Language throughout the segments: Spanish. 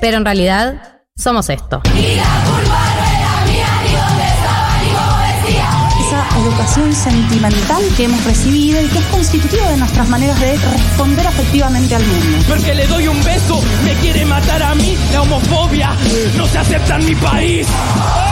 Pero en realidad somos esto. esa educación sentimental que hemos recibido y que es constitutiva de nuestras maneras de responder afectivamente al mundo. Porque le doy un beso, me quiere matar a mí, la homofobia no se acepta en mi país.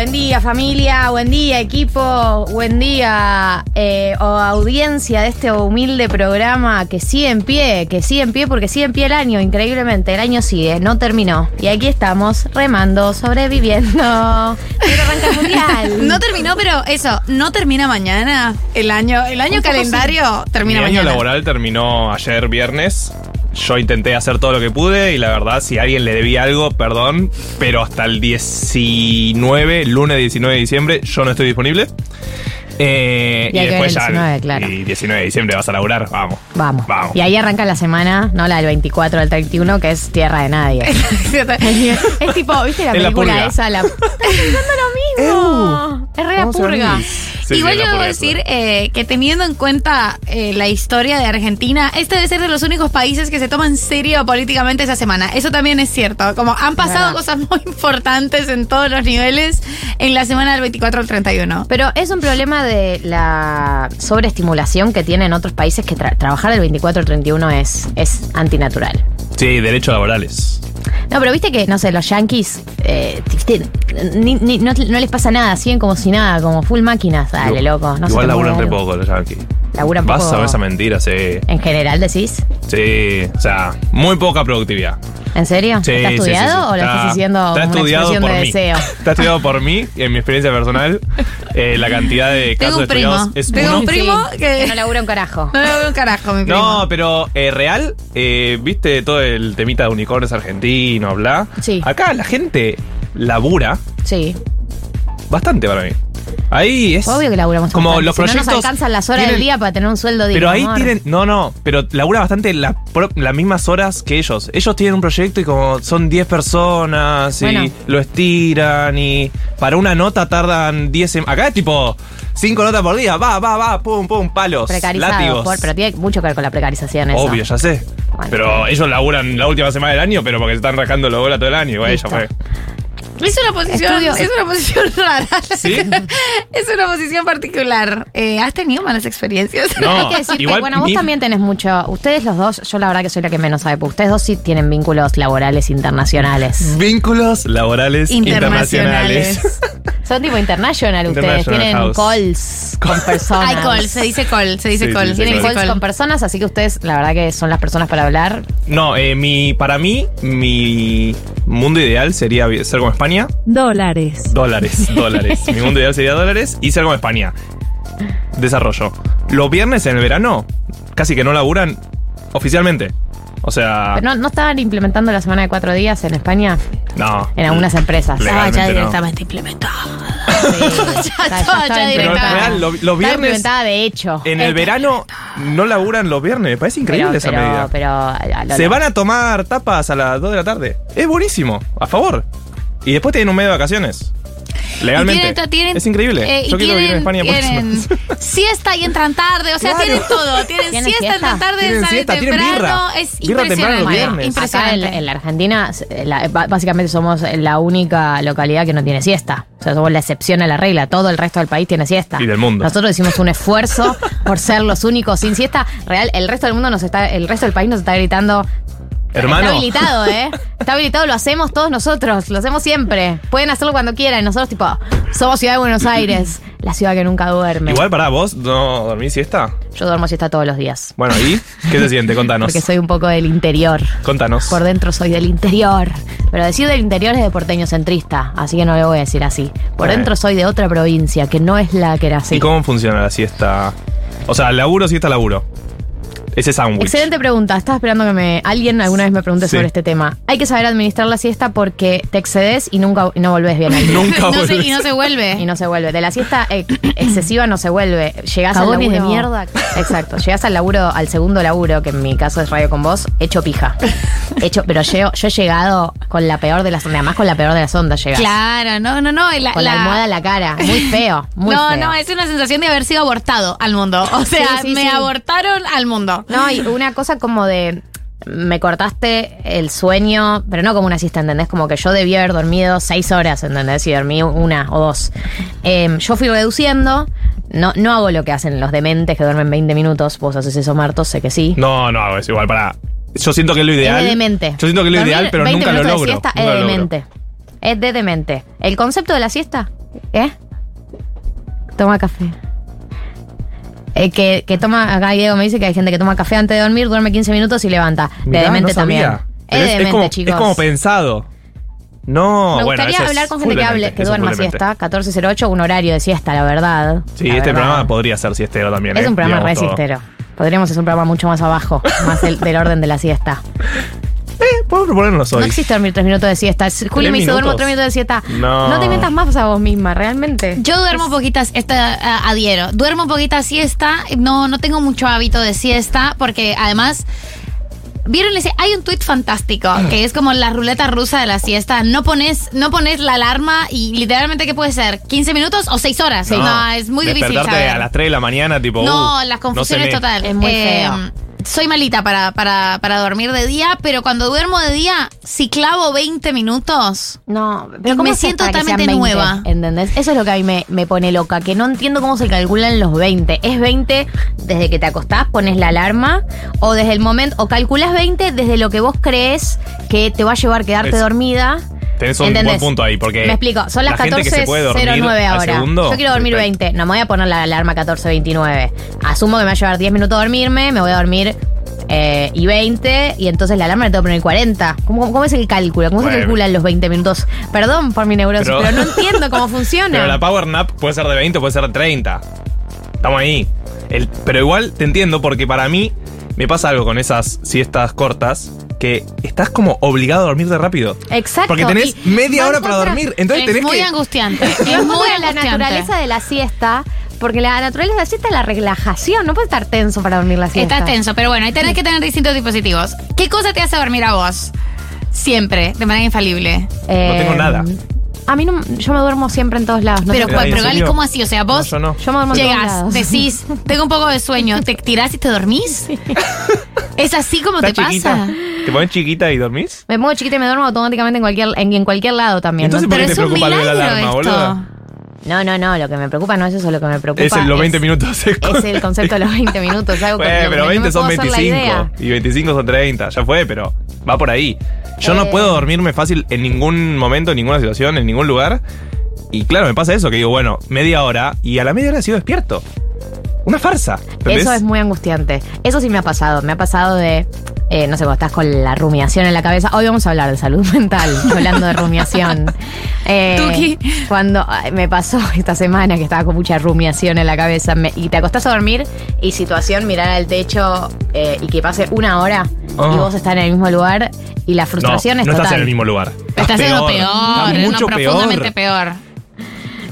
Buen día familia, buen día equipo, buen día eh, o audiencia de este humilde programa que sigue en pie, que sigue en pie porque sigue en pie el año, increíblemente, el año sigue, no terminó. Y aquí estamos remando, sobreviviendo. Pero arranca el mundial. No terminó, pero eso, no termina mañana. El año, el año calendario termina Mi año mañana. laboral terminó ayer viernes. Yo intenté hacer todo lo que pude y la verdad, si alguien le debía algo, perdón, pero hasta el 19, lunes 19 de diciembre, yo no estoy disponible. Eh, Y el ya, 19, claro. y 19 de diciembre vas a laburar, vamos. Vamos. Vamos. Y ahí arranca la semana, no la del 24 al 31, que es tierra de nadie. es tipo, ¿viste la Es la película purga. esa? La... Estoy pensando lo mismo. es re la ¿Cómo se purga. Sí, Igual sí, yo debo decir eh, que teniendo en cuenta eh, la historia de Argentina, este debe ser de los únicos países que se toman serio políticamente esa semana. Eso también es cierto. Como han pasado cosas muy importantes en todos los niveles en la semana del 24 al 31. Pero es un problema de la sobreestimulación que tienen otros países que tra- trabajar del 24 al 31 es, es antinatural. Sí, derechos laborales. No, pero viste que, no sé, los yankees eh, viste, ni- ni- no, no les pasa nada, siguen como si nada, como full máquinas. Dale, loco. No Igual laburan re poco los yankees. Laburan Vas poco. a ver esa mentira, sí. En general decís. Sí, o sea, muy poca productividad. ¿En serio? Sí, ¿Está estudiado sí, sí. o lo Está- estás diciendo está una estudiado expresión por de mí. deseo? Está estudiado por mí, en mi experiencia personal, eh, la cantidad de Tengo casos un primo. estudiados es Tengo uno. un primo Sí, que- no labura un carajo. No veo un carajo, mi primo. No, pero eh, real, eh, viste todo el temita de unicornios argentinos, bla. Sí. Acá la gente labura Sí. bastante para mí. Ahí es. Obvio que laburamos Como bastante, los si no proyectos. nos alcanzan las horas tienen- del día para tener un sueldo digno. Pero ahí amor. tienen. No, no, pero labura bastante la las mismas horas que ellos. Ellos tienen un proyecto y como son 10 personas y Bueno. lo estiran y para una nota tardan 10 sem- Acá es tipo 5 notas por día. Va, va, va, pum, pum, palos. Precarizado, látigos. por- pero tiene mucho que ver con la precarización eso. Obvio, ya sé. Bueno. Pero ellos laburan la última semana del año, pero porque se están rascando los bolas todo el año. Listo. ya fue. Es una posición, Estudio- es una posición rara. ¿Sí? es una posición particular. Eh, ¿Has tenido malas experiencias? No, Hay que decir que, igual bueno, vos mi- también tenés mucho. Ustedes los dos, yo la verdad que soy la que menos sabe, porque ustedes dos sí tienen vínculos laborales internacionales. Vínculos laborales internacionales. Internacionales. Son tipo international ustedes, International tienen house. calls con personas. Hay call, se dice call, se dice Sí, call. Tienen calls con personas, así que ustedes, la verdad que son las personas para hablar. No, eh, mi, para mí, mi mundo ideal sería ser como España. Dólares. Dólares, dólares. mi mundo ideal sería dólares y ser como España. Desarrollo. Los viernes en el verano casi que no laburan oficialmente. O sea, Pero no, no estaban implementando la semana de cuatro días en España, no. en algunas empresas. Legalmente Estaba ya no. directamente implementada. Sí, Ya ya ya Pero directamente. lo- los Está viernes implementada de hecho. en el verano no laburan los viernes. Me parece increíble pero, esa pero, medida. pero, lo- Se van a tomar tapas a las 2 de la tarde. Es buenísimo, a favor. Y después tienen un mes de vacaciones. Legalmente. Y tienen tienen- es increíble. eh, Yo quiero vivir en tienen- España por tienen eso. siesta y entran tarde, o sea, Claro. tienen todo. Tienen, ¿Tienen siesta, entran tarde, Tienen salen siesta, tienen temprano. birra. Es Birra temprano impresionante. los viernes. impresionante. Acá en, en la Argentina, eh, la- básicamente somos la única localidad que no tiene siesta. O sea, somos la excepción a la regla. Todo el resto del país tiene siesta. Y del mundo. Nosotros hicimos un esfuerzo por ser los únicos sin siesta. Real, el resto del mundo nos está, el resto del país nos está gritando. Hermano. Está habilitado, ¿eh? Está habilitado, lo hacemos todos nosotros, lo hacemos siempre. Pueden hacerlo cuando quieran. Nosotros, tipo, somos Ciudad de Buenos Aires, la ciudad que nunca duerme. Igual para vos, ¿no dormís siesta? Yo duermo siesta todos los días. Bueno, ¿y qué se siente? Contanos. Porque soy un poco del interior. Contanos. Por dentro soy del interior. Pero decir del interior es de porteño centrista, así que no le voy a decir así. Por Eh. dentro soy de otra provincia, que no es la que era así. ¿Y cómo funciona la siesta? O sea, laburo, siesta, laburo. Ese sándwich. Excelente pregunta. Estaba esperando que me alguien alguna vez me pregunte Sí. sobre este tema. Hay que saber administrar la siesta porque te excedes y nunca y no volvés bien al día. Nunca No se- volvés. y no se vuelve. Y no se vuelve. De la siesta excesiva no se vuelve. Llegás al Cagones laburo. de mierda. Exacto. Llegás al laburo, al segundo laburo, que en mi caso es radio con vos, hecho pija. Hecho, pero yo, yo he llegado con la peor de las ondas. Además con la peor de las ondas llegas. Claro, no, no, no. La, Con la, la- almohada en la cara. Muy feo. Muy no, feo. no, es una sensación de haber sido abortado al mundo. O sea, Sí, sí, me sí. abortaron al mundo. No, y una cosa como de. Me cortaste el sueño, pero no como una siesta, ¿entendés? Como que yo debía haber dormido seis horas, ¿entendés? Y dormí una o dos. Eh, yo fui reduciendo. No, no hago lo que hacen los dementes que duermen 20 minutos. Vos haces eso, Martos, sé que sí. No, no, es igual para. Yo siento que es lo ideal. Es de demente. Yo siento que es lo ideal, pero 20 nunca lo logro. de siesta Nunca es de demente. Es de demente. El concepto de la siesta, ¿eh? Toma café. Eh, que, que toma, acá Diego me dice que hay gente que toma café antes de dormir, duerme 15 minutos y levanta. De Mirá, demente no sabía. también. Es de demente, como, chicos. es como pensado. No, Me gustaría hablar con gente que demente, hable, que duerma demente. siesta. 1408, un horario de siesta, la verdad. Sí, La este verdad. programa podría ser siestero también. Es ¿eh? un programa re siestero. Podríamos hacer un programa mucho más abajo, más del orden de la siesta. Eh, Puedo proponernos hoy. No existe dormir tres minutos de siesta. Juli me dice, duermo tres minutos de siesta. No. te mientas más a vos misma, realmente. Yo duermo poquitas, esta, adhiero. Duermo poquita siesta, no, no tengo mucho hábito de siesta, porque además. ¿Vieron ese? Hay un tuit fantástico que es como la ruleta rusa de la siesta. No pones, no pones la alarma y literalmente, ¿qué puede ser? ¿15 minutos o 6 horas? No, es muy difícil saber. a las 3 de la mañana, tipo. No, uh, las no confusiones cené. total. Es muy Eh, feo. Soy malita para, para, para dormir de día, pero cuando duermo de día, si clavo 20 minutos, No, me ¿cómo haces siento totalmente sean 20? nueva. ¿Entendés? Eso es lo que a mí me, me pone loca, que no entiendo cómo se calculan los 20. ¿Es 20 desde que te acostás, pones la alarma? ¿O desde el momento, o calculás 20 desde lo que vos crees que te va a llevar quedarte Es- dormida? Tenés un ¿Entendés? buen punto ahí, porque. Me explico, son las la gente que se puede dormir 14.09 al ahora. segundo, Yo quiero dormir perfecto. 20, no me voy a poner la alarma 14.29. Asumo que me va a llevar 10 minutos a dormirme, me voy a dormir eh, y 20, y entonces la alarma le tengo que poner 40. ¿Cómo, cómo es el cálculo? ¿Cómo se calculan los 20 minutos? Perdón por mi neurosis, Pero- pero, no entiendo cómo funciona. Pero la power nap puede ser de 20 o puede ser de 30. Estamos ahí. El- pero igual te entiendo porque para mí me pasa algo con esas siestas cortas que estás como obligado a dormirte rápido. Exacto. Porque tenés y media hora para dormir. Entonces es tenés muy que. angustiante. Y Es muy la naturaleza de la siesta, porque la naturaleza de la siesta es la relajación. No puedes estar tenso para dormir la siesta. Estás tenso, pero bueno, ahí tenés que tener distintos dispositivos. ¿Qué cosa te hace dormir a vos? Siempre, de manera infalible. Eh, tengo nada. A mí no, yo me duermo siempre en todos lados. No pero, sé ¿cuál? ¿en pero Gali? ¿cómo así? O sea, vos No, yo no. Yo me duermo en todos llegas, lados. decís, tengo un poco de sueño, te tirás y te dormís. ¿Es así como te pasa? ¿Te pones chiquita y dormís? Me muevo chiquita y me duermo automáticamente en cualquier, en, en cualquier lado también. Entonces, ¿no? ¿por qué Pero te es un preocupa lo de la milagro alarma, esto. No, no, no, lo que me preocupa no es eso, lo que me preocupa Es el, los 20 minutos. Es el concepto de los 20 minutos, algo que Bueno, pero no 20 me son puedo hacer la 25 idea. y 25 son 30. Ya fue, pero va por ahí. Yo no Eh. puedo dormirme fácil en ningún momento, en ninguna situación, en ningún lugar. Y claro, me pasa eso, que digo, bueno, media hora y a la media hora sigo despierto. Una farsa. ¿entendés? Eso es muy angustiante. Eso sí me ha pasado. Me ha pasado de, eh, no sé, cuando estás con la rumiación en la cabeza. Hoy vamos a hablar de salud mental, hablando de rumiación. Eh, Tuki. Cuando ay, me pasó esta semana que estaba con mucha rumiación en la cabeza me- y te acostás a dormir y situación, mirar al techo eh, y que pase una hora Oh. y vos estás en el mismo lugar y la frustración no, es no total. estás en el mismo lugar. Estás peor, Estás no, mucho profundamente peor.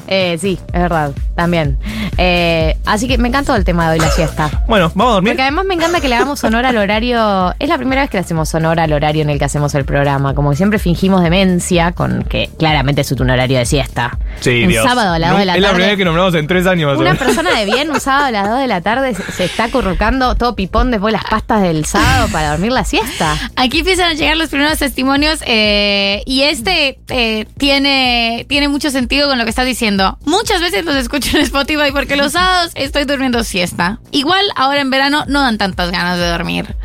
Eh, sí, es verdad, también. Eh, así que me encantó el tema de hoy, la siesta. Bueno, vamos a dormir. Porque además me encanta que le hagamos honor al horario. Es la primera vez que le hacemos honor al horario en el que hacemos el programa. Como que siempre fingimos demencia, con que claramente es un horario de siesta. Sí, un Dios. sábado a las No, 2 de la Es la primera tarde. vez que nombramos en tres años. Una persona de bien, un sábado a las 2 de la tarde, se, se está acurrucando todo pipón después de las pastas del sábado para dormir la siesta. Aquí empiezan a llegar los primeros testimonios eh, y este eh, tiene, tiene mucho sentido con lo que estás diciendo. Muchas veces los escucho en Spotify porque los sábados estoy durmiendo siesta. Igual ahora en verano no dan tantas ganas de dormir.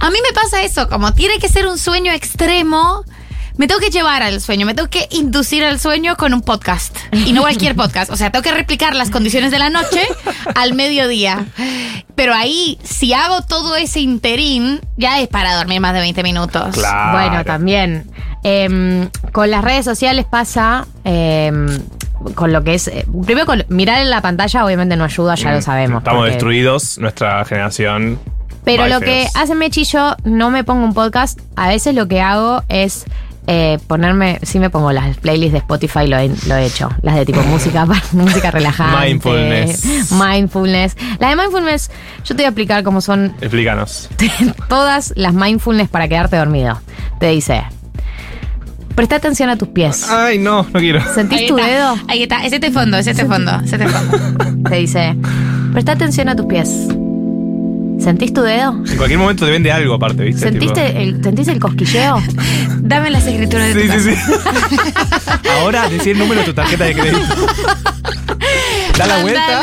A mí me pasa eso, como tiene que ser un sueño extremo. Me tengo que llevar al sueño, me tengo que inducir al sueño con un podcast. Y no cualquier podcast. O sea, tengo que replicar las condiciones de la noche al mediodía. Pero ahí, si hago todo ese interín, ya es para dormir más de 20 minutos. Bueno, también. Em, con las redes sociales pasa. em, con lo que es. eh, primero, con mirar en la pantalla, obviamente no ayuda, ya lo sabemos. Mm, Estamos porque- destruidos, nuestra generación. Pero lo que hace Mechi yo, no me pongo un podcast. A veces lo que hago es eh, ponerme. Sí, me pongo las playlists de Spotify, lo he, lo he hecho. Las de tipo música, música relajante. Mindfulness. Mindfulness. La de mindfulness, yo te voy a explicar cómo son Explícanos. todas las mindfulness para quedarte dormido. Te dice. Presta atención a tus pies. Ay, no, no quiero. ¿Sentís Ahí tu está, dedo? Ahí está, es este fondo, es este fondo, es este fondo. Te dice. Presta atención a tus pies. ¿Sentís tu dedo? En cualquier momento te vende algo aparte, ¿viste? ¿Sentiste Tipo- el, ¿Sentís el cosquilleo? Dame las escrituras de Sí, tu sí, casa. sí. Ahora decí el número de tu tarjeta de crédito. Da la vuelta.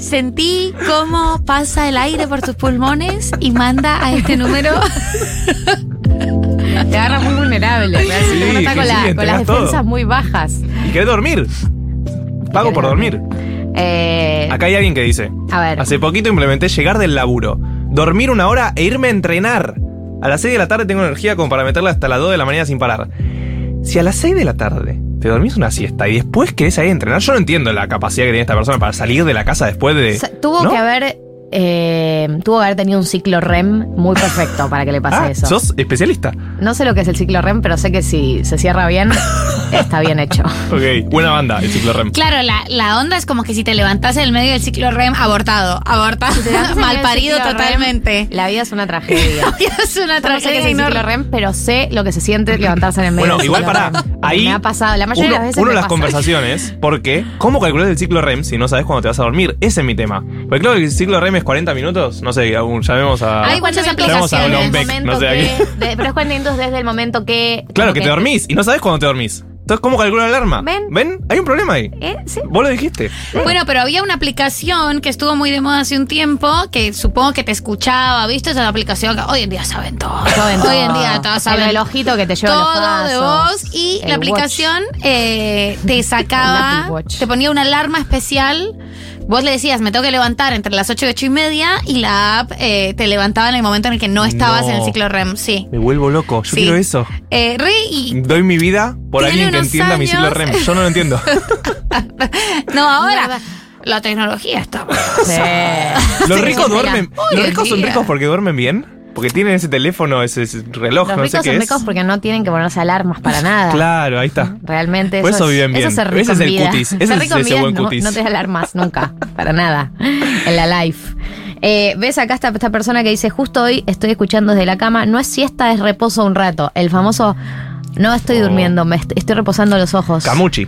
Sentí cómo pasa el aire por tus pulmones y manda a este número. Te agarra muy vulnerable. Sí, Uno está con, sí, la- con entregás las defensas todo. muy bajas. ¿Y querés dormir? Pago por dormir. Eh, Acá hay alguien que dice. a ver. Hace poquito implementé llegar del laburo, dormir una hora e irme a entrenar. A las 6 de la tarde tengo energía como para meterla hasta las 2 de la mañana sin parar. Si a las 6 de la tarde te dormís una siesta y después querés ir a entrenar, yo no entiendo la capacidad que tiene esta persona para salir de la casa después de... O sea, tuvo ¿no? que haber. Eh, tuvo que haber tenido un ciclo REM muy perfecto para que le pase Ah, eso. sos especialista. No sé lo que es el ciclo REM, pero sé que si se cierra bien, está bien hecho. Ok, buena banda, el ciclo REM. Claro, la, la onda es como que si te levantás en el medio del ciclo REM, abortado, abortado, mal parido totalmente. La vida es una tragedia. es una Yo no sé qué es tragedia el no- ciclo REM, pero sé lo que se siente levantarse en el medio Bueno, del igual ciclo para REM. ahí. Me ha pasado, la mayoría uno, de las veces. uno de las pasa. conversaciones, porque ¿cómo calculas el ciclo REM si no sabes cuándo te vas a dormir? Ese es mi tema. Porque claro que el ciclo REM es 40 minutos, no sé, aún llamemos a. Hay muchas llamemos a aplicaciones. Elon desde el Beck, momento no sé que- de- pero es 40 minutos desde el momento que. Claro, que te dormís y no sabes cuándo te dormís. Entonces, ¿cómo calcula la alarma? ¿Ven? Hay un problema ahí. Eh, sí. Vos lo dijiste. Bueno, pero había una aplicación que estuvo muy de moda hace un tiempo, que supongo que te escuchaba, ¿viste? Esa aplicación que hoy en día saben todo. Saben hoy todo. en día todos El saben relojito que te lleva los todo de pasos. vos y El la aplicación eh, te El sacaba, te ponía una alarma especial. Vos le decías, me tengo que levantar entre las 8 y 8 y media y la app eh, te levantaba en el momento en el que no estabas No. en el ciclo REM. Sí. Me vuelvo loco. Yo Sí. quiero eso. Eh, re y Doy mi vida por alguien que entienda mi ciclo. REM. Yo no lo entiendo. no, ahora la tecnología está. Los ricos duermen. Los ricos son ricos porque duermen bien. Porque tienen ese teléfono, ese, ese reloj, Los no sé ricos qué son es. ricos porque no tienen que ponerse alarmas para nada. Claro, ahí está. Realmente Por eso, eso es- viven bien. Eso es Ese es el cutis. Ese es ese buen no, cutis. no te alarmas nunca, para nada. En la life. Eh, ¿Ves acá esta, esta persona que dice, justo hoy estoy escuchando desde la cama, no es siesta, es reposo un rato. El famoso, no estoy Oh. durmiendo, me est- estoy reposando los ojos. Camuchi.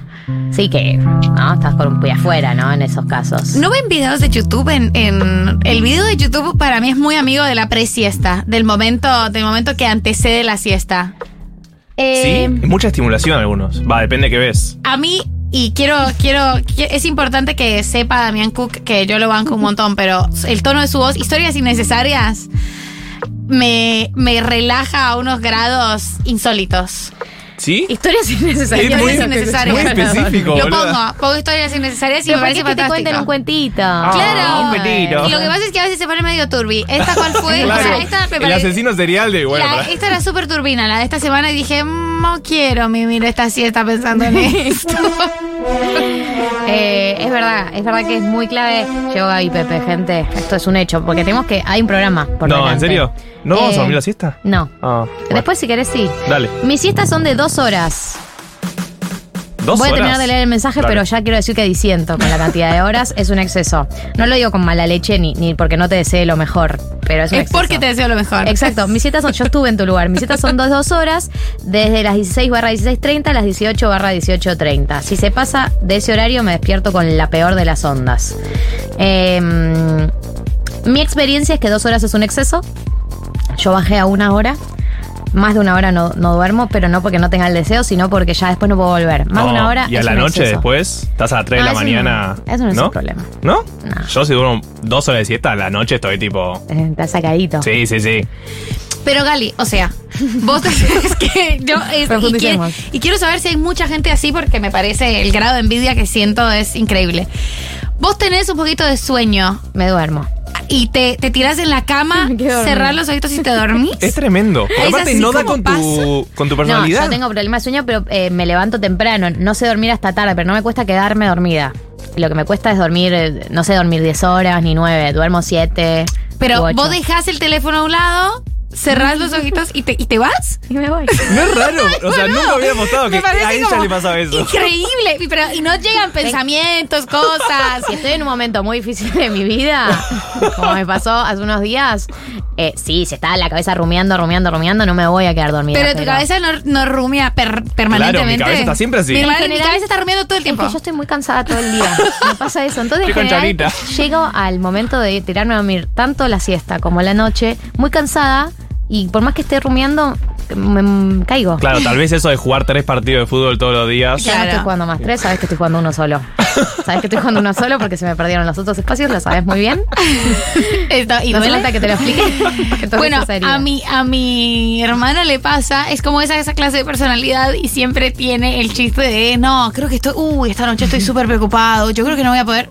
Sí que, ¿no? Estás con un pie afuera, ¿no? En esos casos. ¿No ven videos de YouTube? En, en- el video de YouTube para mí es muy amigo de la pre-siesta, del momento, del momento que antecede la siesta. Eh, Sí, mucha estimulación algunos. Va, depende de qué ves. A mí, y quiero, quiero, qui- es importante que sepa Damián Cook que yo lo banco un montón, pero el tono de su voz, historias innecesarias, me, me relaja a unos grados insólitos. ¿Sí? Historias innecesarias. Es muy- Historias innecesarias. muy específico, Lo boluda. pongo, pongo historias innecesarias y Pero me ¿por parece que te cuenten un cuentito? Claro. un petito. Y lo que pasa es que a veces se pone medio turbi. ¿Esta cuál fue? Claro, O sea, esta me el asesino serial de. Bueno, la- para- esta era súper turbina, la de esta semana, y dije, "Mm, no quiero mimir esta siesta pensando en esto. Eh, es verdad, es verdad que es muy clave. Yoga y Pepe, gente. Esto es un hecho, porque tenemos que. Hay un programa. Por no, delante. ¿en serio? ¿No vamos Eh, a dormir la siesta? No. Ah, Después, si querés, sí. dale. Mis siestas son de dos horas. ¿Dos ¿Dos Voy a horas? terminar de leer el mensaje, pero ya quiero decir que disiento con la cantidad de horas. Es un exceso. No lo digo con mala leche ni, ni porque no te desee lo mejor, pero es un Es exceso. porque te deseo lo mejor. Exacto, mis citas son, yo estuve en tu lugar, mis citas son dos, dos horas, desde las 16 barra 16.30 a las 18 barra 18.30. Si se pasa de ese horario me despierto con la peor de las ondas. Em, mi experiencia es que dos horas es un exceso, yo bajé a una hora. Más de una hora no, no duermo, pero no porque no tenga el deseo, sino porque ya después no puedo volver. Más de una hora. Y a es la un noche exceso. después, estás a las 3 de la eso mañana. no- eso no es un problema. ¿No? Yo si duermo dos horas de siesta, a la noche estoy tipo. Eh, Está sacadito. Sí, sí, sí. Pero Gali, o sea, vos es que yo es- y, quiero, y quiero saber si hay mucha gente así porque me parece el grado de envidia que siento es increíble. Vos tenés un poquito de sueño Me duermo. y te, te tirás en la cama, cerrás los ojitos y te dormís. Es tremendo. Es aparte no da con tu, con tu personalidad. No, yo tengo problemas de sueño, pero eh, me levanto temprano. No sé dormir hasta tarde, pero no me cuesta quedarme dormida. Lo que me cuesta es dormir, eh, no sé dormir 10 horas ni 9, duermo 7. Pero vos dejás el teléfono a un lado, cerrás los ojitos y te, y te vas. Y me voy. No es raro. O sea, nunca había apostado que a ella le pasaba eso. Increíble. Y, pero, y no llegan pensamientos, cosas. Si estoy en un momento muy difícil de mi vida, como me pasó hace unos días, eh, sí, si está la cabeza rumiando, rumiando, rumiando, no me voy a quedar dormida. Pero tu cabeza no, no rumia per- permanentemente. Claro, mi cabeza está siempre así. Mi, En mi general- cabeza está rumiando todo el Es tiempo. que yo estoy muy cansada todo el día. Me pasa eso. Entonces, en general, llego al momento de tirarme a dormir, tanto la siesta como la noche, muy cansada y por más que esté rumiando, me, caigo. Claro, tal vez eso de jugar tres partidos de fútbol todos los días. Ya no estoy jugando más tres, sabes que estoy jugando uno solo. Sabes que estoy jugando uno solo porque se me perdieron los otros espacios, lo sabes muy bien. Esto- y no falta que te lo explique. Bueno, a mi, a mi hermano le pasa, es como esa, esa clase de personalidad y siempre tiene el chiste de, no, creo que estoy, uy, esta noche estoy súper preocupado, yo creo que no voy a poder.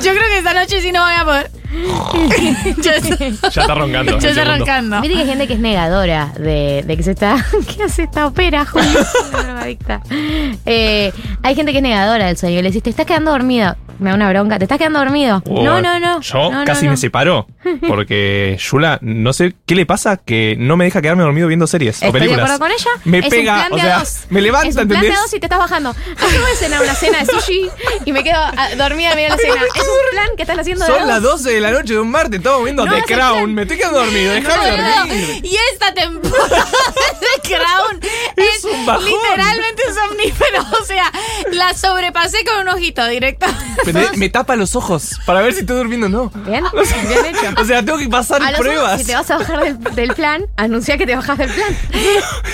yo creo que esta noche sí no voy a poder. Ya está roncando. Ya está roncando. Viste que hay gente que es negadora de, de que se está. ¿Qué hace esta ópera, Julio? Eh, hay gente que es negadora del sueño. Le decís, te estás quedando dormido. Me da una bronca. ¿Te estás quedando dormido? Oh, no, no, no. Yo No, casi no. me separo. Porque Yula, no sé qué le pasa que no me deja quedarme dormido viendo series o Estoy de películas. acuerdo con ella. Me es pega, un plan o de sea, dos. me levanta, Es un plan de dos y te estás bajando. Acabo de cenar una cena de sushi y me quedo ah, dormida mirando la cena. Es un plan que estás haciendo de Son las dos. 12 de la noche de un martes, estamos viendo No, The Crown. Me estoy quedando dormido, déjame dormir. Y esta temporada de Crown es, Es un bajón. literalmente somnífero. O sea, la sobrepasé con un ojito directo. Me, me tapa los ojos para ver si estoy durmiendo o no. Bien, bien hecho. O sea, tengo que pasar A pruebas. si te vas a bajar del, del plan, anuncia que te bajas del plan.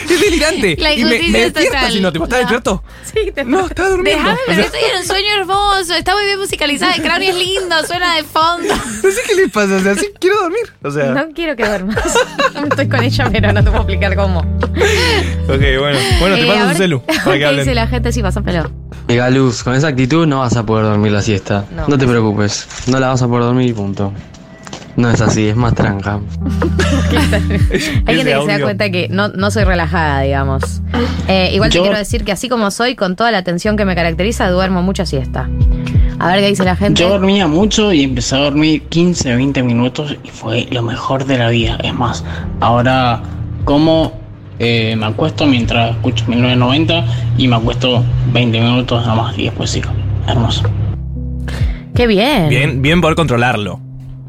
Es delirante. La y me, me es despierta si no, tipo, ¿estás despierto? Sí, te No, estaba durmiendo. Déjame, O pero sea, estoy en un sueño hermoso. Está muy bien musicalizada. Crown es lindo, suena de fondo. No sé qué le pasa, o sea, sí quiero dormir. O sea, No quiero que duermas. Estoy con ella, pero no te puedo explicar cómo. ok, bueno. Bueno, te Eh, paso a un celu. Para que ¿Qué dice la gente? Sí, pásamelo. Mega Luz, con esa actitud no vas a poder dormir la siesta. No. No, te preocupes, no la vas a poder dormir y punto. No es así, es más tranca. Hay gente que se da cuenta que no, no soy relajada, digamos. Eh, igual te Yo- quiero decir que así como soy, con toda la atención que me caracteriza, duermo mucha siesta. A ver qué dice la gente. Yo dormía mucho y empecé a dormir 15 o 20 minutos y fue lo mejor de la vida. Es más, ahora como eh, me acuesto mientras escucho 1990 y me acuesto 20 minutos nada más y después sigo. Hermoso. Qué bien. Bien, bien poder controlarlo.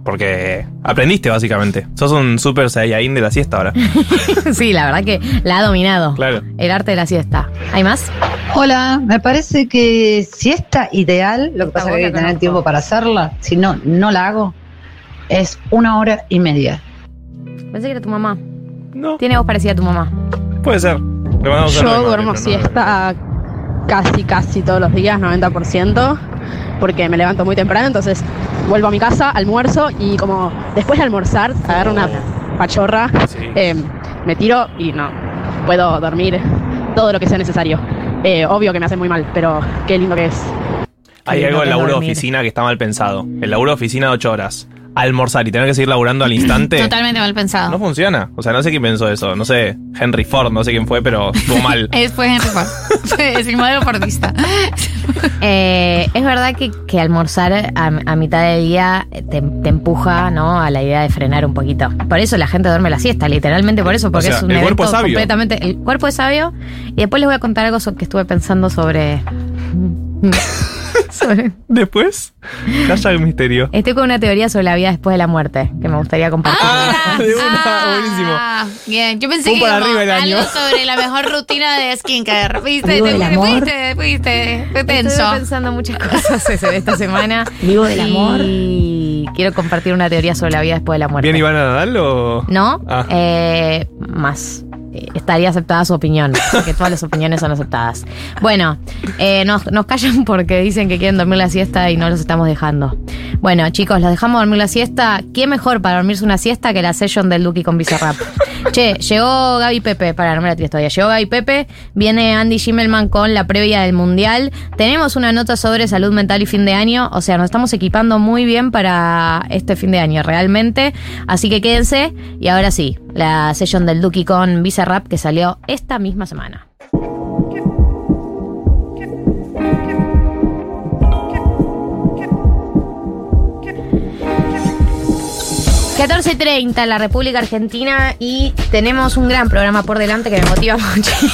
Porque aprendiste, básicamente. Sos un super Saiyajin de la siesta ahora. sí, la verdad que la ha dominado. Claro. El arte de la siesta. ¿Hay más? Hola, me parece que siesta ideal, lo que pasa es que hay que tener tiempo para hacerla, si no, no la hago, es una hora y media. Pensé que era tu mamá. No. Tiene voz parecida a tu mamá. Puede ser. Yo duermo no- siesta casi, casi todos los días, 90%, porque me levanto muy temprano, entonces vuelvo a mi casa, almuerzo y como después de almorzar, agarro una pachorra, eh, me tiro y no, puedo dormir todo lo que sea necesario. Eh, obvio que me hace muy mal, pero qué lindo que es. Hay algo del laburo de oficina que está mal pensado. El laburo de oficina de 8 horas. Almorzar y tener que seguir laburando al instante. Totalmente mal pensado. No funciona. O sea, no sé quién pensó eso. No sé, Henry Ford, no sé quién fue, pero estuvo mal. Es, fue Henry Ford. Es el modelo fordista. Eh, es verdad que, que almorzar a, a mitad del día te, te empuja ¿no? a la idea de frenar un poquito. Por eso la gente duerme la siesta, literalmente por eso, porque O sea, es un el cuerpo es sabio. completamente. El cuerpo es sabio. Y después les voy a contar algo que estuve pensando sobre. Sobre- Después, calla el misterio. Estoy con una teoría sobre la vida después de la muerte que me gustaría compartir. Ah, de una, buenísimo. Ah, bien. Yo pensé Pum que para como el año. algo sobre la mejor rutina de skincare. ¿Viste? Vivo Te del fuiste, amor. fuiste, fuiste. Tenso. Estuve pensando muchas cosas ese- esta semana. Vivo del amor. Y quiero compartir una teoría sobre la vida después de la muerte. ¿Bien Ivana Nadal o...? ¿No? Ah. Eh, más. Estaría aceptada su opinión, porque todas las opiniones son aceptadas. Bueno, eh, nos, callan porque dicen que quieren dormir la siesta y no los estamos dejando. Bueno, chicos, los dejamos dormir la siesta. ¿Qué mejor para dormirse una siesta que la session del Duki con Bizarrap? che, llegó Gaby Pepe, para no me la tires todavía. Llegó Gaby Pepe, viene Andy Schimmelman con la previa del Mundial. Tenemos una nota sobre salud mental y fin de año, o sea, nos estamos equipando muy bien para este fin de año, realmente. Así que quédense. Y ahora sí, la session del Duki con Bizarrap que salió esta misma semana. ...14.30 en la República Argentina... ...y tenemos un gran programa por delante... ...que me motiva muchísimo.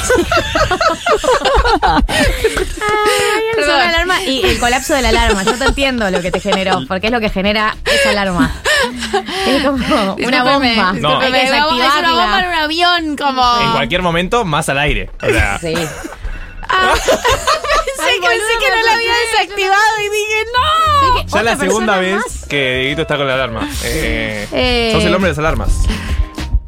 Ay, sonó la alarma y el colapso de la alarma. Yo te entiendo lo que te generó, porque es lo que genera esa alarma. Es como una Discúlpeme, No. bomba. Hay que Es una bomba en un avión, como. En cualquier momento, más al aire. O sea, Sí. Pensé, que, pensé que no la había desactivado y dije, ¡no! ya la segunda vez que Dieguito está con la alarma. Eh, Eh. Sos el hombre de las alarmas.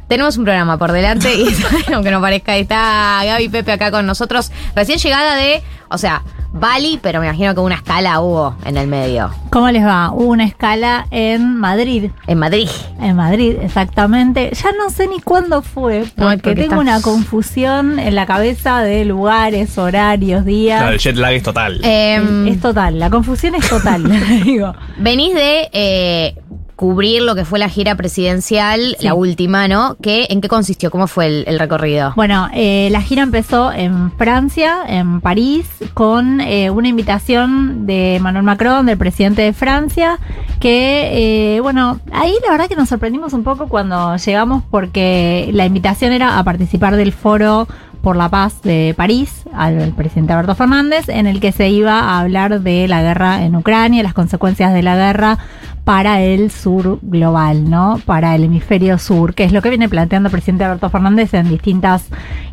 Tenemos un programa por delante y aunque no parezca, está Gaby Pepe acá con nosotros. Recién llegada de, o sea, Bali, pero me imagino que una escala hubo en el medio. ¿Cómo les va? Hubo una escala en Madrid. En Madrid. En Madrid, exactamente. Ya no sé ni cuándo fue, porque, No, porque tengo una confusión en la cabeza de lugares, horarios, días. Claro, el jet lag es total. Em, es total, la confusión es total, digo. Venís de eh, cubrir lo que fue la gira presidencial, Sí. la última, ¿no? ¿Qué, ¿En qué consistió? ¿Cómo fue el, el recorrido? Bueno, eh, la gira empezó en Francia, en París, con eh, una invitación de Emmanuel Macron, del presidente de Francia, que, eh, bueno, ahí la verdad que nos sorprendimos un poco cuando llegamos porque la invitación era a participar del foro por la paz de París al presidente Alberto Fernández, en el que se iba a hablar de la guerra en Ucrania, las consecuencias de la guerra para el sur global, ¿no? Para el hemisferio sur, que es lo que viene planteando el presidente Alberto Fernández en distintas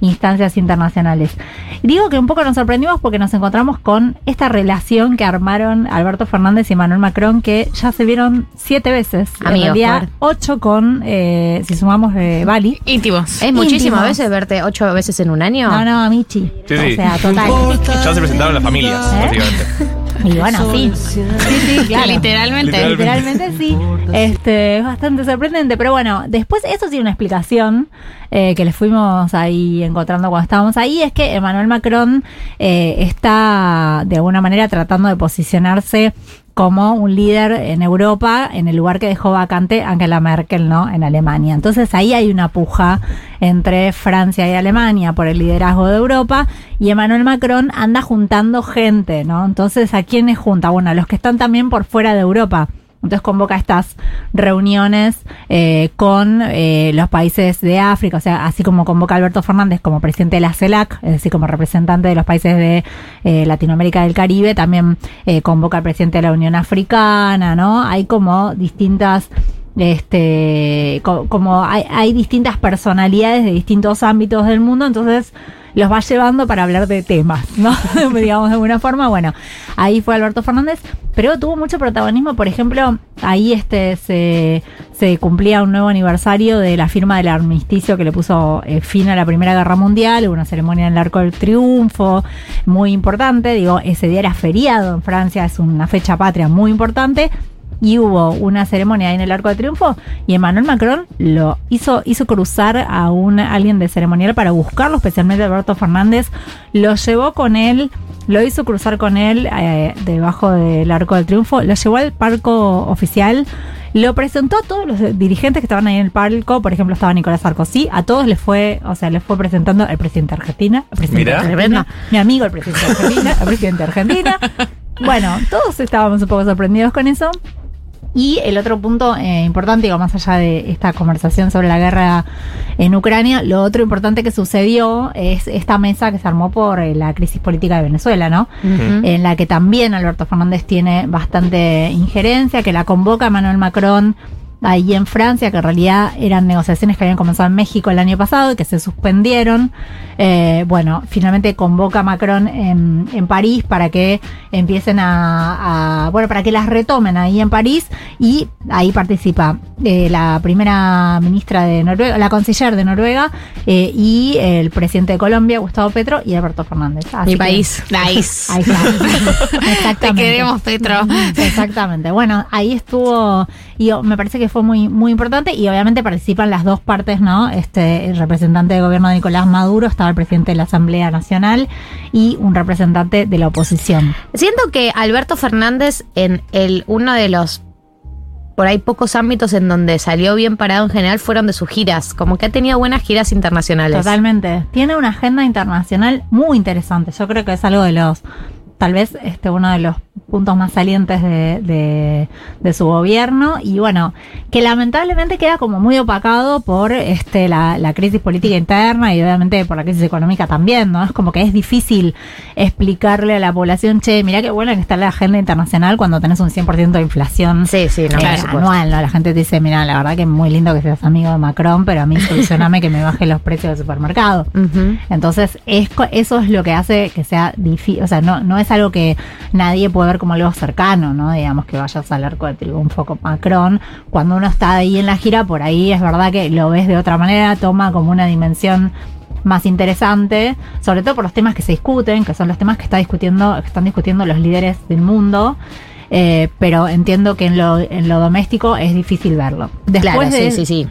instancias internacionales. Y digo que un poco nos sorprendimos porque nos encontramos con esta relación que armaron Alberto Fernández y Emmanuel Macron, que ya se vieron siete veces. Amigos, en realidad, por- ocho con, eh, si sumamos eh, Bali. Íntimos. ¿Es muchísimas veces verte ocho veces en un año? No, no, Michi. Sí, O sí. sea, total. Ya se presentaron las familias, ¿Eh? básicamente. Y bueno, sí. Sí, sí, claro. Literalmente. Literalmente sí. Este, es bastante sorprendente. Pero bueno, después eso sí una explicación eh, que les fuimos ahí encontrando cuando estábamos ahí, es que Emmanuel Macron eh, está de alguna manera tratando de posicionarse como un líder en Europa en el lugar que dejó vacante Angela Merkel, ¿no? En Alemania. Entonces ahí hay una puja entre Francia y Alemania por el liderazgo de Europa y Emmanuel Macron anda juntando gente, ¿no? Entonces, ¿a quiénes junta? Bueno, a los que están también por fuera de Europa. Entonces convoca estas reuniones eh, con eh, los países de África, o sea, así como convoca Alberto Fernández como presidente de la CELAC, es decir, como representante de los países de eh, Latinoamérica del Caribe, también eh, convoca al presidente de la Unión Africana, ¿no? Hay como distintas este co- como hay, hay distintas personalidades de distintos ámbitos del mundo, entonces los va llevando para hablar de temas, ¿no? Digamos de alguna forma, bueno, ahí fue Alberto Fernández, pero tuvo mucho protagonismo, por ejemplo, ahí este se, cumplía un nuevo aniversario de la firma del armisticio que le puso eh, fin a la Primera Guerra Mundial, hubo una ceremonia en el Arco del Triunfo, muy importante, digo, ese día era feriado en Francia, es una fecha patria muy importante, y hubo una ceremonia ahí en el Arco de Triunfo y Emmanuel Macron lo hizo, hizo cruzar a un alguien de ceremonial para buscarlo, especialmente Alberto Fernández, lo llevó con él, lo hizo cruzar con él eh, debajo del Arco del Triunfo, lo llevó al parco oficial Lo presentó a todos los dirigentes que estaban ahí en el palco, por ejemplo, estaba Nicolás Sarkozy, a todos les fue, o sea, les fue presentando el presidente de Argentina, el presidente Mirá. de Argentina, mi amigo el presidente de Argentina, el presidente de Argentina. Bueno, todos estábamos un poco sorprendidos con eso. Y el otro punto eh, importante, digo, más allá de esta conversación sobre la guerra en Ucrania, lo otro importante que sucedió es esta mesa que se armó por eh, la crisis política de Venezuela, ¿no? En la que también Alberto Fernández tiene bastante injerencia, que la convoca Emmanuel Macron ahí en Francia, que en realidad eran negociaciones que habían comenzado en México el año pasado y que se suspendieron. Eh, bueno, finalmente convoca a Macron en, en París para que empiecen a, a- bueno, para que las retomen ahí en París y ahí participa eh, la primera ministra de Noruega, la canciller de Noruega eh, y el presidente de Colombia, Gustavo Petro y Alberto Fernández. Así Mi que- país. Nice. Ahí está. Exactamente. Te queremos, Petro. Exactamente. Bueno, ahí estuvo, y me parece que fue muy, muy importante y obviamente participan las dos partes, ¿no? Este, el representante de gobierno Nicolás Maduro, estaba el presidente de la Asamblea Nacional y un representante de la oposición. Siento que Alberto Fernández en el uno de los por ahí pocos ámbitos en donde salió bien parado en general fueron de sus giras, como que ha tenido buenas giras internacionales. Totalmente. Tiene una agenda internacional muy interesante. Yo creo que es algo de los, tal vez este uno de los puntos más salientes de, de, de su gobierno y bueno, que lamentablemente queda como muy opacado por este la, la crisis política interna y obviamente por la crisis económica también, ¿no? Es como que es difícil explicarle a la población, che, mirá qué buena que está la agenda internacional cuando tenés un 100% de inflación Sí, sí, no, eh, anual, ¿no? La gente te dice, mira, la verdad que es muy lindo que seas amigo de Macron, pero a mí solucioname que me baje los precios del supermercado. Entonces, es, eso es lo que hace que sea difícil, o sea, no, no es algo que nadie puede ver como algo cercano, ¿no? Digamos que vayas al arco de triunfo con Macron. Cuando uno está ahí en la gira, por ahí es verdad que lo ves de otra manera, toma como una dimensión más interesante, sobre todo por los temas que se discuten, que son los temas que está discutiendo, que están discutiendo los líderes del mundo. Eh, pero entiendo que en lo, en lo doméstico es difícil verlo. Después claro, de, sí, sí, sí.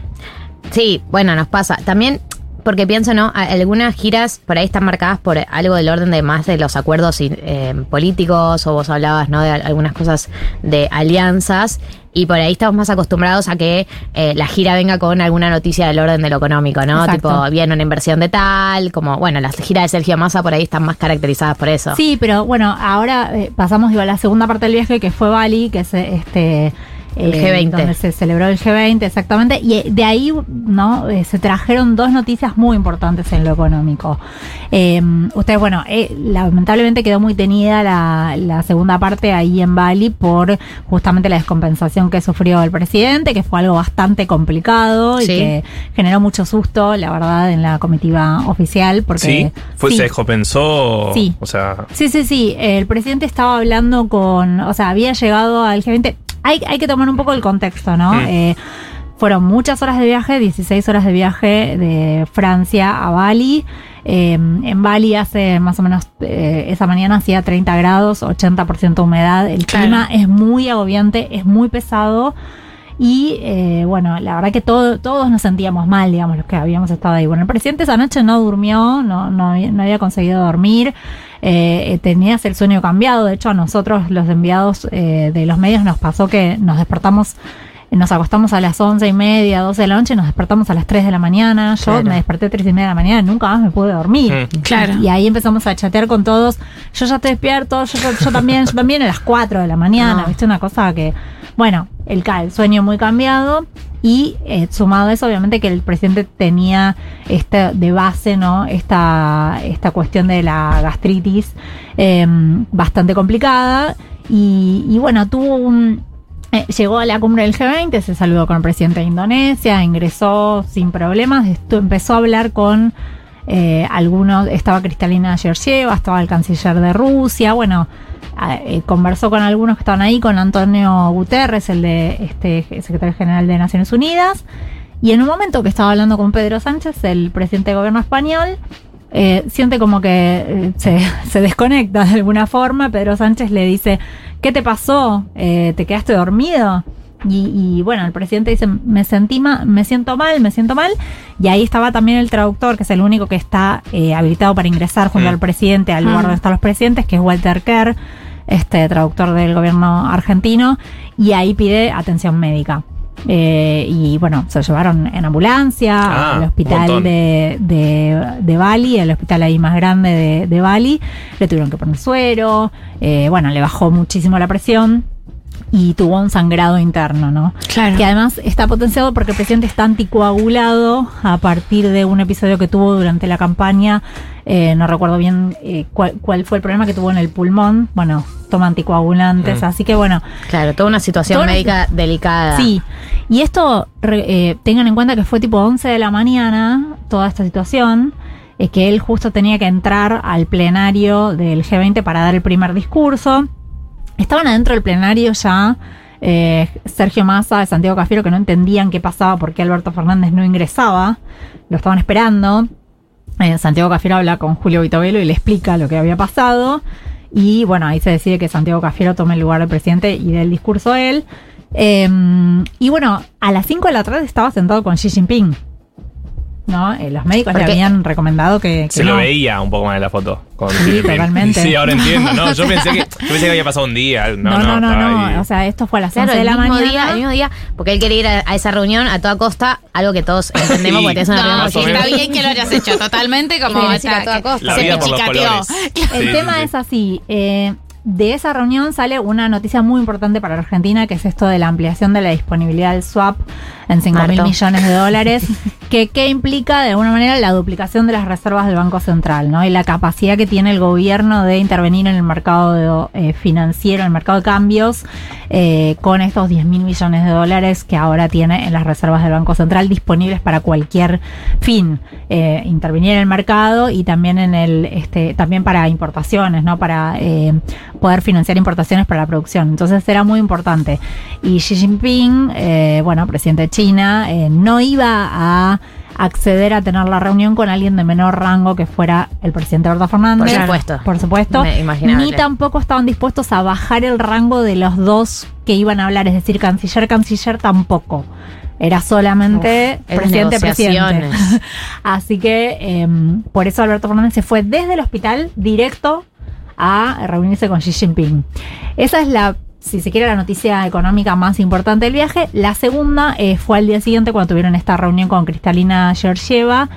Sí, bueno, nos pasa. También porque pienso, ¿no? Algunas giras por ahí están marcadas por algo del orden de más de los acuerdos eh, políticos, o vos hablabas, ¿no? De al- algunas cosas de alianzas. Y por ahí estamos más acostumbrados a que eh, la gira venga con alguna noticia del orden de lo económico, ¿no? Exacto. Tipo, viene una inversión de tal, como, bueno, las giras de Sergio Massa por ahí están más caracterizadas por eso. Sí, pero bueno, ahora eh, pasamos digo, a la segunda parte del viaje que fue Bali, que es este El eh, G20. donde se celebró el G20 exactamente y eh, de ahí no Eh, se trajeron dos noticias muy importantes en lo económico. Eh, ustedes bueno, eh, lamentablemente quedó muy tenida la, la segunda parte ahí en Bali por justamente la descompensación que sufrió el presidente, que fue algo bastante complicado y Sí. que generó mucho susto, la verdad, en la comitiva oficial porque Sí, fue, sí. se descompensó. Sí. O sea, Sí, sí, sí. El presidente estaba hablando con, o sea, había llegado al G20. Hay, hay que tomar un poco el contexto, ¿no? Mm. Eh, fueron muchas horas de viaje, 16 horas de viaje de Francia a Bali. Eh, en Bali hace más o menos, eh, esa mañana hacía 30 grados, 80% humedad. El Claro. clima es muy agobiante, es muy pesado. Y eh, bueno, la verdad que todo, todos nos sentíamos mal, digamos, los que habíamos estado ahí. Bueno, el presidente esa noche no durmió, no, no, había- no había conseguido dormir, eh, eh, tenías el sueño cambiado. De hecho, a nosotros, los enviados eh, de los medios, nos pasó que nos despertamos, nos acostamos a las once y media, 12 de la noche, nos despertamos a las 3 de la mañana. Yo Claro. me desperté a 3 y media de la mañana, nunca más me pude dormir. Mm. Claro. Y ahí empezamos a chatear con todos. Yo ya te despierto, yo, yo- yo también, yo también a las 4 de la mañana, No. ¿viste? Una cosa que, bueno, el, sueño muy cambiado. Y eh, sumado a eso, obviamente que el presidente tenía este de base, ¿no? Esta, esta cuestión de la gastritis eh, bastante complicada. Y, y bueno, tuvo un, eh, llegó a la cumbre del G20, se saludó con el presidente de Indonesia, ingresó sin problemas, empezó a hablar con eh, algunos, estaba Cristalina Georgieva, estaba el canciller de Rusia, bueno, eh, conversó con algunos que estaban ahí, con Antonio Guterres, el de este secretario general de Naciones Unidas, y en un momento que estaba hablando con Pedro Sánchez, el presidente de gobierno español, eh, siente como que eh, se, se desconecta de alguna forma. Pedro Sánchez le dice, ¿qué te pasó? Eh, ¿Te quedaste dormido? Y, y, bueno, el presidente dice, me sentí ma- me siento mal, me siento mal. Y ahí estaba también el traductor, que es el único que está eh, habilitado para ingresar junto Mm. al presidente al lugar Mm. donde están los presidentes, que es Walter Kerr, este traductor del gobierno argentino, y ahí pide atención médica. Eh, y bueno, se lo llevaron en ambulancia Ah, al hospital de, de, de Bali, el hospital ahí más grande de, de Bali. Le tuvieron que poner suero. eh, bueno, le bajó muchísimo la presión y tuvo un sangrado interno, ¿no? Claro. Que además está potenciado porque el presidente está anticoagulado a partir de un episodio que tuvo durante la campaña. eh, no recuerdo bien eh, cuál, cuál fue el problema que tuvo en el pulmón. Bueno, toma anticoagulantes, Mm. así que bueno. Claro, toda una situación Toda una- médica delicada. Sí, y esto re- eh, tengan en cuenta que fue tipo 11 de la mañana toda esta situación, es que él justo tenía que entrar al plenario del G20 para dar el primer discurso. Estaban adentro del plenario ya eh, Sergio Massa, Santiago Cafiero, que no entendían qué pasaba, por qué Alberto Fernández no ingresaba, lo estaban esperando. Eh, Santiago Cafiero habla con Julio Vitovelo y le explica lo que había pasado. Y bueno, ahí se decide que Santiago Cafiero tome el lugar del presidente y dé el discurso él. Eh, y bueno, a las 5 de la tarde estaba sentado con Xi Jinping. ¿No? Eh, los médicos le habían recomendado que. que Se lo veía un poco más en la foto. Con Sí, totalmente. Sí, ahora entiendo. No, yo pensé que, yo pensé que había pasado un día. No, No, no, no. O sea, esto fue a las Claro, 11 de la mismo mañana. día, el mismo día, porque él quería ir a, a esa reunión a toda costa, algo que todos entendemos Sí. porque es una No, reunión. Está bien que lo hayas hecho, totalmente como Quiere decir a está- toda costa. La se vida por los colores. El Sí, tema sí, es así. eh, de esa reunión sale una noticia muy importante para Argentina, que es esto de la ampliación de la disponibilidad del swap en 5 mil millones de dólares, que, que implica de alguna manera la duplicación de las reservas del Banco Central, ¿no? Y la capacidad que tiene el gobierno de intervenir en el mercado de, eh, financiero, en el mercado de cambios, eh, con estos 10 mil millones de dólares que ahora tiene en las reservas del Banco Central disponibles para cualquier fin. Eh, intervenir en el mercado y también en el, este, también para importaciones, ¿no? Para eh, poder financiar importaciones para la producción. Entonces era muy importante. Y Xi Jinping, eh, bueno, presidente de China, eh, no iba a acceder a tener la reunión con alguien de menor rango que fuera el presidente Alberto Fernández. Por supuesto. Por supuesto. Ni tampoco estaban dispuestos a bajar el rango de los dos que iban a hablar, es decir, canciller, canciller tampoco. Era solamente Uf, presidente, presidente. Así que em, por eso Alberto Fernández se fue desde el hospital directo a reunirse con Xi Jinping. Esa es la, si se quiere, la noticia económica más importante del viaje. La segunda eh, fue al día siguiente cuando tuvieron esta reunión con Cristalina Georgieva.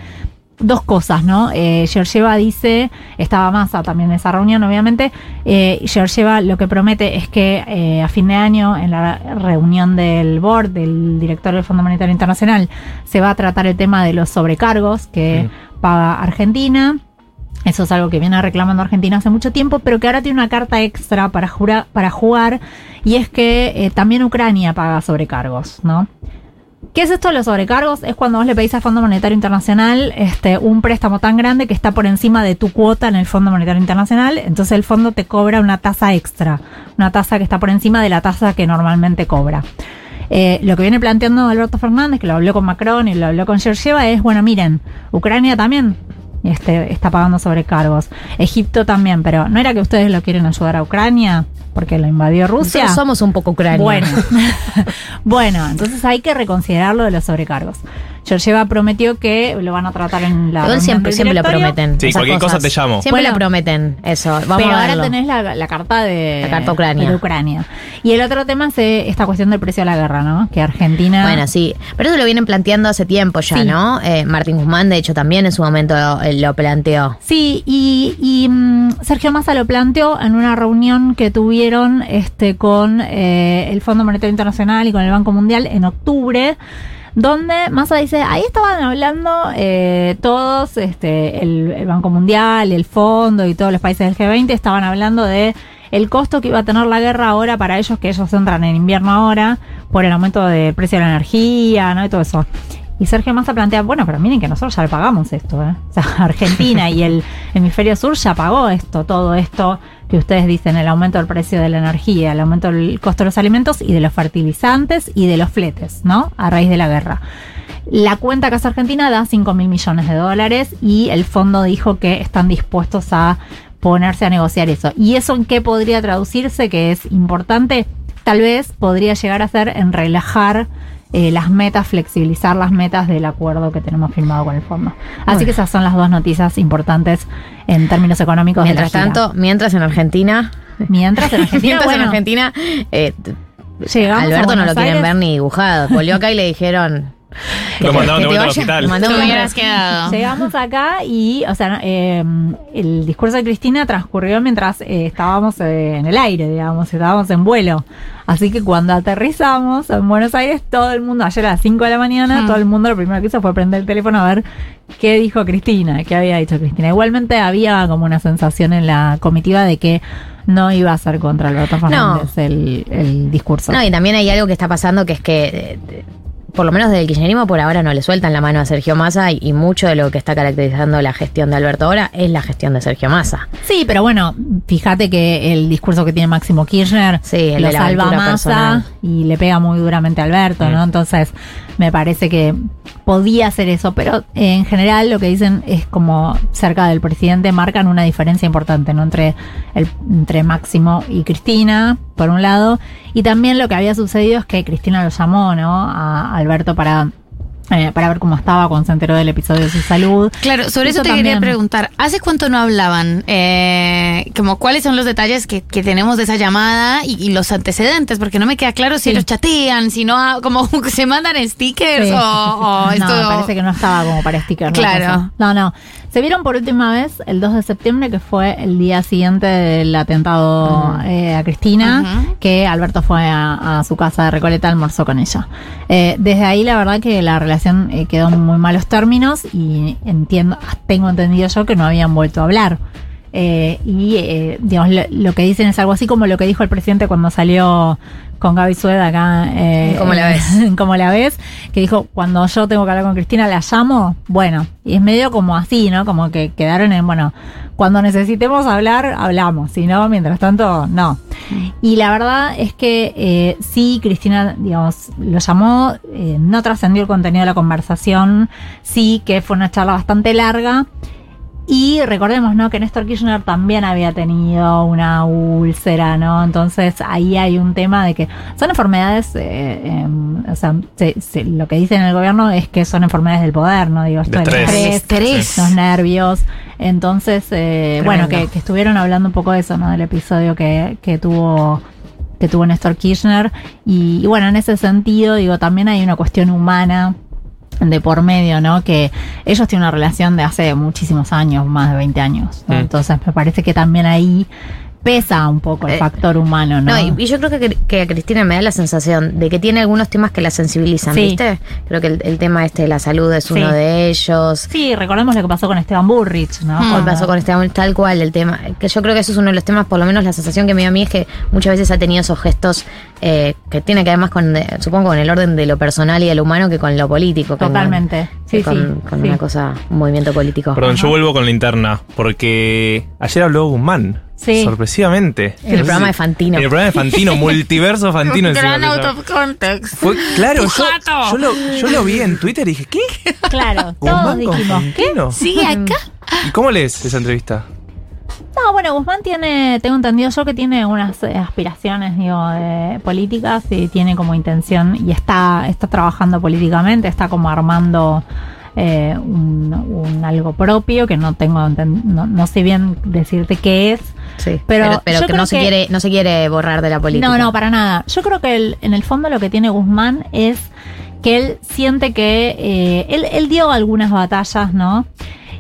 Dos cosas, ¿no? Eh, Georgieva dice, estaba Massa también en esa reunión, obviamente. Eh, Georgieva lo que promete es que eh, a fin de año, en la reunión del board, del director del Fondo Monetario Internacional, se va a tratar el tema de los sobrecargos que paga Argentina. Eso es algo que viene reclamando Argentina hace mucho tiempo, pero que ahora tiene una carta extra para, jura- para jugar, y es que eh, también Ucrania paga sobrecargos, ¿no? ¿Qué es esto de los sobrecargos? Es cuando vos le pedís al Fondo Monetario Internacional este, un préstamo tan grande que está por encima de tu cuota en el Fondo Monetario Internacional, entonces el fondo te cobra una tasa extra, una tasa que está por encima de la tasa que normalmente cobra. Eh, lo que viene planteando Alberto Fernández, que lo habló con Macron y lo habló con Georgieva, es, bueno, miren, Ucrania también este, está pagando sobrecargos. Egipto también, pero ¿no era que ustedes lo quieren ayudar a Ucrania? Porque lo invadió Rusia. Nosotros somos un poco Ucrania. Bueno, bueno, entonces hay que reconsiderar lo de los sobrecargos. Georgieva prometió que lo van a tratar en la. Reunión siempre, del siempre lo prometen. Sí, cualquier cosa te llamo. Siempre Bueno. lo prometen, eso. Vamos Pero a ahora tenés la, la carta de. La carta Ucrania. de Ucrania. Y el otro tema es eh, esta cuestión del precio de la guerra, ¿no? Que Argentina. Bueno, sí, pero eso lo vienen planteando hace tiempo ya, Sí. ¿no? Eh, Martín Guzmán, de hecho, también en su momento lo, eh, lo planteó. Sí, y, y, mm, Sergio Massa lo planteó en una reunión que tuvieron este, con eh, el Fondo Monetario Internacional y con el Banco Mundial en octubre, donde Massa dice, ahí estaban hablando eh, todos, este, el, Banco Mundial, el Fondo y todos los países del G20 estaban hablando de el costo que iba a tener la guerra ahora para ellos, que ellos entran en invierno ahora, por el aumento del precio de la energía, ¿no? Y todo eso. Y Sergio Massa plantea, bueno, pero miren que nosotros ya le pagamos esto, ¿eh? O sea, Argentina y el hemisferio sur ya pagó esto, todo esto que ustedes dicen, el aumento del precio de la energía, el aumento del costo de los alimentos y de los fertilizantes y de los fletes, ¿no? A raíz de la guerra. La cuenta que hace Argentina da 5 mil millones de dólares y el fondo dijo que están dispuestos a ponerse a negociar eso. ¿Y eso en qué podría traducirse? Que es importante, tal vez podría llegar a ser en relajar eh, las metas, flexibilizar las metas del acuerdo que tenemos firmado con el fondo. Así Bueno. que esas son las dos noticias importantes en términos económicos. de la Mientras gira. tanto, mientras en Argentina. mientras en Argentina, mientras bueno, en Argentina, eh, Alberto no lo quieren ver ni dibujado. Volvió acá y le dijeron. Lo mandaron de vuelta al hospital. mandó hubieras quedado. Llegamos acá y, o sea, eh, el discurso de Cristina transcurrió mientras eh, estábamos eh, en el aire, digamos, estábamos en vuelo. Así que cuando aterrizamos en Buenos Aires, todo el mundo, ayer a las 5 de la mañana, Hmm. todo el mundo lo primero que hizo fue prender el teléfono a ver qué dijo Cristina, qué había dicho Cristina. Igualmente había como una sensación en la comitiva de que no iba a ser contra Alberto Fernández el, el discurso. No, y también hay algo que está pasando que es que, eh, por lo menos desde el kirchnerismo, por ahora no le sueltan la mano a Sergio Massa y, y mucho de lo que está caracterizando la gestión de Alberto ahora es la gestión de Sergio Massa. Sí, pero bueno, fíjate que el discurso que tiene Máximo Kirchner el lo de la salva Massa personal. y le pega muy duramente a Alberto, ¿no? Entonces, me parece que podía hacer eso, pero eh, en general lo que dicen es como cerca del presidente marcan una diferencia importante, ¿no? Entre, el, entre Máximo y Cristina, por un lado, y también lo que había sucedido es que Cristina lo llamó, ¿no? A Alberto para... eh, para ver cómo estaba cuando se enteró del episodio de su salud. Claro, sobre eso, te también. quería preguntar. ¿Hace cuánto no hablaban? Eh, como cuáles son los detalles que, que tenemos de esa llamada y, y los antecedentes, porque no me queda claro si ellos chatean, si no, ha- como se mandan stickers Sí. o, o esto. No, parece que no estaba como para sticker. la Claro. No, no. Se vieron por última vez el 2 de septiembre, que fue el día siguiente del atentado eh, a Cristina, que Alberto fue a, a su casa de Recoleta, almorzó con ella. Eh, desde ahí, la verdad que la relación eh, quedó en muy malos términos y entiendo, tengo entendido yo que no habían vuelto a hablar. Eh, y eh, digamos, lo, lo que dicen es algo así como lo que dijo el presidente cuando salió con Gaby Sueda acá. Eh, ¿Cómo la ves? como la ves, que dijo, cuando yo tengo que hablar con Cristina, la llamo. Bueno, y es medio como así, ¿no? Como que quedaron en, bueno, cuando necesitemos hablar, hablamos. Si no, mientras tanto, no. Y la verdad es que eh, sí, Cristina, digamos, lo llamó, eh, no trascendió el contenido de la conversación, sí que fue una charla bastante larga. Y recordemos, ¿no? Que Néstor Kirchner también había tenido una úlcera, ¿no? Entonces ahí hay un tema de que son enfermedades, eh, em, o sea, se- se- lo que dicen el gobierno es que son enfermedades del poder, ¿no? Digo, esto De estrés. los nervios. Entonces, eh, bueno, que, que estuvieron hablando un poco de eso, ¿no? Del episodio que, que tuvo que tuvo Néstor Kirchner. Y, y bueno, en ese sentido, digo, también hay una cuestión humana de por medio, ¿no? Que ellos tienen una relación de hace muchísimos años, más de 20 años. ¿no? Mm. Entonces me parece que también ahí pesa un poco el Eh, factor humano, ¿no? No, y, y yo creo que, que a Cristina me da la sensación de que tiene algunos temas que la sensibilizan, Sí. ¿viste? Creo que el, el tema este de la salud es uno de ellos. Sí, recordemos lo que pasó con Esteban Burrich, ¿no? Cuando- pasó con este tal cual el tema, que yo creo que eso es uno de los temas, por lo menos la sensación que me dio a mí es que muchas veces ha tenido esos gestos eh, que tiene que ver más con, eh, supongo, con el orden de lo personal y de lo humano que con lo político. con- Totalmente. que Sí, con, sí, con sí. una cosa, un movimiento político. Perdón, yo vuelvo con la interna, porque ayer habló Guzmán. Sí. Sorpresivamente. En el programa de Fantino. En el programa de Fantino, multiverso Fantino. encima Gran out of context. Fue, claro, yo, yo lo, yo lo vi en Twitter y dije, ¿qué? Claro, todos Guzmán con dijimos, ¿qué? ¿Sigue acá? ¿Y cómo lees esa entrevista? No, bueno, Guzmán tiene, tengo entendido yo que tiene unas eh, aspiraciones, digo, de políticas y tiene como intención y está, está trabajando políticamente, está como armando eh, un, un algo propio que no tengo, no, no sé bien decirte qué es. Sí, pero, pero, pero yo que creo no se quiere, no se quiere borrar de la política. No, no, para nada. Yo creo que el- en el fondo lo que tiene Guzmán es que él siente que eh, él, él dio algunas batallas, ¿no?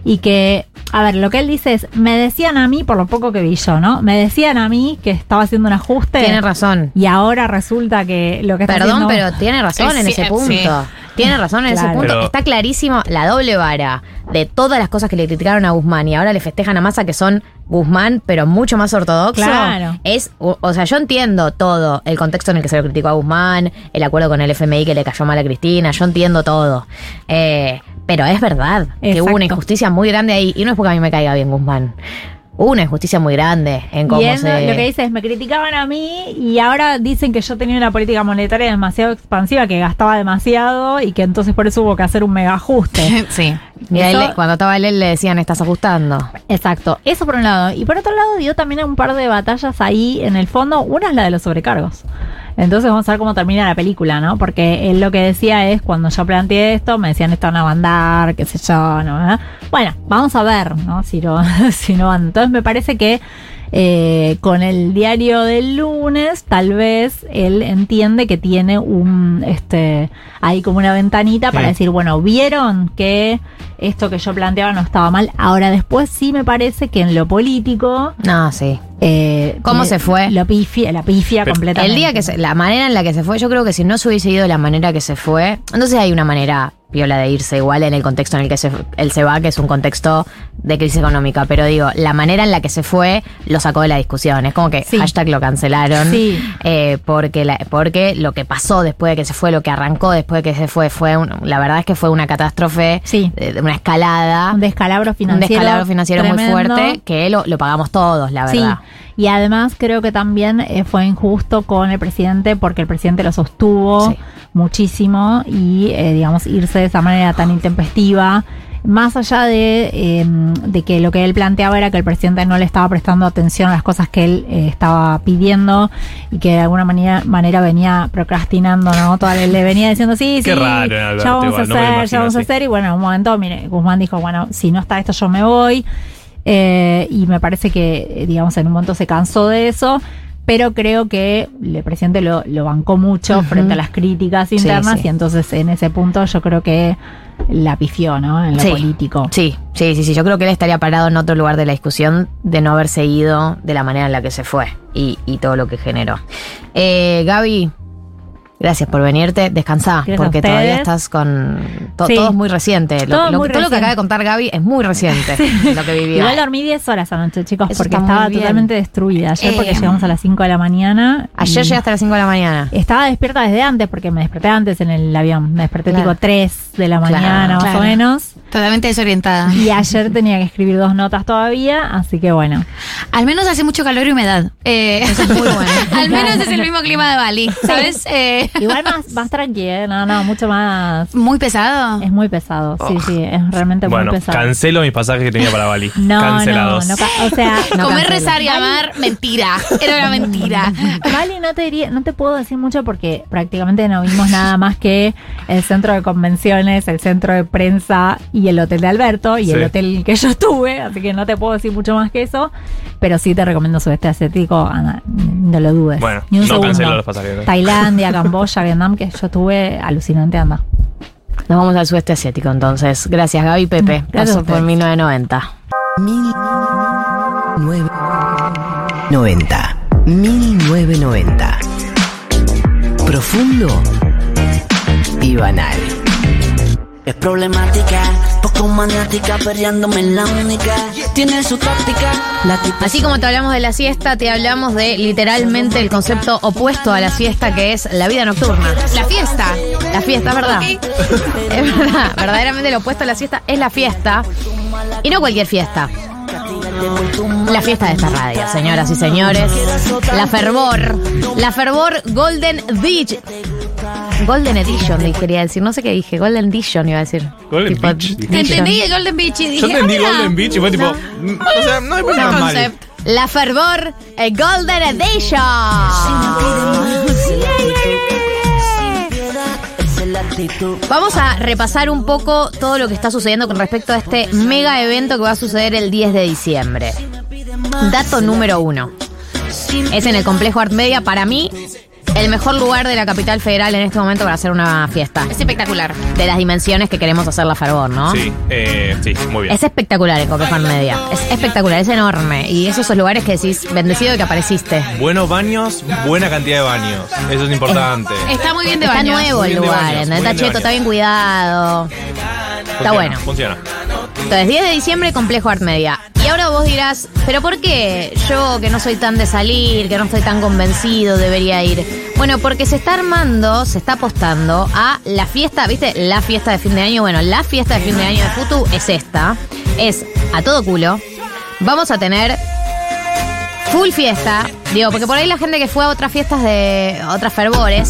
Y que, a ver, lo que él dice es, me decían a mí, por lo poco que vi yo, ¿no? Me decían a mí que estaba haciendo un ajuste. Tiene razón. Y ahora resulta que lo que está Perdón, haciendo- pero tiene razón en sí, ese sí. punto. Tiene razón en ese punto. Pero- Está clarísimo la doble vara de todas las cosas que le criticaron a Guzmán y ahora le festejan a Massa que son Guzmán, pero mucho más ortodoxo. Claro. Es, o, o sea, yo entiendo todo, el contexto en el que se lo criticó a Guzmán, el acuerdo con el FMI que le cayó mal a Cristina, yo entiendo todo. Eh, pero es verdad que hubo una injusticia muy grande ahí, y no es porque a mí me caiga bien Guzmán. Hubo una injusticia muy grande en cómo y él se... lo que dice es, me criticaban a mí y ahora dicen que yo tenía una política monetaria demasiado expansiva, que gastaba demasiado y que entonces por eso hubo que hacer un mega ajuste. sí. Y él, Eso- cuando estaba él, le decían, estás ajustando. Exacto, eso por un lado. Y por otro lado dio también un par de batallas ahí en el fondo. Una es la de los sobrecargos. Entonces vamos a ver cómo termina la película, ¿no? Porque él lo que decía es, cuando yo planteé esto, me decían esto no va a andar, qué sé yo, ¿no? Bueno, vamos a ver, ¿no? Si no, si no anda. Entonces me parece que eh, con el diario del lunes, tal vez él entiende que tiene un, este, ahí como una ventanita para decir, bueno, vieron que esto que yo planteaba no estaba mal. Ahora después sí me parece que en lo político... No, sí. Eh, ¿Cómo se fue? Lo pifia, la pifia completamente. El día que se- la manera en la que se fue, yo creo que si no se hubiese ido de la manera que se fue, entonces hay una manera piola de irse igual en el contexto en el que se, él se va, que es un contexto de crisis económica, pero digo, la manera en la que se fue lo sacó de la discusión, es como que hashtag lo cancelaron, Sí. eh, porque, la- porque lo que pasó después de que se fue, lo que arrancó después de que se fue, fue un- la verdad es que fue una catástrofe, de, de una escalada, Un descalabro un financiero. descalabro financiero muy fuerte, que lo, lo pagamos todos, la Sí, verdad. Y además creo que también eh, fue injusto con el presidente porque el presidente lo sostuvo muchísimo y, eh, digamos, irse de esa manera tan intempestiva. Más allá de, eh, de que lo que él planteaba era que el presidente no le estaba prestando atención a las cosas que él eh, estaba pidiendo y que de alguna manera, manera venía procrastinando, ¿no? Toda, le venía diciendo, sí, Qué sí, raro, ya vamos igual, a hacer, ya vamos a hacer. Y bueno, en un momento, mire, Guzmán dijo, bueno, si no está esto, yo me voy. Eh, y me parece que, eh, digamos, en un momento se cansó de eso. Pero creo que el presidente lo, lo bancó mucho frente a las críticas Sí, internas. sí. Y entonces en ese punto yo creo que la pifió, ¿no? En lo Sí. político. Sí, sí, sí, sí. Yo creo que él estaría parado en otro lugar de la discusión de no haber seguido de la manera en la que se fue y, y todo lo que generó. Eh, Gaby, gracias por venirte. Descansá, Gracias porque todavía estás con. to- Sí. Todo es muy reciente. Lo- Todo lo, muy todo lo que acaba de contar Gaby es muy reciente. Lo que vivió. Igual dormí 10 horas anoche, chicos, Eso porque estaba totalmente destruida. Ayer porque Eh, llegamos a las 5 de la mañana. Ayer llegaste a las 5 de la mañana. Estaba despierta desde antes porque me desperté antes en el avión. Me desperté Claro. tipo 3 de la Claro, mañana, más claro. o menos. Totalmente desorientada. Y ayer tenía que escribir dos notas todavía, así que bueno. Al menos hace mucho calor y humedad. Eh, Eso es muy bueno. al menos es el mismo clima de Bali, ¿sabes? Eh, Igual más, más tranqui, ¿eh? no, no, mucho más. Muy pesado. Es muy pesado, sí, sí, es realmente Bueno, muy pesado. cancelo mis pasajes que tenía para Bali. No, Cancelados. no, no, o sea, Comer, rezar y amar, mentira. Era una mentira. Vale, no te diría, no te puedo decir mucho porque prácticamente no vimos nada más que el centro de convenciones, el centro de prensa y el hotel de Alberto y Sí. el hotel que yo estuve, así que no te puedo decir mucho más que eso, pero sí te recomiendo sudeste asiático, anda, no lo dudes. Bueno, Ni un no segundo. cancelo los pasajes. Tailandia, Camboya, Vietnam, que yo estuve alucinante, anda. Nos vamos al sudeste asiático entonces. Gracias, Gaby Pepe. Gracias por ustedes. 1990. 90. 1990. Profundo y banal. Es problemática, poco maniática, perreándome en la única. Tiene su táctica. La tipa Así como te hablamos de la siesta, te hablamos de literalmente el concepto opuesto a la siesta, que es la vida nocturna. La fiesta. La fiesta, es verdad. Es verdad. Verdaderamente lo opuesto a la siesta es la fiesta. Y no cualquier fiesta. La fiesta de esta radio, señoras y señores. La fervor. La fervor Golden Beach. Golden Edition, di- quería decir. No sé qué dije. Golden Edition iba a decir. Golden Tipo, Beach. Edition. Entendí el Golden Beach y dije. Yo entendí "Ah, mira". Golden Beach y fue tipo. mm, O sea, no hay Buen nada mal. concepto. La fervor eh, Golden Edition. Vamos a repasar un poco todo lo que está sucediendo con respecto a este mega evento que va a suceder el 10 de diciembre. Dato número uno. Es en el complejo Art Media. Para mí, el mejor lugar de la capital federal en este momento para hacer una fiesta. Es espectacular. De las dimensiones que queremos hacer la fervor, ¿no? Sí, eh, sí, muy bien. Es espectacular el Art Media. Es espectacular, es enorme. Y es esos lugares que decís, bendecido de que apareciste. Buenos baños, buena cantidad de baños. Eso es importante. Está muy bien de Está nuevo el bien de lugar, baños, ¿entendés? muy está bien de cheto, está bien cuidado. Funciona, bueno. Funciona. Entonces, 10 de diciembre, Complejo Art Media. Y ahora vos dirás, ¿pero por qué yo que no soy tan de salir, que no estoy tan convencido, debería ir? Bueno, porque se está armando, se está apostando a la fiesta, ¿viste? La fiesta de fin de año. Bueno, la fiesta de fin de año de Futu es esta. Es a todo culo. Vamos a tener full fiesta. Digo, porque por ahí la gente que fue a otras fiestas de otras fervores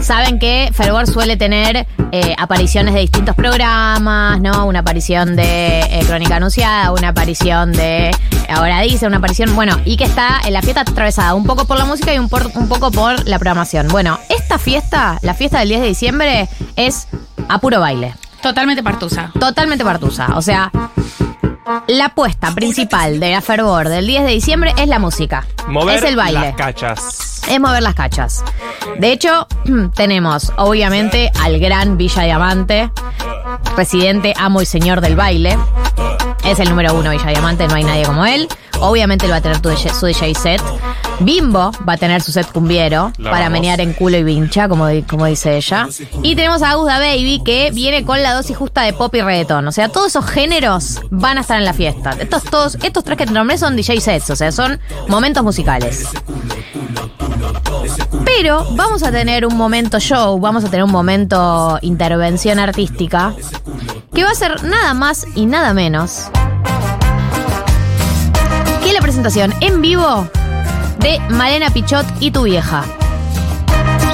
saben que Fervor suele tener eh, apariciones de distintos programas, ¿no? Una aparición de eh, Crónica Anunciada, una aparición de Ahora Dice, una aparición, bueno, y que está en la fiesta atravesada un poco por la música y un, por- un poco por la programación. Bueno, esta fiesta, la fiesta del 10 de diciembre, es a puro baile. Totalmente partusa. Totalmente partusa. O sea, La apuesta principal de la fervor del 10 de diciembre es la música. Mover es el baile. las cachas. Es mover las cachas. De hecho, tenemos obviamente al gran Villa Diamante, presidente, amo y señor del baile. Es el número uno Villa Diamante, no hay nadie como él. Obviamente él va a tener su DJ set. Bimbo va a tener su set cumbiero La para vamos. menear en culo y vincha, como, di- como dice ella. Y tenemos a Agusda Baby que viene con la dosis justa de pop y reggaetón. O sea, todos esos géneros van a estar en la fiesta. Estos, todos, estos tres que te nombré son DJ sets, o sea, son momentos musicales. Pero vamos a tener un momento show, vamos a tener un momento intervención artística, que va a ser nada más y nada menos que la presentación en vivo de Malena Pichot y tu vieja.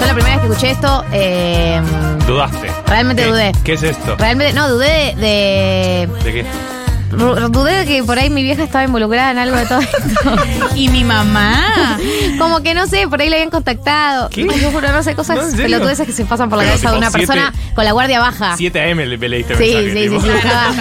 Yo la primera vez que escuché esto, eh, Dudaste. Realmente ¿Qué- dudé. ¿Qué es esto? realmente, no, dudé de, de- ¿De qué? Dudé de que por ahí mi vieja estaba involucrada en algo de todo esto. ¿Y mi mamá? Como que no sé, por ahí le habían contactado. ¿Qué? No, yo juro, no sé, cosas No, pelotudeces que se pasan por la Pero cabeza de una persona siete- con la guardia baja. 7 AM le le Sí, mensaje. sí, sí, tipo. sí, estaba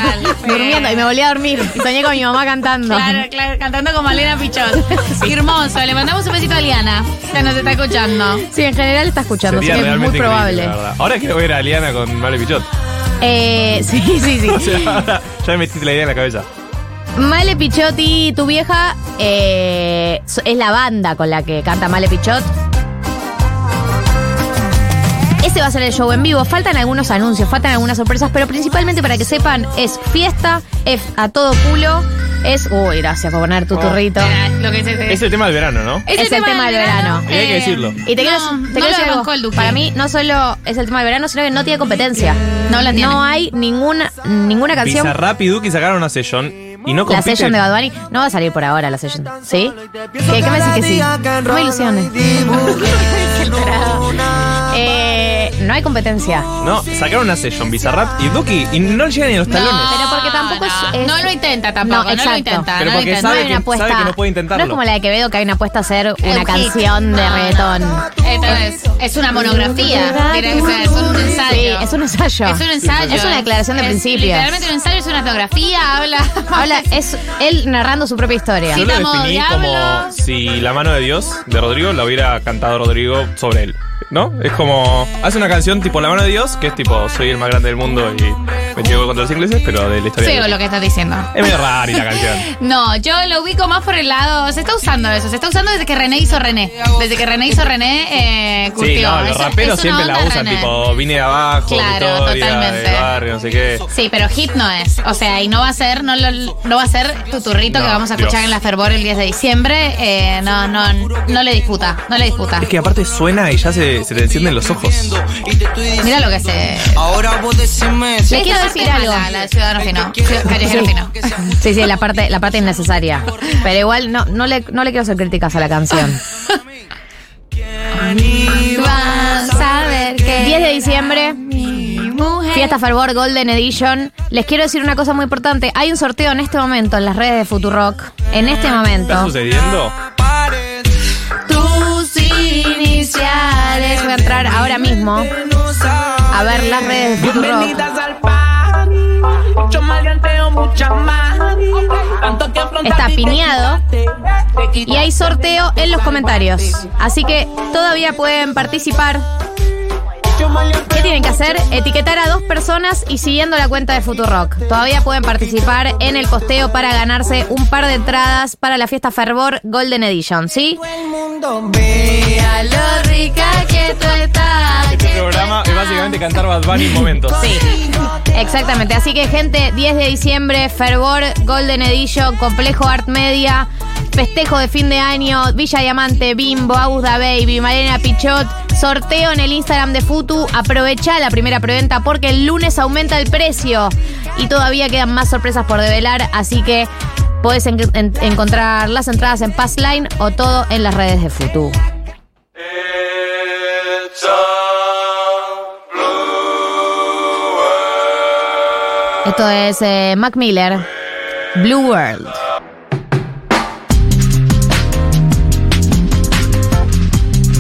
durmiendo y me volví a dormir y soñé con mi mamá cantando. Claro, claro, cantando con Malena Pichot. Hermoso, le mandamos un besito a Liana, que nos está escuchando. Sí, en general está escuchando, Sería así que es muy probable. la. Ahora quiero ver a Aliana con Male Pichot. Eh, sí, sí, sí. O sea, ahora ya me metiste la idea en la cabeza. Male Pichot y tu vieja eh, es la banda con la que canta Male Pichot. Ese va a ser el show en vivo. Faltan algunos anuncios, faltan algunas sorpresas, pero principalmente para que sepan, es fiesta, es a todo culo, es. Uy, gracias por poner tu turrito. Lo que se- Es el tema del verano, ¿no? Es, el tema del verano. Y hay que decirlo. Y te quiero, No, te no quiero lo decir algo. bancó el Duque. Para mí, no solo es el tema del verano, sino que no tiene competencia. No la tiene. No hay ninguna, ninguna canción. Bizarrap y Duki sacaron una session y no La session de Bad Bunny no va a salir por ahora, la session. ¿Sí? ¿Qué, qué me decís que sí? No me ilusiones. eh, no hay competencia. No, sacaron una session Bizarrap y Duki y no le llegan ni a los talones. Pero porque tampoco es, es- No lo intenta tampoco, no, lo exacto. intenta. Pero no lo porque intenta. sabe hay una que- que no puede intentarlo. No es como la de Quevedo que hay una apuesta a hacer una hit. canción de reggaetón. Entonces, es una monografía. Mira, o sea, es un ensayo. Sí, es un ensayo. Es un ensayo. Es una declaración de Es principios. Literalmente un ensayo, es una etnografía, habla. Habla, es él narrando su propia historia. Yo lo definí como si la mano de Dios de Rodrigo la hubiera cantado Rodrigo sobre él. ¿No? Es como. Hace una canción tipo La mano de Dios, que es tipo Soy el más grande del mundo y llevo contra los ingleses, pero de la historia. Sigo de lo que estás diciendo. Es medio rara la canción. No, yo lo ubico más por el lado. Se está usando eso. Se está usando desde que René hizo René. Desde que René hizo René, eh, curtió. Sí, no, los Es- raperos es siempre la usan, René. tipo, vine de abajo, Claro, Victoria, totalmente. de barrio, no sé qué. Sí, pero hit no es. O sea, y no va a ser, no, lo- no va a ser tu turrito No, que vamos a escuchar Dios. en la Fervor el 10 de diciembre. Eh, no, no, no le disputa, no le disputa. Es que aparte suena y ya se, se te encienden los ojos. Mira lo que se. Ahora vos decime Le quiero decir algo. La, de Ciudadano Fino. Ciudad- Callejero Fino. Sí, sí, la parte, la parte innecesaria. Pero igual no, no, le, no le quiero hacer críticas a la canción. Vas a ver que 10 de diciembre, mujer. Fiesta Fervor Golden Edition. Les quiero decir una cosa muy importante. Hay un sorteo en este momento en las redes de Futurock. En este ¿Está momento. sucediendo? Tus iniciales. Voy a entrar ahora mismo a ver las redes de Futurock. Mucho maleanteo, mucha más. Tanto que Está quitaste. Y hay sorteo en los comentarios. Así que todavía pueden participar. ¿Qué tienen que hacer? Etiquetar a dos personas y siguiendo la cuenta de Futurock. Todavía pueden participar en el posteo para ganarse un par de entradas para la fiesta Fervor Golden Edition, ¿sí? Vea lo rica que tú estás. Este programa es básicamente cantar Bad Bunny en momentos. Sí. Exactamente. Así que, gente, 10 de diciembre, Fervor Golden Edition, Complejo Art Media, festejo de fin de año, Villa Diamante, Bimbo, Augusta Baby, Malena Pichot, sorteo en el Instagram de Futu. Aprovecha la primera preventa porque el lunes aumenta el precio y todavía quedan más sorpresas por develar. Así que podés en- en- encontrar las entradas en Passline o todo en las redes de Futu. Esto es eh, Mac Miller, Blue World.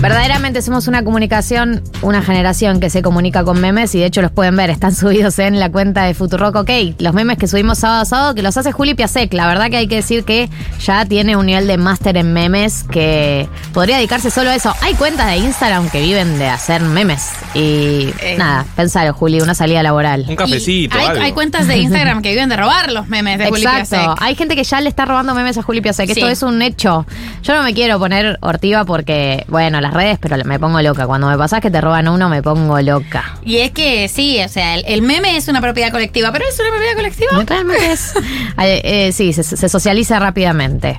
Verdaderamente somos una comunicación, una generación que se comunica con memes y de hecho los pueden ver, están subidos en la cuenta de Futurock OK. Los memes que subimos sábado a sábado, que los hace Juli Piasek. La verdad que hay que decir que ya tiene un nivel de máster en memes que podría dedicarse solo a eso. Hay cuentas de Instagram que viven de hacer memes. Y Eh. nada, pensalo, Juli, una salida laboral. Un cafecito, Hay, algo. hay cuentas de Instagram que viven de robar los memes de Juli Exacto. Piasek. Hay gente que ya le está robando memes a Juli Piasek. Esto Sí. es un hecho. Yo no me quiero poner hortiva porque, bueno, las redes, pero me pongo loca. Cuando me pasas que te roban uno, me pongo loca. Y es que sí, o sea, el, el meme es una propiedad colectiva, pero es una propiedad colectiva. Realmente es. Eh, eh, sí, se, se socializa rápidamente.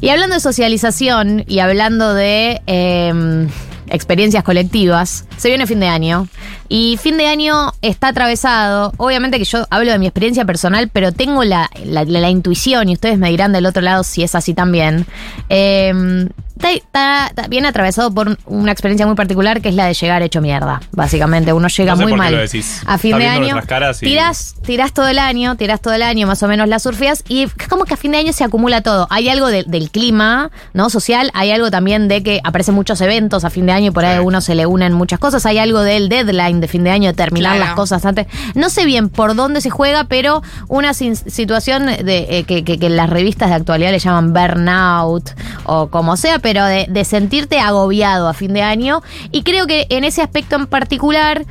Y hablando de socialización y hablando de eh, experiencias colectivas, se viene fin de año. Y fin de año está atravesado. Obviamente que yo hablo de mi experiencia personal, pero tengo la, la- la intuición, y ustedes me dirán del otro lado si es así también. Eh, está, está- está bien atravesado por una experiencia muy particular que es la de llegar hecho mierda. Básicamente, uno llega No sé muy mal. lo decís. A fin Está de año. caras y- Tirás, tirás todo el año, tirás todo el año, más o menos las surfeas, y es como que a fin de año se acumula todo. Hay algo de- del clima, ¿no? Social, hay algo también de que aparecen muchos eventos a fin de año y por ahí a uno se le unen muchas cosas. Hay algo del deadline de fin de año, de terminar Claro. las cosas antes. No sé bien por dónde se juega, pero una situación de eh, que, que- que las revistas de actualidad le llaman burnout o como sea, pero de, de sentirte agobiado a fin de año. Y creo que en ese aspecto en particular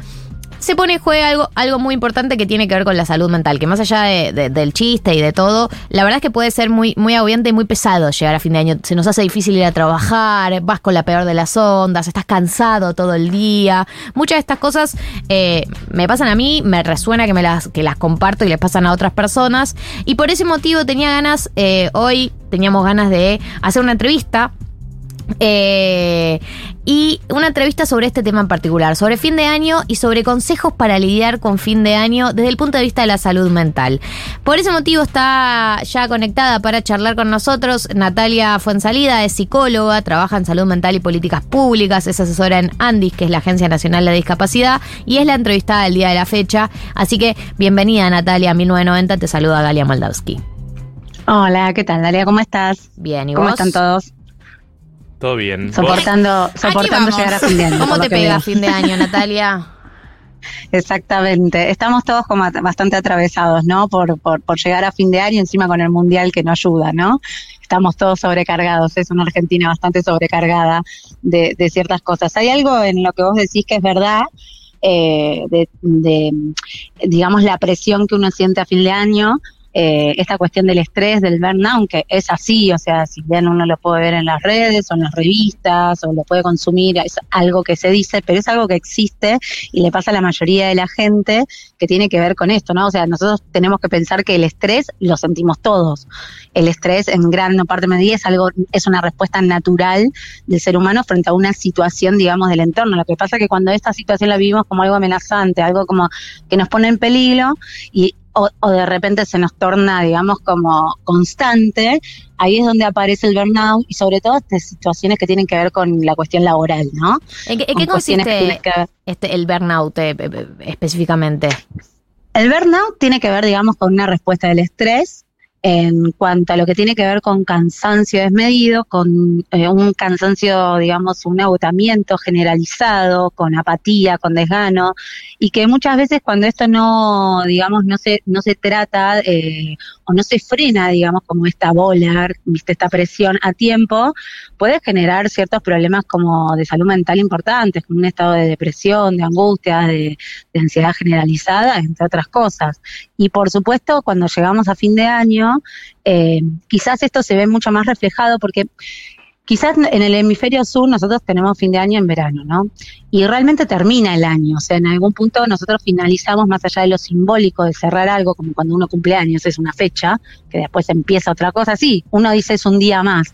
se pone en juego algo, algo muy importante que tiene que ver con la salud mental, que más allá de- de- del chiste y de todo, la verdad es que puede ser muy, muy agobiante y muy pesado llegar a fin de año. Se nos hace difícil ir a trabajar, vas con la peor de las ondas, estás cansado todo el día. Muchas de estas cosas eh, me pasan a mí, me resuena que, me las, que las comparto y les pasan a otras personas. Y por ese motivo tenía ganas, eh, hoy teníamos ganas de hacer una entrevista eh, y una entrevista sobre este tema en particular, sobre fin de año y sobre consejos para lidiar con fin de año desde el punto de vista de la salud mental. Por ese motivo está ya conectada para charlar con nosotros Natalia Fuensalida, es psicóloga, trabaja en salud mental y políticas públicas, es asesora en ANDIS, que es la Agencia Nacional de Discapacidad, y es la entrevistada del día de la fecha. Así que bienvenida Natalia, 1990, te saluda Galia Moldavsky. Hola, ¿qué tal, Dalia? ¿Cómo estás? Bien, ¿y ¿Cómo vos? están todos? Todo bien. Soportando, soportando llegar a fin de año. ¿Cómo te pega veo. fin de año, Natalia? Exactamente. Estamos todos como bastante atravesados, ¿no? Por, por, por llegar a fin de año, encima con el mundial que no ayuda, ¿no? Estamos todos sobrecargados. Es una Argentina bastante sobrecargada de, de ciertas cosas. Hay algo en lo que vos decís que es verdad. eh, de, de, digamos, la presión que uno siente a fin de año, eh, esta cuestión del estrés, del burnout, que es así, o sea, si bien uno lo puede ver en las redes o en las revistas o lo puede consumir, es algo que se dice, pero es algo que existe y le pasa a la mayoría de la gente que tiene que ver con esto, ¿no? O sea, nosotros tenemos que pensar que el estrés lo sentimos todos. El estrés en gran parte medida es algo, es una respuesta natural del ser humano frente a una situación, digamos, del entorno. Lo que pasa es que cuando esta situación la vivimos como algo amenazante, algo como que nos pone en peligro y o, o de repente se nos torna, digamos, como constante, ahí es donde aparece el burnout y sobre todo estas situaciones que tienen que ver con la cuestión laboral, ¿no? ¿En qué, en Con qué cuestiones que consiste que este, el burnout eh, eh, específicamente? El burnout tiene que ver, digamos, con una respuesta del estrés en cuanto a lo que tiene que ver con cansancio desmedido, con eh, un cansancio, digamos, un agotamiento generalizado, con apatía, con desgano, y que muchas veces cuando esto no, digamos, no se, no se trata eh, o no se frena, digamos, como esta bola, viste, esta presión a tiempo, puede generar ciertos problemas como de salud mental importantes, como un estado de depresión, de angustia, de, de ansiedad generalizada, entre otras cosas. Y por supuesto, cuando llegamos a fin de año, eh, quizás esto se ve mucho más reflejado porque quizás en el hemisferio sur nosotros tenemos fin de año en verano, ¿no? Y realmente termina el año, o sea, en algún punto nosotros finalizamos más allá de lo simbólico de cerrar algo, como cuando uno cumple años, es una fecha, que después empieza otra cosa, sí, uno dice es un día más,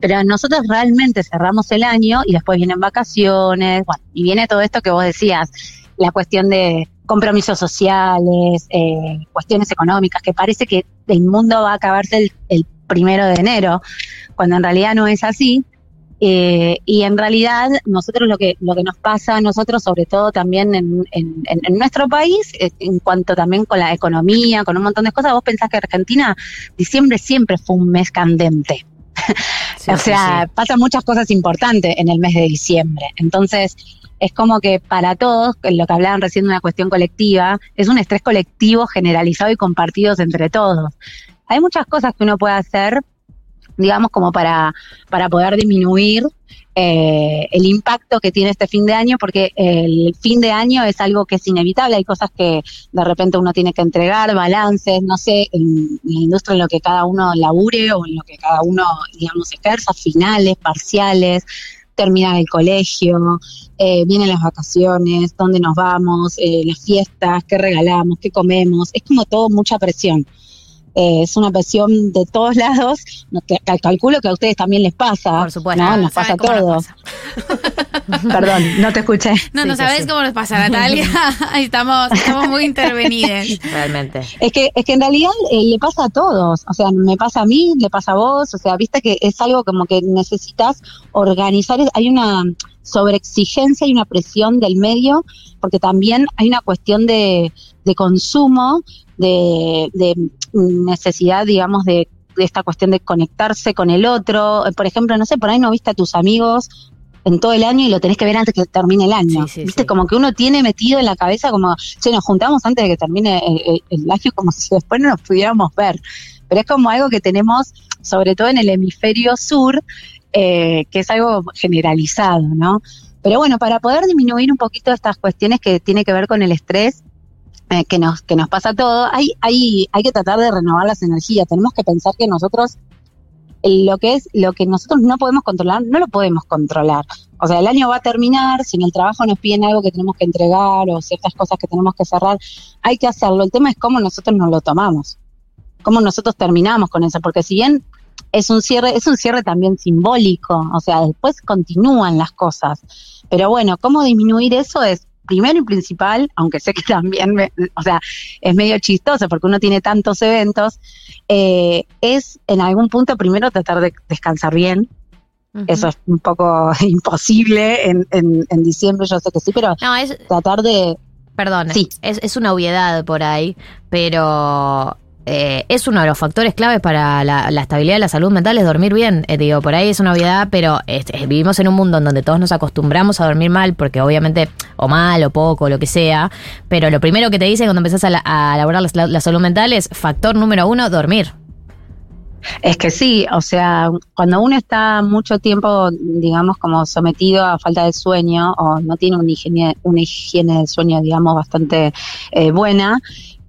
pero nosotros realmente cerramos el año y después vienen vacaciones, bueno, y viene todo esto que vos decías, la cuestión de compromisos sociales, eh, cuestiones económicas, que parece que el mundo va a acabarse el, primero de enero, cuando en realidad no es así. Eh, y en realidad nosotros lo que lo que nos pasa a nosotros sobre todo también en, en, en- nuestro país en cuanto también con la economía con un montón de cosas vos pensás que Argentina diciembre siempre fue un mes candente o sea, pasan muchas cosas importantes en el mes de diciembre. Entonces, es como que para todos, lo que hablaban recién de una cuestión colectiva, es un estrés colectivo generalizado y compartido entre todos. Hay muchas cosas que uno puede hacer, digamos, como para, para poder disminuir eh, el impacto que tiene este fin de año, porque el fin de año es algo que es inevitable, hay cosas que de repente uno tiene que entregar, balances, no sé, en la industria en lo que cada uno labure o en lo que cada uno, digamos, ejerza, finales, parciales, terminar el colegio, eh, vienen las vacaciones, dónde nos vamos, eh, las fiestas, qué regalamos, qué comemos, es como todo mucha presión. Eh, es una presión de todos lados. Que- calculo que a ustedes también les pasa. Por supuesto. ¿no? Nos ¿Saben pasa a cómo nos todos. Perdón, no te escuché. No, no sabes cómo nos pasa, Natalia. Ahí estamos, estamos muy intervenidas. Realmente. Es que, es que en realidad eh, le pasa a todos, o sea, me pasa a mí, le pasa a vos, o sea, viste que es algo como que necesitas organizar, hay una sobreexigencia y una presión del medio, porque también hay una cuestión de, de consumo, de, de necesidad, digamos, de, de esta cuestión de conectarse con el otro. Eh, Por ejemplo, no sé, por ahí no viste a tus amigos en todo el año y lo tenés que ver antes que termine el año. ¿Viste? Como que uno tiene metido en la cabeza como, che, nos juntamos antes de que termine el, el- el año como si después no nos pudiéramos ver. Pero es como algo que tenemos, sobre todo en el hemisferio sur, eh, que es algo generalizado, ¿no? Pero bueno, para poder disminuir un poquito estas cuestiones que tiene que ver con el estrés, eh, que nos que nos pasa todo, hay, hay, hay que tratar de renovar las energías. Tenemos que pensar que nosotros lo que es lo que nosotros no podemos controlar, no lo podemos controlar. O sea, el año va a terminar, si en el trabajo nos piden algo que tenemos que entregar o ciertas cosas que tenemos que cerrar, hay que hacerlo. El tema es cómo nosotros nos lo tomamos, cómo nosotros terminamos con eso, porque si bien es un cierre, es un cierre también simbólico, o sea, después continúan las cosas. Pero bueno, cómo disminuir eso es primero y principal, aunque sé que también, me- o sea, es medio chistoso porque uno tiene tantos eventos, eh, es en algún punto primero tratar de descansar bien. Eso es un poco imposible en, en, en diciembre, yo sé que sí, pero No, es, tratar de... Perdón, es, es una obviedad por ahí, pero eh, es uno de los factores claves para la, estabilidad de la salud mental, es dormir bien. Eh, digo, por ahí es una obviedad, pero este, vivimos en un mundo en donde todos nos acostumbramos a dormir mal, porque obviamente, o mal, o poco, lo que sea, pero lo primero que te dicen cuando empezás a, la- a elaborar la, la salud mental es factor número uno, dormir. Es que sí, o sea, cuando uno está mucho tiempo, digamos, como sometido a falta de sueño o no tiene una higiene, una higiene del sueño, digamos, bastante eh, buena,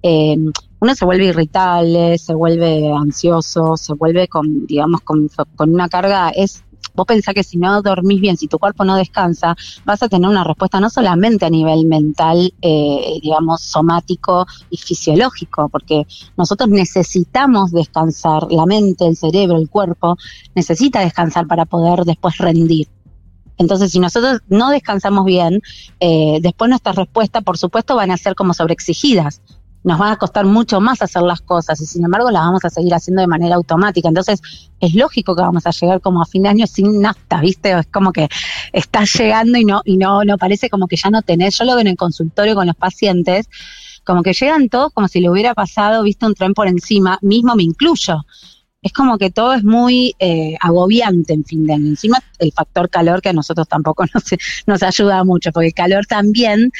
eh, uno se vuelve irritable, se vuelve ansioso, se vuelve con, digamos, con, una carga, es, vos pensás que si no dormís bien, si tu cuerpo no descansa, vas a tener una respuesta no solamente a nivel mental, eh, digamos, somático y fisiológico, porque nosotros necesitamos descansar, la mente, el cerebro, el cuerpo, necesita descansar para poder después rendir. Entonces, si nosotros no descansamos bien, eh, después nuestras respuestas, por supuesto, van a ser como sobreexigidas. Nos van a costar mucho más hacer las cosas y sin embargo las vamos a seguir haciendo de manera automática. Entonces, es lógico que vamos a llegar como a fin de año sin nafta, ¿viste? Es como que estás llegando y no, y no, no parece como que ya no tenés. Yo lo veo en el consultorio con los pacientes, como que llegan todos como si le hubiera pasado, viste, un tren por encima, mismo me incluyo. Es como que todo es muy eh, agobiante en fin de año. Encima el factor calor que a nosotros tampoco nos, ayuda mucho, porque el calor también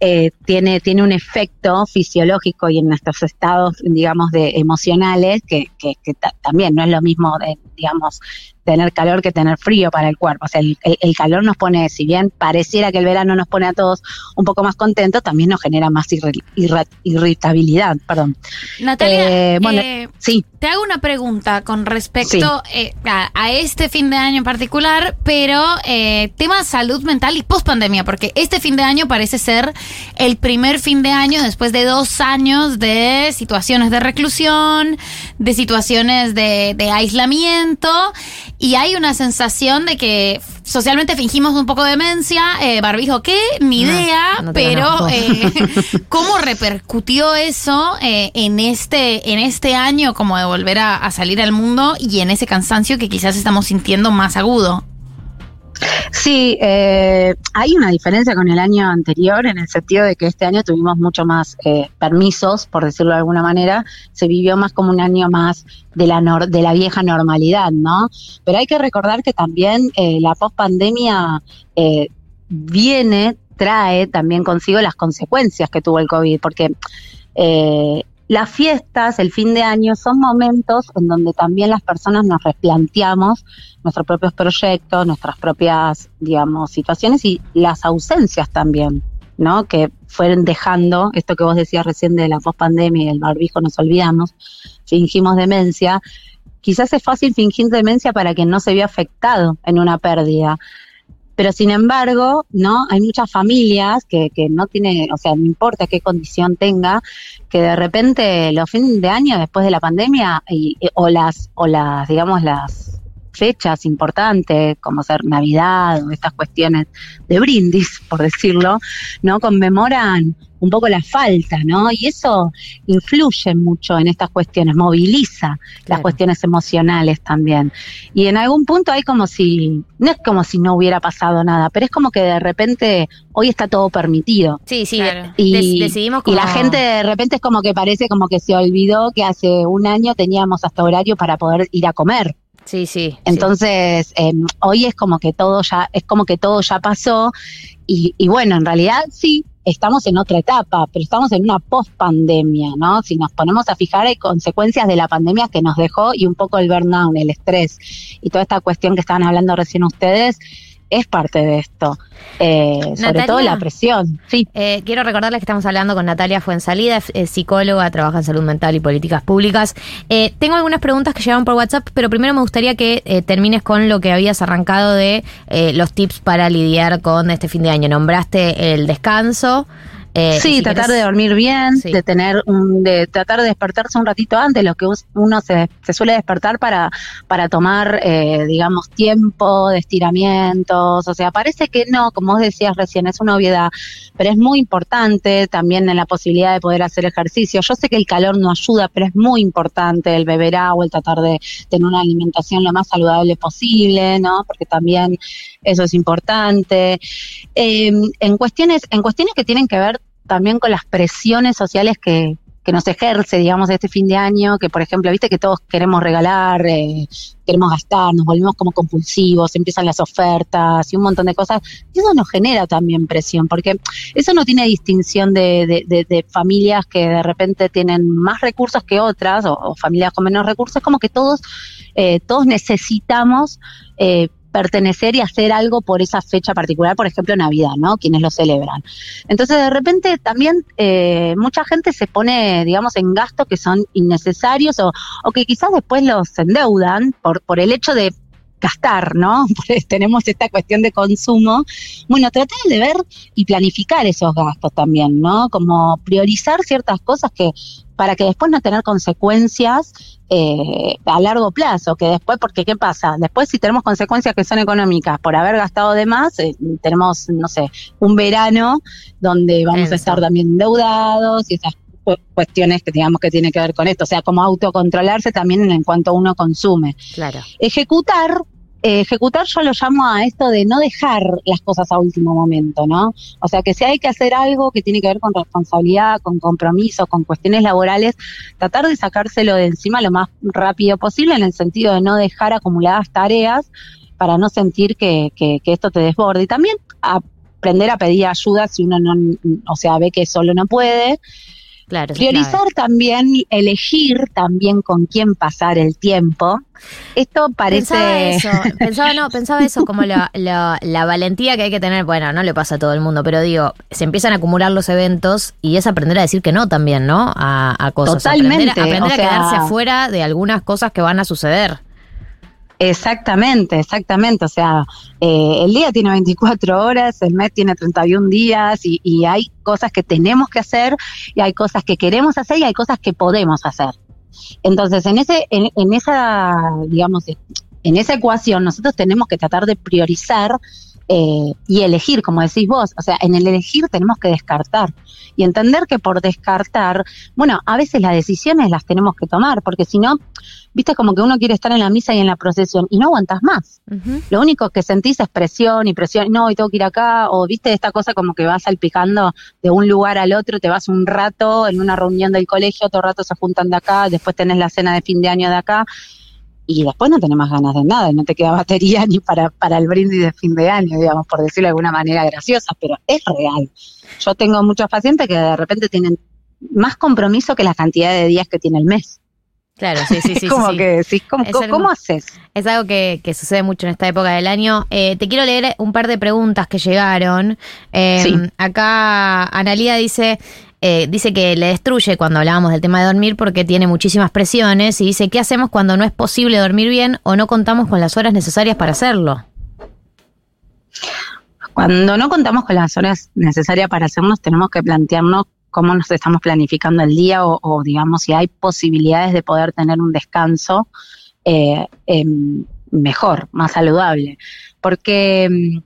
eh, tiene, tiene un efecto fisiológico y en nuestros estados, digamos, de emocionales, que, que, que ta- también no es lo mismo, de, digamos, tener calor que tener frío para el cuerpo. O sea, el, el- el calor nos pone, si bien pareciera que el verano nos pone a todos un poco más contentos, también nos genera más irri- irra- irritabilidad, perdón. Natalia, Eh, bueno, eh, sí. te hago una pregunta con respecto eh, a, a este fin de año en particular, pero eh, tema salud mental y post pandemia, porque este fin de año parece ser el primer fin de año después de dos años de situaciones de reclusión, de situaciones de, de aislamiento, y hay una sensación de que socialmente fingimos un poco de demencia, eh, barbijo, ¿qué? Ni idea, no pero eh, ¿cómo repercutió eso eh, en este en este año como de volver a, a salir al mundo y en ese cansancio que quizás estamos sintiendo más agudo? Sí, eh, hay una diferencia con el año anterior en el sentido de que este año tuvimos mucho más eh, permisos, por decirlo de alguna manera, se vivió más como un año más de la, de la vieja normalidad, ¿no? Pero hay que recordar que también eh, la pospandemia eh, viene, trae también consigo las consecuencias que tuvo el COVID, porque las fiestas, el fin de año, son momentos en donde también las personas nos replanteamos nuestros propios proyectos, nuestras propias, digamos, situaciones y las ausencias también, ¿no? Que fueron dejando, esto que vos decías recién de la pospandemia y el barbijo, nos olvidamos, fingimos demencia. Quizás es fácil fingir demencia para quien no se vio afectado en una pérdida. Pero sin embargo, ¿no? Hay muchas familias que, que no tiene, o sea, no importa qué condición tenga, que de repente los fines de año después de la pandemia y, y- o las, o las, digamos, las fechas importantes, como ser Navidad o estas cuestiones de brindis, por decirlo, ¿no? Conmemoran un poco la falta, ¿no? Y eso influye mucho en estas cuestiones, moviliza las cuestiones emocionales también. Y en algún punto hay como si, no es como si no hubiera pasado nada, pero es como que de repente hoy está todo permitido. Sí, sí, Y, decidimos y la como- gente de repente es como que parece como que se olvidó que hace un año teníamos hasta horario para poder ir a comer. Sí, sí. Entonces, eh, hoy es como que todo ya, es como que todo ya pasó. Y, y bueno, en realidad sí, estamos en otra etapa, pero estamos en una post-pandemia, ¿no? Si nos ponemos a fijar, hay consecuencias de la pandemia que nos dejó y un poco el burnout, el estrés y toda esta cuestión que estaban hablando recién ustedes es parte de esto. Eh, sobre todo la presión. Sí. Eh, quiero recordarles que estamos hablando con Natalia Fuensalida, es, es psicóloga, trabaja en salud mental y políticas públicas. Eh, tengo algunas preguntas que llegaron por WhatsApp, pero primero me gustaría que eh, termines con lo que habías arrancado de eh, los tips para lidiar con este fin de año. Nombraste el descanso. Eh, sí, si tratar querés- de dormir bien, de tener un, de tratar de despertarse un ratito antes, lo que uno se, se suele despertar para, para tomar, eh, digamos, tiempo de estiramientos. O sea, parece que no, como vos decías recién, es una obviedad, pero es muy importante también en la posibilidad de poder hacer ejercicio. Yo sé que el calor no ayuda, pero es muy importante el beber agua, el tratar de tener una alimentación lo más saludable posible, ¿no? Porque también eso es importante. Eh, en cuestiones, en cuestiones que tienen que ver también con las presiones sociales que, que nos ejerce, digamos, este fin de año, que por ejemplo, viste que todos queremos regalar, eh, queremos gastar, nos volvemos como compulsivos, empiezan las ofertas y un montón de cosas, eso nos genera también presión, porque eso no tiene distinción de, familias que de repente tienen más recursos que otras, o, familias con menos recursos, como que todos, eh, todos necesitamos eh, pertenecer y hacer algo por esa fecha particular, por ejemplo Navidad, ¿no? Quienes lo celebran. Entonces de repente también eh, mucha gente se pone, digamos, en gastos que son innecesarios o, o que quizás después los endeudan por, por el hecho de gastar, ¿no? Tenemos esta cuestión de consumo. Bueno, tratar de ver y planificar esos gastos también, ¿no? Como priorizar ciertas cosas que para que después no tener consecuencias eh, a largo plazo, que después, porque ¿qué pasa? Después si tenemos consecuencias que son económicas por haber gastado de más, eh, tenemos, no sé, un verano donde vamos a estar también endeudados y esas cu- cuestiones que digamos que tiene que ver con esto, o sea, como autocontrolarse también en cuanto uno consume. Claro. Ejecutar, eh, ejecutar yo lo llamo a esto de no dejar las cosas a último momento, ¿no? O sea, que si hay que hacer algo que tiene que ver con responsabilidad, con compromiso, con cuestiones laborales, tratar de sacárselo de encima lo más rápido posible en el sentido de no dejar acumuladas tareas para no sentir que, que, que esto te desborde. Y también aprender a pedir ayuda si uno no, o sea, ve que solo no puede. Claro, eso es Priorizar también, elegir también con quién pasar el tiempo. Esto parece... Pensaba eso, pensaba, no, pensaba eso como la, la, la valentía que hay que tener. Bueno, no le pasa a todo el mundo, pero digo, se empiezan a acumular los eventos y es aprender a decir que no también, ¿no? A, a cosas. Totalmente, Aprender, aprender o a quedarse afuera de algunas cosas que van a suceder. Exactamente, exactamente. O sea, eh, el día tiene 24 horas, el mes tiene 31 días y, y hay cosas que tenemos que hacer y hay cosas que queremos hacer y hay cosas que podemos hacer. Entonces, en ese, en, en esa, digamos, en esa ecuación nosotros tenemos que tratar de priorizar eh, y elegir, como decís vos. O sea, en el elegir tenemos que descartar y entender que por descartar, bueno, a veces las decisiones las tenemos que tomar, porque si no, viste como que uno quiere estar en la misa y en la procesión y no aguantas más. Lo único que sentís es presión y presión, no, y tengo que ir acá, o viste esta cosa como que vas salpicando de un lugar al otro, te vas un rato en una reunión del colegio, otro rato se juntan de acá, después tenés la cena de fin de año de acá y después no tenés más ganas de nada, no te queda batería ni para, para el brindis de fin de año, digamos, por decirlo de alguna manera graciosa, pero es real. Yo tengo muchos pacientes que de repente tienen más compromiso que la cantidad de días que tiene el mes. Claro, sí, sí, sí. como sí. que decís, ¿cómo, algo- haces? Es algo que, que sucede mucho en esta época del año. Eh, te quiero leer un par de preguntas que llegaron. Eh, Sí. Acá Analia dice, eh, dice que le destruye cuando hablábamos del tema de dormir porque tiene muchísimas presiones y dice, ¿qué hacemos cuando no es posible dormir bien o no contamos con las horas necesarias para hacerlo? Cuando no contamos con las horas necesarias para hacernos, tenemos que plantearnos cómo nos estamos planificando el día o, digamos, si hay posibilidades de poder tener un descanso eh, em, mejor, más saludable. Porque, mm,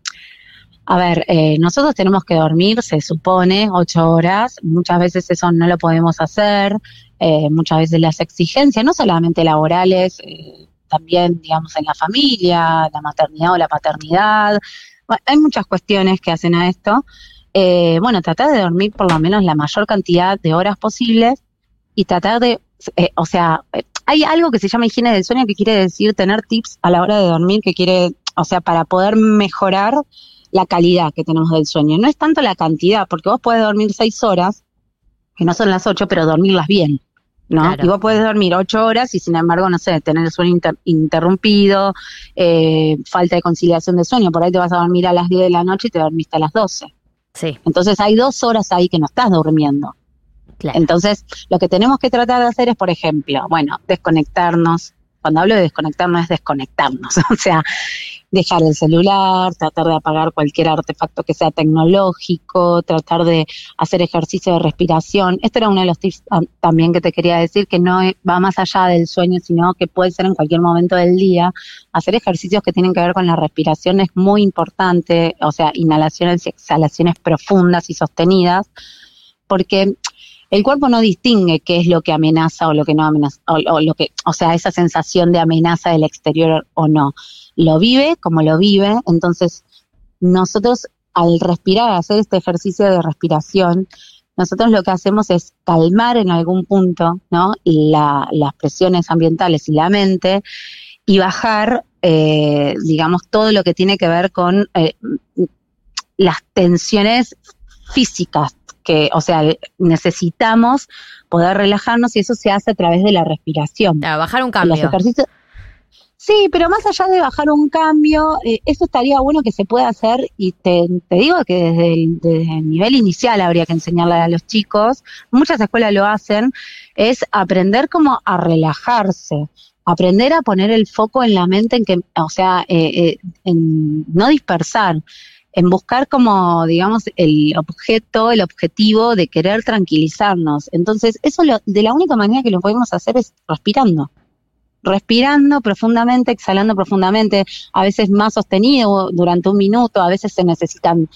a ver, eh, nosotros tenemos que dormir, se supone, ocho horas. Muchas veces eso no lo podemos hacer. eh, muchas veces las exigencias, no solamente laborales, eh, también, digamos, en la familia, la maternidad o la paternidad. Hay muchas cuestiones que hacen a esto. Eh, bueno, tratar de dormir por lo menos la mayor cantidad de horas posibles y tratar de, o sea, hay algo que se llama higiene del sueño que quiere decir tener tips a la hora de dormir que quiere, o sea, para poder mejorar la calidad que tenemos del sueño. No es tanto la cantidad, porque vos podés dormir seis horas, que no son las ocho, pero dormirlas bien. ¿no? Claro. Y vos podés dormir ocho horas y sin embargo, no sé, tener el sueño inter- interrumpido, eh, falta de conciliación de sueño. Por ahí te vas a dormir a las 10 de la noche y te dormiste a las 12. Sí. Entonces hay dos horas ahí que no estás durmiendo. Entonces, lo que tenemos que tratar de hacer es, por ejemplo, bueno, desconectarnos. Cuando hablo de desconectarnos es desconectarnos. O sea, dejar el celular, tratar de apagar cualquier artefacto que sea tecnológico, tratar de hacer ejercicio de respiración. Esto era uno de los tips ah, también que te quería decir, que no es- va más allá del sueño, sino que puede ser en cualquier momento del día. Hacer ejercicios que tienen que ver con la respiración es muy importante, o sea, inhalaciones y exhalaciones profundas y sostenidas, porque el cuerpo no distingue qué es lo que amenaza o lo que no amenaza, o, lo que, o sea, esa sensación de amenaza del exterior o no. Lo vive como lo vive, entonces nosotros al respirar, hacer este ejercicio de respiración, nosotros lo que hacemos es calmar en algún punto, ¿no? La- las presiones ambientales y la mente y bajar, eh, digamos, todo lo que tiene que ver con eh, las tensiones físicas que, o sea, necesitamos poder relajarnos y eso se hace a través de la respiración. bajar un Los cambio. ejercicios- Sí, pero más allá de bajar un cambio, eh, eso estaría bueno que se pueda hacer y te, te digo que desde el, desde el nivel inicial habría que enseñarle a los chicos, muchas escuelas lo hacen, es aprender como a relajarse, aprender a poner el foco en la mente en que, o sea, eh, eh, en no dispersar, en buscar como, digamos, el objeto, el objetivo de querer tranquilizarnos. Entonces, eso lo- de la única manera que lo podemos hacer es respirando respirando profundamente, exhalando profundamente, a veces más sostenido durante un minuto, a veces se necesitan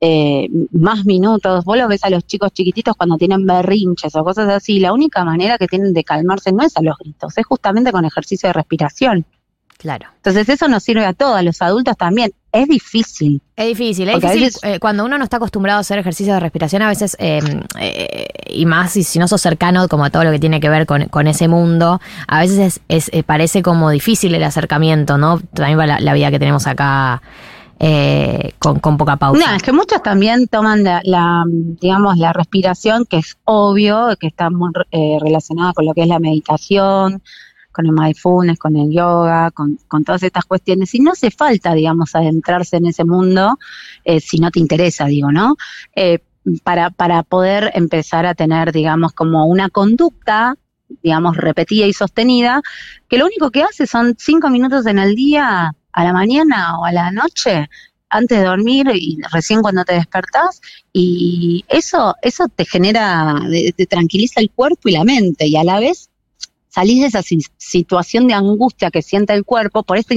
eh, más minutos. Vos los ves a los chicos chiquititos cuando tienen berrinches o cosas así. La única manera que tienen de calmarse no es a los gritos, es justamente con ejercicio de respiración. Claro. Entonces eso nos sirve a todos, a los adultos también. Es difícil. Es difícil, es Porque difícil veces- eh, cuando uno no está acostumbrado a hacer ejercicio de respiración, a veces, eh, eh, y más si, si no sos cercano como a todo lo que tiene que ver con, con ese mundo, a veces es, es, eh, parece como difícil el acercamiento, ¿no? También va la, la vida que tenemos acá eh, con, con poca pausa. No, es que muchos también toman la, la, digamos, la respiración, que es obvio, que está muy eh, relacionada con lo que es la meditación, con el mindfulness, con el yoga, con, todas estas cuestiones. Y no hace falta, digamos, adentrarse en ese mundo eh, si no te interesa, digo, ¿no? Eh, para, para poder empezar a tener, digamos, como una conducta digamos, repetida y sostenida, que lo único que hace son cinco minutos en el día, a la mañana o a la noche, antes de dormir y recién cuando te despertás, y eso, eso te genera, te tranquiliza el cuerpo y la mente, y a la vez salís de esa si- situación de angustia que siente el cuerpo, por esto,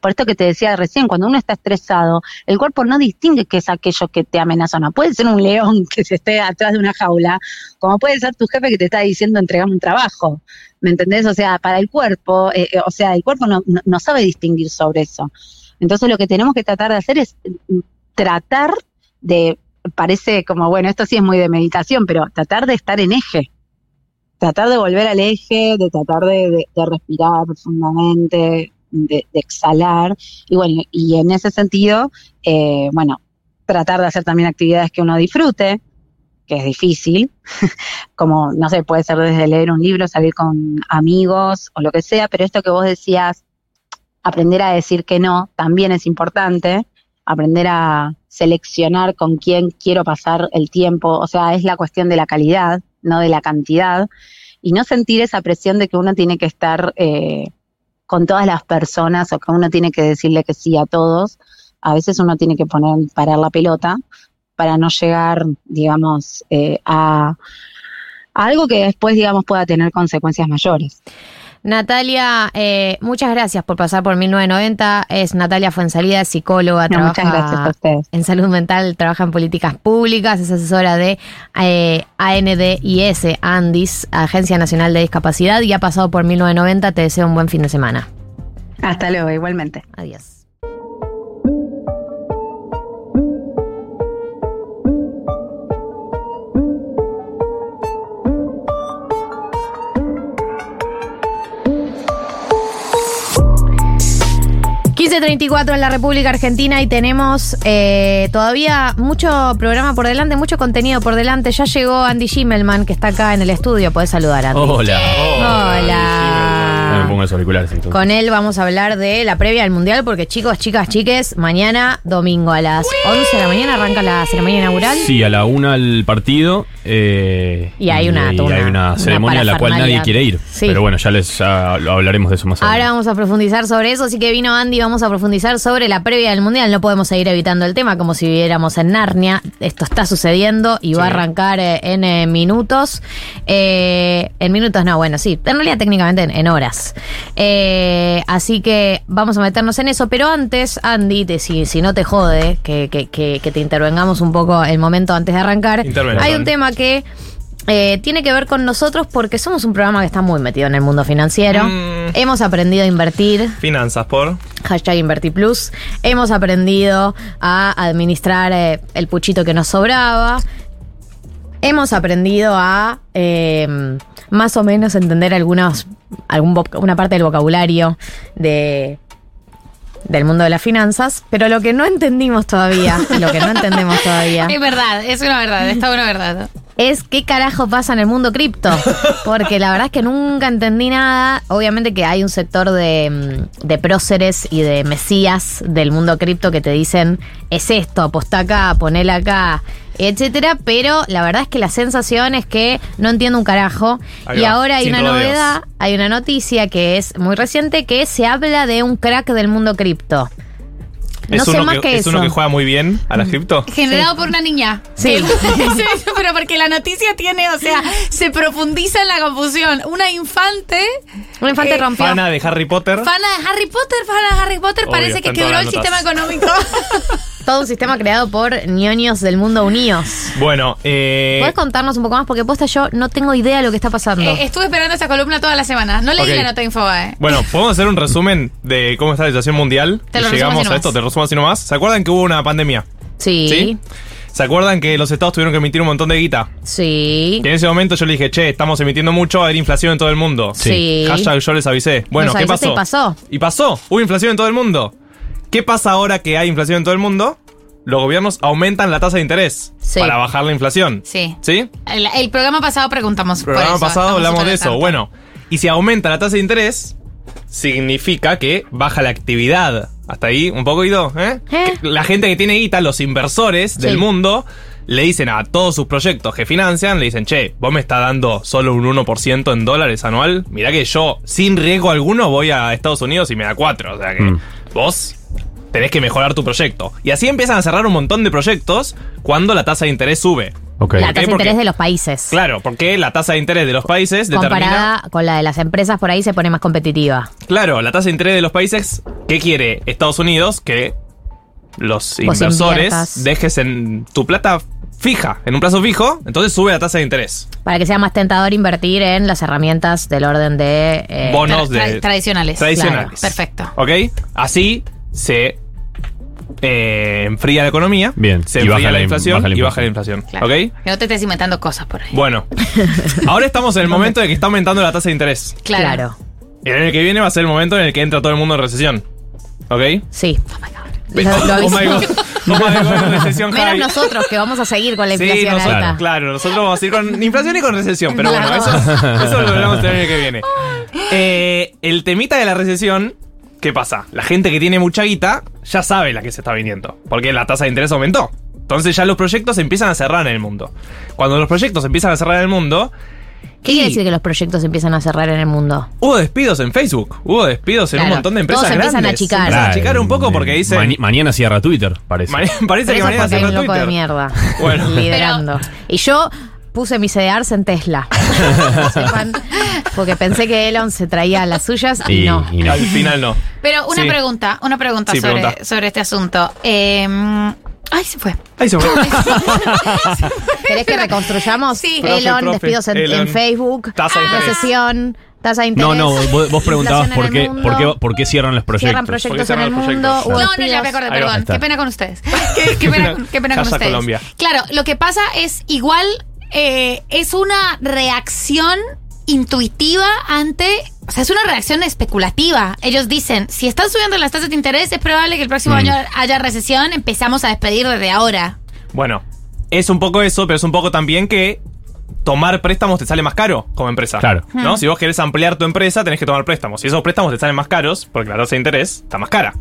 por esto que te decía recién, cuando uno está estresado, el cuerpo no distingue qué es aquello que te amenaza no. Puede ser un león que se esté atrás de una jaula, como puede ser tu jefe que te está diciendo entregame un trabajo. ¿Me entendés? O sea, para el cuerpo, eh, eh, o sea, el cuerpo no sabe distinguir sobre eso. Entonces lo que tenemos que tratar de hacer es mm, tratar de, parece como, bueno, esto sí es muy de meditación, pero tratar de estar en eje. Tratar de volver al eje, de tratar de, respirar profundamente, de, de exhalar. Y bueno, y en ese sentido, eh, bueno, tratar de hacer también actividades que uno disfrute, que es difícil, como, no sé, puede ser desde leer un libro, salir con amigos o lo que sea, pero esto que vos decías, aprender a decir que no, también es importante, aprender a seleccionar con quién quiero pasar el tiempo, o sea, es la cuestión de la calidad, no de la cantidad, y no sentir esa presión de que uno tiene que estar eh, con todas las personas o que uno tiene que decirle que sí a todos. A veces uno tiene que poner, parar la pelota para no llegar, digamos, eh, a, a algo que después, digamos, pueda tener consecuencias mayores. Natalia, eh, muchas gracias por pasar por 1990. Es Natalia Fuensalida, psicóloga, No, muchas gracias a ustedes. en salud mental, trabaja en políticas públicas, es asesora de eh, ANDIS, ANDIS, Agencia Nacional de Discapacidad, y ha pasado por 1990. Te deseo un buen fin de semana. Hasta luego, igualmente. Adiós. ...15.34 en la República Argentina y tenemos eh, todavía mucho programa por delante, mucho contenido por delante. Ya llegó Andy Schimmelman, que está acá en el estudio. Puedes saludar, Andy. Hola. Hola. Me pongo los auriculares. Con él vamos a hablar de la previa del Mundial, porque chicos, chicas, chiques, mañana domingo a las 11 de la mañana arranca la ceremonia inaugural. Sí, a la una el partido. eh, Y hay una- y toda hay una- una una ceremonia a la cual nadie quiere ir. Sí. Pero bueno, ya les ya lo hablaremos de eso más Ahora adelante. vamos a profundizar sobre eso, así que vino Andy, vamos a profundizar sobre la previa del Mundial. No podemos seguir evitando el tema como si viviéramos en Narnia. Esto está sucediendo y va a arrancar eh, en eh, minutos. Eh, en minutos no, bueno, sí, en realidad técnicamente en, en horas. Eh, así que vamos a meternos en eso, pero antes, Andy, te- si, si no te jode que, que- que- que te intervengamos un poco el momento antes de arrancar, hay un tema que... eh, tiene que ver con nosotros porque somos un programa que está muy metido en el mundo financiero. Mm. Hemos aprendido a invertir. Finanzas por. Hashtag InvertiPlus. Hemos aprendido a administrar eh, el puchito que nos sobraba. Hemos aprendido a eh, más o menos entender algunos, algún una parte del vocabulario de, del mundo de las finanzas, pero lo que no entendimos todavía, lo que no entendemos todavía, Es verdad, es una verdad, está una verdad. es qué carajo pasa en el mundo cripto. Porque la verdad es que nunca entendí nada. Obviamente que hay un sector de, de próceres y de mesías del mundo cripto que te dicen, es esto, apostá acá, ponela acá, etcétera. Pero la verdad es que la sensación es que no entiendo un carajo. Ahí y va, ahora hay sin una rodeos. novedad, hay una noticia que es muy reciente que se habla de un crack del mundo cripto. No es uno más que, que, es eso. uno que juega muy bien a las cripto. Generado por una niña. Sí. Pero porque la noticia tiene, o sea, se profundiza en la confusión. Una infante. Un infante eh, rompió. Fana de Harry Potter. Fana de Harry Potter, fana de Harry Potter, Obvio, parece que quebró el sistema económico. Todo un sistema creado por ñoños del mundo unidos. Bueno, eh, ¿Puedes contarnos un poco más? Porque posta yo no tengo idea de lo que está pasando. Eh, estuve esperando esa columna toda la semana. No leí la nota de Infobae. Bueno, podemos hacer un resumen de cómo está la situación mundial. Te lo llegamos así a esto, te resumo así nomás. ¿Se acuerdan que hubo una pandemia? Sí. ¿Sí? ¿Se acuerdan que los estados tuvieron que emitir un montón de guita? Sí. Y en ese momento yo le dije, che, estamos emitiendo mucho, haber inflación en todo el mundo. Sí. Hashtag yo les avisé. Bueno, Nos ¿qué pasó? y pasó. Y pasó. Hubo inflación en todo el mundo. ¿Qué pasa ahora que hay inflación en todo el mundo? Los gobiernos aumentan la tasa de interés Sí. para bajar la inflación. Sí. ¿Sí? El, el programa pasado preguntamos. El por programa eso, pasado estamos hablamos de eso. tanto. Bueno, y si aumenta la tasa de interés, significa que baja la actividad. Hasta ahí, un poquito, ¿eh? Que La gente que tiene guita, los inversores del Sí. mundo, le dicen a todos sus proyectos que financian, le dicen, che, vos me estás dando solo un 1% en dólares anual. Mirá que yo, sin riesgo alguno, voy a Estados Unidos y me da 4. O sea que Mm. vos tenés que mejorar tu proyecto. Y así empiezan a cerrar un montón de proyectos cuando la tasa de interés sube. La ¿Por tasa de interés de los países. Claro, porque la tasa de interés de los países determina. Comparada con la de las empresas, por ahí se pone más competitiva. Claro, la tasa de interés de los países. ¿Qué quiere Estados Unidos? Que los Vos inversores inviertas. dejes en tu plata fija, en un plazo fijo, entonces sube la tasa de interés. Para que sea más tentador invertir en las herramientas del orden de... eh, Bonos Tra- de. tradicionales. Tradicionales. Claro, perfecto. ¿Ok? Así se eh, enfría la economía. Bien, Se y enfría baja la, la in- inflación baja la y baja la inflación. Claro. ¿Ok? Que no te estés inventando cosas por ahí. Bueno, ahora estamos en el momento de que está aumentando la tasa de interés. Claro. Y el año que viene va a ser el momento en el que entra todo el mundo en recesión. ¿Ok? Sí. Lo, Lo- lo oh my God. Oh my God, recesión Menos high. nosotros, que vamos a seguir con la Sí, inflación nosotros, alta. claro, nosotros vamos a ir con inflación y con recesión, pero bueno, Claro. eso, eso lo hablamos el año que viene. Eh, el temita de la recesión, ¿qué pasa? La gente que tiene mucha guita ya sabe la que se está viniendo, porque la tasa de interés aumentó. Entonces ya los proyectos se empiezan a cerrar en el mundo. Cuando los proyectos se empiezan a cerrar en el mundo, ¿Qué quiere decir que los proyectos empiezan a cerrar en el mundo? hubo despidos en Facebook, hubo despidos en un Claro, montón de empresas todos empiezan a grandes. achicar. Se empiezan a achicar un poco porque dicen... Mañana cierra Twitter, parece. Ma- parece Pero que eso mañana cierra un loco de Twitter. mierda Bueno. liderando. Y yo puse mis CDRs en Tesla. Sepan, porque pensé que Elon se traía las suyas y, Y- no. y no. Al final no. Pero una Sí. pregunta, una pregunta Sí, sobre, pregunta. sobre este asunto. Eh, ay, se fue. Ahí se fue. ¿Querés que reconstruyamos? Sí. Profe, Elon, profe, despidos en, Elon. en Facebook, Tasa de recesión, tasa de interés. No, no, vos, vos preguntabas por qué, mundo, por, qué, por qué cierran los proyectos. Cierran proyectos en el mundo. proyectos? No, no, ya me acordé, perdón. Qué pena con ustedes. Qué, qué pena, qué pena con ustedes. Colombia. Claro, lo que pasa es igual eh, es una reacción intuitiva ante, o sea, es una reacción especulativa. Ellos dicen, si están subiendo las tasas de interés, es probable que el próximo Mm. año haya recesión, empezamos a despedir desde ahora. Bueno, es un poco eso, pero es un poco también que tomar préstamos te sale más caro como empresa. Claro. ¿No? Hmm. Si vos querés ampliar tu empresa, tenés que tomar préstamos. Si esos préstamos te salen más caros, porque la tasa de interés está más cara.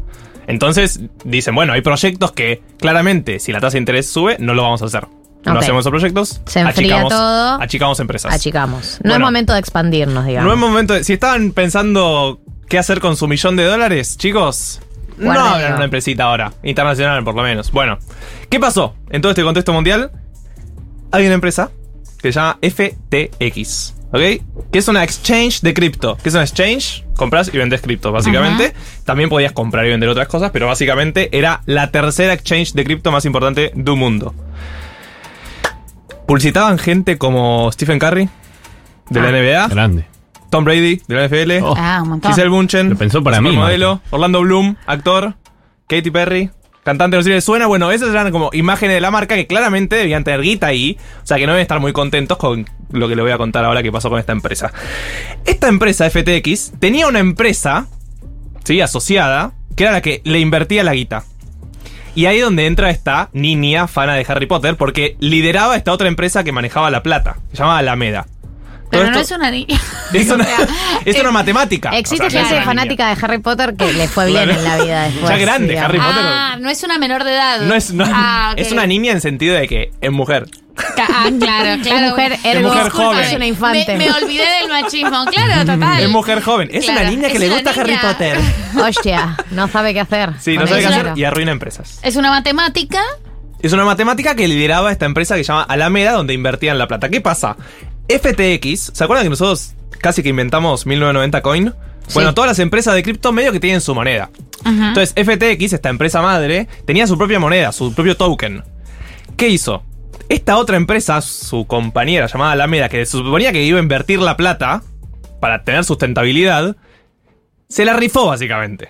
Entonces dicen, bueno, hay proyectos que claramente, si la tasa de interés sube, no lo vamos a hacer. No Ok. hacemos esos proyectos. Se enfría achicamos, todo. Achicamos empresas. Achicamos. No es momento de expandirnos, digamos. No es momento de- Si estaban pensando qué hacer con su millón de dólares, chicos, no abran una empresita ahora. Internacional, por lo menos. Bueno, ¿qué pasó en todo este contexto mundial? Hay una empresa que se llama FTX. ¿Ok? Que es una exchange de cripto. Que es una exchange, compras y vendes cripto, básicamente. También podías comprar y vender otras cosas, pero básicamente era la tercera exchange de cripto más importante del mundo. Publicitaban gente como Stephen Curry, de la Ah. NBA. Grande. Tom Brady, de la NFL. Oh. Ah, un montón. Giselle Bunchen. Lo pensó para mí, modelo. Orlando Bloom, actor. Katy Perry. Cantante, no sé si les suena. Bueno, esas eran como imágenes de la marca que claramente debían tener guita ahí. O sea que no deben estar muy contentos con lo que les voy a contar ahora que pasó con esta empresa. Esta empresa, FTX, tenía una empresa, ¿sí? Asociada, que era la que le invertía la guita. Y ahí donde entra esta niña fana de Harry Potter, porque lideraba esta otra empresa que manejaba la plata, se llamaba Alameda. Pero no es una niña. Es una, es eh, una matemática. Existe O sea, no es gente fanática de Harry Potter que le fue bien Claro. en la vida después. Ya grande, digamos. Harry Potter. Ah, no es una menor de edad. No es, no- Ah, es una niña en sentido de que es mujer. Ah, claro, claro. mujer, ergo, mujer joven. es una infante. Me, me olvidé del machismo. Claro, total. Es mujer joven. Es Claro, una niña que es le gusta Harry niña. Potter. Hostia, no sabe qué hacer. Sí, no sabe qué hacer y arruina empresas. Es una matemática. Es una matemática que lideraba esta empresa que se llama Alameda, donde invertían la plata. ¿Qué pasa? FTX, ¿se acuerdan que nosotros casi que inventamos 1990 Coin? Bueno, todas las empresas de cripto medio que tienen su moneda. Entonces, FTX, esta empresa madre, tenía su propia moneda, su propio token. ¿Qué hizo? Esta otra empresa, su compañera llamada Alameda, que se suponía que iba a invertir la plata para tener sustentabilidad, se la rifó básicamente.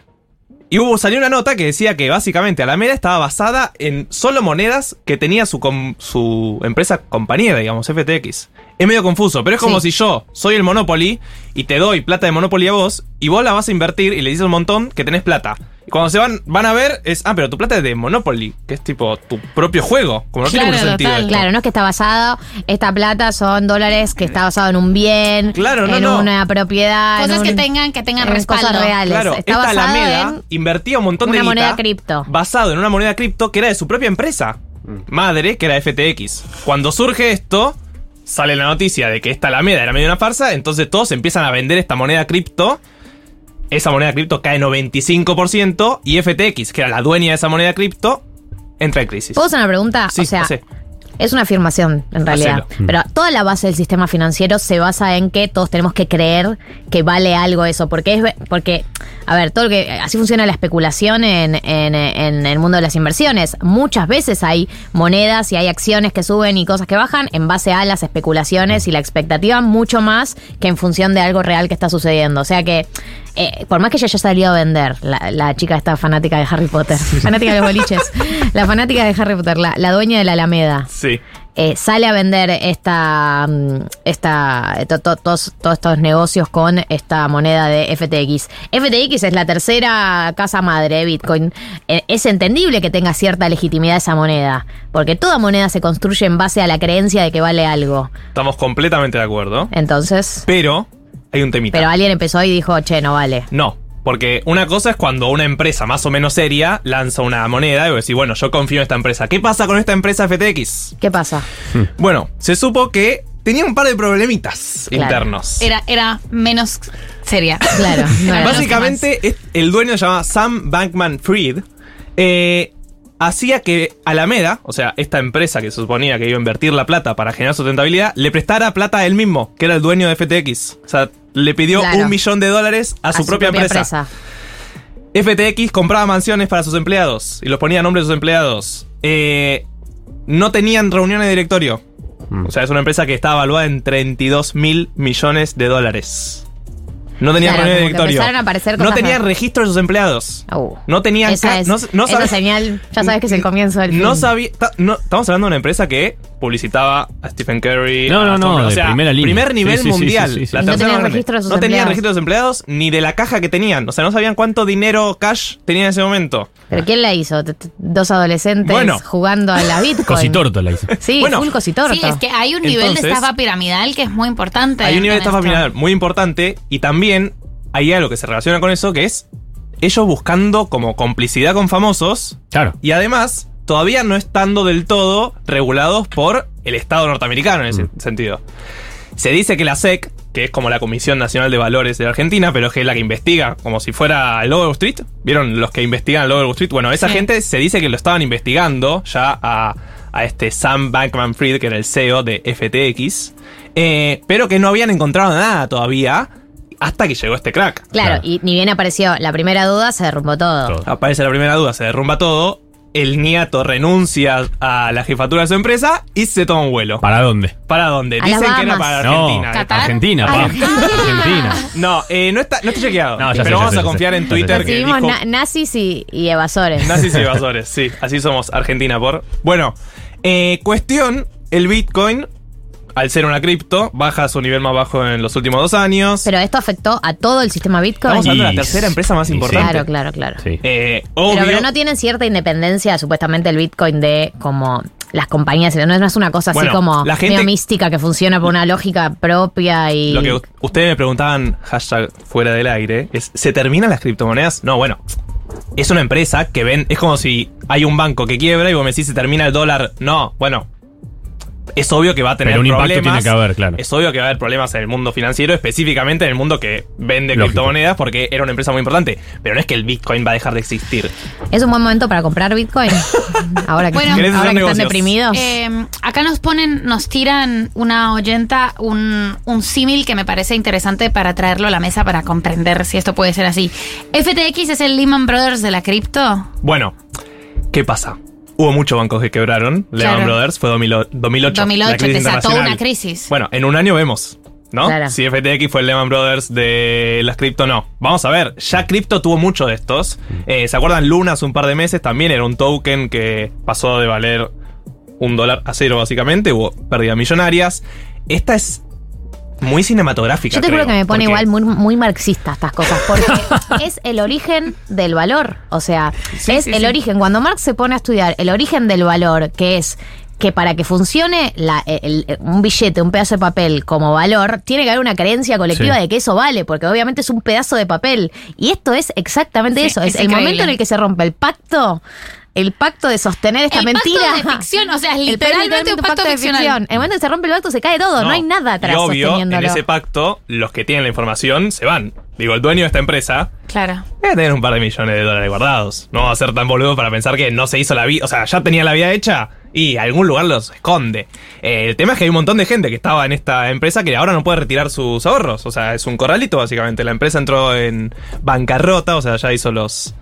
Y hubo, salió una nota que decía que básicamente Alameda estaba basada en solo monedas que tenía su, com- su empresa compañera, digamos, FTX. Es medio confuso, pero es como Sí. si yo soy el Monopoly y te doy plata de Monopoly a vos y vos la vas a invertir y le dices un montón que tenés plata. Y cuando se van, van a ver es, ah, pero tu plata es de Monopoly, que es tipo tu propio juego. Como no tiene Claro, mucho sentido. esto. Claro, no es que está basado, esta plata son dólares que está basado en un bien, Claro, no, en no. una propiedad, en Cosas un- que tengan, que tengan en respaldo. cosas reales. Claro, está esta basado Alameda en invertía un montón de una moneda cripto. basado en una moneda cripto que era de su propia empresa madre, que era FTX. Cuando surge esto, sale la noticia de que esta Alameda era medio una farsa, entonces todos empiezan a vender esta moneda cripto. Esa moneda cripto cae 95% y FTX, que era la dueña de esa moneda cripto, entra en crisis. ¿Puedo hacer una pregunta? Sí, o sea, sí. Es una afirmación, en realidad. Hacelo. Pero toda la base del sistema financiero se basa en que todos tenemos que creer que vale algo eso. Porque es porque, a ver, todo lo que. Así funciona la especulación en, en- en el mundo de las inversiones. Muchas veces hay monedas y hay acciones que suben y cosas que bajan en base a las especulaciones y la expectativa, mucho más que en función de algo real que está sucediendo. O sea que. Eh, por más que ella ya salió a vender, la, la chica esta fanática de Harry Potter, fanática de los boliches, la fanática de Harry Potter, la, la dueña de la Alameda, Sí. eh, sale a vender esta, mm, esta to- to- todos, todos estos negocios con esta moneda de FTX. FTX es la tercera casa madre de Bitcoin. Eh, es entendible que tenga cierta legitimidad esa moneda, porque toda moneda se construye en base a la creencia de que vale algo. Estamos completamente de acuerdo. Entonces, Pero hay un temita. pero alguien empezó y dijo, che, no vale. No, porque una cosa es cuando una empresa más o menos seria lanza una moneda y vos decís, bueno, yo confío en esta empresa. ¿Qué pasa con esta empresa FTX? ¿Qué pasa? Bueno, se supo que tenía un par de problemitas Claro. internos. Era, era menos seria. Claro. Básicamente, el dueño se llama Sam Bankman Fried. eh, hacía que Alameda, o sea, esta empresa que se suponía que iba a invertir la plata para generar sustentabilidad, le prestara plata a él mismo, que era el dueño de FTX. O sea, le pidió Claro. un millón de dólares a, su, propia, empresa. FTX compraba mansiones para sus empleados y los ponía a nombre de sus empleados. Eh, no tenían reuniones de directorio. O sea, es una empresa que está evaluada en 32 mil millones de dólares. No tenían Claro, de directorio. empezaron a aparecer no raras. registro de sus empleados. Uh, No tenían. esa es, no, no esa sabe- señal, ya sabes que es el comienzo del no sabía. no- estamos hablando de una empresa que publicitaba a Stephen Curry. No, no, no, Tom- o de sea, primera línea. Primer nivel sí, sí, mundial. sí, sí, sí. La Y no grande. registro de sus No empleados. registro de sus empleados ni de la caja que tenían. O sea, no sabían cuánto dinero cash tenían en ese momento. ¿Pero quién la hizo? Dos adolescentes Bueno. jugando a la Bitcoin. Cositorto la hice. Sí, Bueno. full cositorto. Sí, es que hay un nivel Entonces- de estafa piramidal que es muy importante. Hay un nivel de estafa piramidal muy importante y también hay algo que se relaciona con eso que es ellos buscando como complicidad con famosos. Claro. Y además, todavía no estando del todo regulados por el Estado norteamericano en ese Mm. sentido. Se dice que la SEC, que es como la Comisión Nacional de Valores de Argentina, pero que es la que investiga como si fuera el Lobo Wall Street. ¿Vieron los que investigan el Lobo Wall Street? Bueno, esa Sí. gente se dice que lo estaban investigando ya a, a este Sam Bankman Fried, que era el CEO de FTX, eh, pero que no habían encontrado nada todavía hasta que llegó este crack. Claro, y ni bien apareció la primera duda, se derrumbó todo. Aparece la primera duda, se derrumba todo. El nieto renuncia a la jefatura de su empresa y se toma un vuelo. ¿Para dónde? ¿Para dónde? A Dicen que era para No, Argentina. ¿Qatar? Argentina, pa. Argentina. No, eh, no, está, no está chequeado. No, sé, pero vamos sé, a confiar sé. en Twitter que dijo na- nazis y, y evasores. nazis y evasores. Sí, así somos Argentina por. Bueno, eh, cuestión, el Bitcoin, al ser una cripto, baja a su nivel más bajo en los últimos dos años. Pero esto afectó a todo el sistema Bitcoin. Estamos hablando de la tercera empresa más importante. Claro, claro, claro. Sí. Eh, Pero, obvio. pero no tienen cierta independencia, supuestamente, el Bitcoin de como las compañías. No es, no es una cosa así Bueno, como la gente- medio mística que funciona por una lógica propia y. Lo que ustedes me preguntaban, hashtag fuera del aire, es, ¿se terminan las criptomonedas? No, bueno. Es una empresa que ven, es como si hay un banco que quiebra y vos me decís, ¿se termina el dólar? No, bueno. Es obvio que va a tener Pero un impacto problemas. tiene que haber, claro. Es obvio que va a haber problemas en el mundo financiero, específicamente en el mundo que vende Lógico. criptomonedas, porque era una empresa muy importante. Pero no es que el Bitcoin va a dejar de existir. ¿Es un buen momento para comprar Bitcoin? ahora que, Bueno, ¿Querés hacer ahora que están deprimidos. Eh, acá nos ponen, nos tiran una oyenta un, un símil que me parece interesante para traerlo a la mesa para comprender si esto puede ser así. FTX es el Lehman Brothers de la cripto. Bueno, ¿qué pasa? Hubo muchos bancos que quebraron. Lehman Claro. Brothers fue 2008. 2008, 2008 la crisis desató una crisis. Bueno, en un año vemos, ¿no? Claro. Si FTX fue el Lehman Brothers de las cripto, no. Vamos a ver, ya cripto tuvo mucho de estos. Eh, ¿Se acuerdan? Luna hace un par de meses también era un token que pasó de valer un dólar a cero, básicamente. Hubo pérdidas millonarias. Esta es muy cinematográfica. Yo te juro creo, que me pone porque- igual muy, muy marxista estas cosas, porque es el origen del valor. O sea, es sí, el sí. origen. Cuando Marx se pone a estudiar el origen del valor, que es que para que funcione la- el- el- un billete, un pedazo de papel como valor, tiene que haber una creencia colectiva Sí. de que eso vale, porque obviamente es un pedazo de papel. Y esto es exactamente Sí, eso. es Es, el momento en el que se rompe el pacto. El pacto de sostener esta El mentira. pacto de ficción, o sea, es literalmente un pacto ficcional. El momento en que se rompe el pacto se cae todo, no, hay nada atrás Y obvio, en ese pacto, los que tienen la información se van. Digo, el dueño de esta empresa Claro. debe tener un par de millones de dólares guardados. No va a ser tan boludo para pensar que no se hizo la vida. O sea, ya tenía la vida hecha y algún lugar los esconde. Eh, el tema es que hay un montón de gente que estaba en esta empresa que ahora no puede retirar sus ahorros. O sea, es un corralito básicamente. La empresa entró en bancarrota, o sea, ya hizo los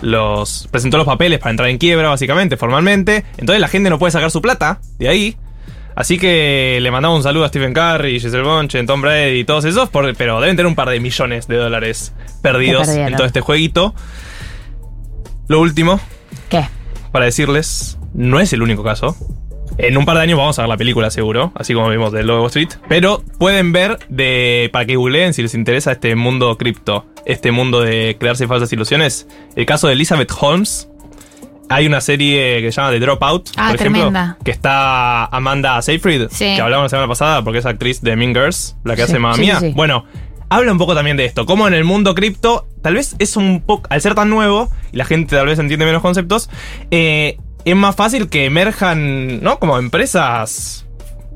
los presentó los papeles para entrar en quiebra básicamente, formalmente. Entonces la gente no puede sacar su plata de ahí. Así que le mandamos un saludo a Stephen Curry, Giselle Bonchen, Tom Brady y todos esos, por- pero deben tener un par de millones de dólares perdidos en todo este jueguito. Lo último, ¿Qué? para decirles, no es el único caso. En un par de años vamos a ver la película seguro, así como vimos de Lobo Street. Pero pueden ver de para que googleen si les interesa este mundo cripto, este mundo de crearse falsas ilusiones. El caso de Elizabeth Holmes. Hay una serie que se llama The Dropout, Ah, por ejemplo, tremenda. que está Amanda Seyfried, Sí. que hablamos la semana pasada porque es actriz de Mean Girls, la que Sí, hace Mamma sí, Mía. Bueno, habla un poco también de esto, cómo en el mundo cripto, tal vez es un poco, al ser tan nuevo, y la gente tal vez entiende menos conceptos, eh, es más fácil que emerjan, ¿no? Como empresas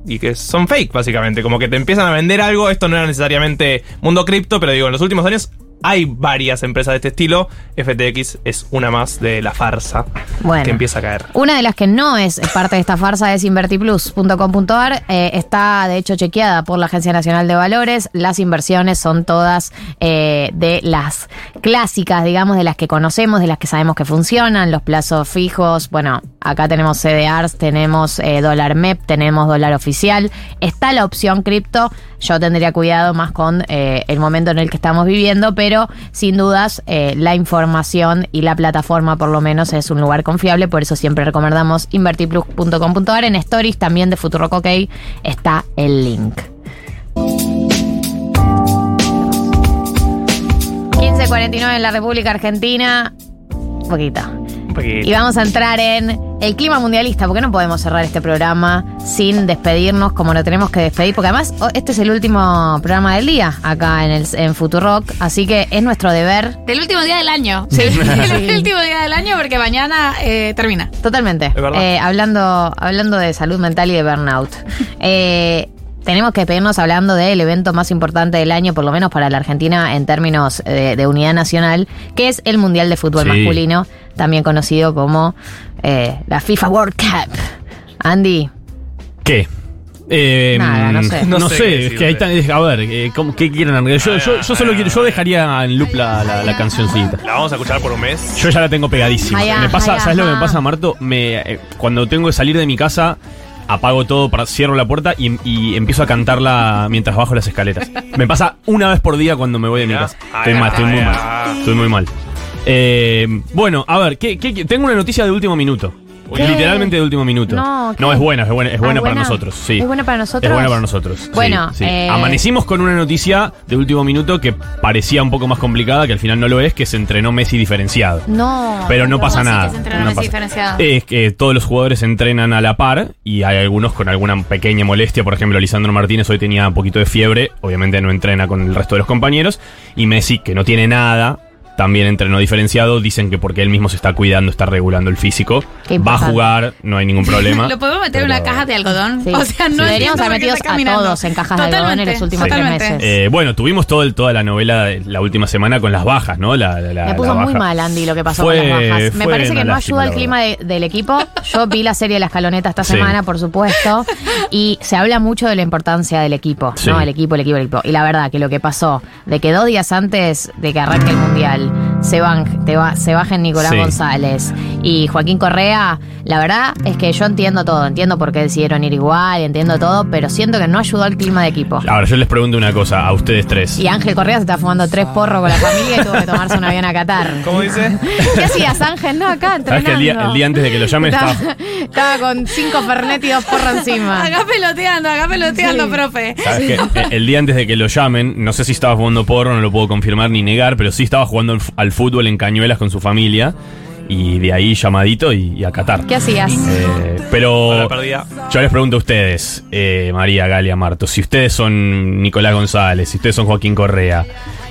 y que son fake, básicamente. Como que te empiezan a vender algo. Esto no era necesariamente mundo cripto, pero digo, en los últimos años hay varias empresas de este estilo. FTX es una más de la farsa Bueno. que empieza a caer. Una de las que no es parte de esta farsa es invertiplus.com.ar. Eh, está, de hecho, chequeada por la Agencia Nacional de Valores. Las inversiones son todas eh, de las clásicas, digamos, de las que conocemos, de las que sabemos que funcionan, los plazos fijos. Bueno, acá tenemos CDRs, tenemos eh, dólar MEP, tenemos dólar oficial. Está la opción cripto. Yo tendría cuidado más con eh, el momento en el que estamos viviendo, pero sin dudas eh, la información y la plataforma por lo menos es un lugar confiable, por eso siempre recomendamos invertiplus.com.ar. En stories también de Futurock OK está el link. 15.49 en la República Argentina. Un poquito. Un poquito. Y vamos a entrar en el clima mundialista, porque no podemos cerrar este programa sin despedirnos como lo tenemos que despedir, porque además oh, este es el último programa del día acá en, el, en Futurock, así que es nuestro deber. Del último día del año. Sí. El último día del año porque mañana eh, termina. Totalmente. verdad. Eh, hablando, hablando de salud mental y de burnout. Eh, tenemos que despedirnos hablando del evento más importante del año, por lo menos para la Argentina en términos de, de unidad nacional, que es el Mundial de Fútbol Sí. Masculino, también conocido como eh, la FIFA World Cup. Andy, ¿Qué? Eh, Nada, no sé. No, No sé es que hay tan- a ver, eh, ¿cómo- ¿qué quieren? Yo, yo, yo solo quiero, yo dejaría en loop la, la, la cancioncita. La vamos a escuchar por un mes. Yo ya la tengo pegadísima. Me pasa, ¿sabes lo que me pasa, Marto? Me, eh, cuando tengo que salir de mi casa, apago todo, cierro la puerta y, y empiezo a cantarla mientras bajo las escaleras. Me pasa una vez por día cuando me voy de mi casa. Estoy mal, estoy muy mal. Estoy muy mal. Eh, bueno, a ver, ¿qué, qué- qué- tengo una noticia de último minuto. ¿Qué? Literalmente de último minuto. No, ¿qué? es buena, es buena, es Ah, buena para ¿buena? nosotros. Sí. ¿Es buena para nosotros? Es buena para nosotros. Bueno, sí. eh, amanecimos con una noticia de último minuto que parecía un poco más complicada, que al final no lo es, que se entrenó Messi diferenciado. no. Pero no ¿Cómo pasa que nada. se entrenó no Messi pasa- diferenciado? Es que todos los jugadores entrenan a la par y hay algunos con alguna pequeña molestia. Por ejemplo, Lisandro Martínez hoy tenía un poquito de fiebre. Obviamente no entrena con el resto de los compañeros. Y Messi, que no tiene nada, también entrenó diferenciado. Dicen que porque él mismo se está cuidando, está regulando el físico. Va a jugar, no hay ningún problema. Lo podemos meter en una caja de algodón. Sí. O sea, no Deberíamos haber metido a todos en cajas de algodón en los últimos tres meses. Eh, bueno, tuvimos todo el, toda la novela de la última semana con las bajas, ¿no? La, la- Me puso la muy mal, Andy, lo que pasó Fue- con las bajas. Me parece que no ayuda el clima de- del equipo. Yo vi la serie de la escaloneta esta Sí. semana, por supuesto, y se habla mucho de la importancia del equipo, Sí. ¿no? El equipo, el equipo, el equipo. Y la verdad que lo que pasó, de que dos días antes de que arranque el Mundial Nacional. Se, van, te va- se bajen Nicolás Sí. González y Joaquín Correa, la verdad es que yo entiendo todo, entiendo por qué decidieron ir igual, entiendo todo, pero siento que no ayudó al clima de equipo. Ahora, yo les pregunto una cosa a ustedes tres. Y Ángel Correa se está fumando tres porros con la familia y tuvo que tomarse un avión a Qatar. ¿Cómo dice? ¿Qué hacías, Ángel? No, acá ¿Sabes entrenando. que el día, el día antes de que lo llamen estaba, estaba, estaba con cinco Fernet y dos porros encima. Acá peloteando, acá peloteando, Sí. profe. ¿Sabes qué? Eh, El día antes de que lo llamen, no sé si estaba jugando porro, no lo puedo confirmar ni negar, pero sí estaba jugando al al fútbol en Cañuelas con su familia. Y de ahí llamadito y, y a Qatar. ¿Qué hacías? Eh, pero yo les pregunto a ustedes, eh, María, Galia, Marto, si ustedes son Nicolás González, si ustedes son Joaquín Correa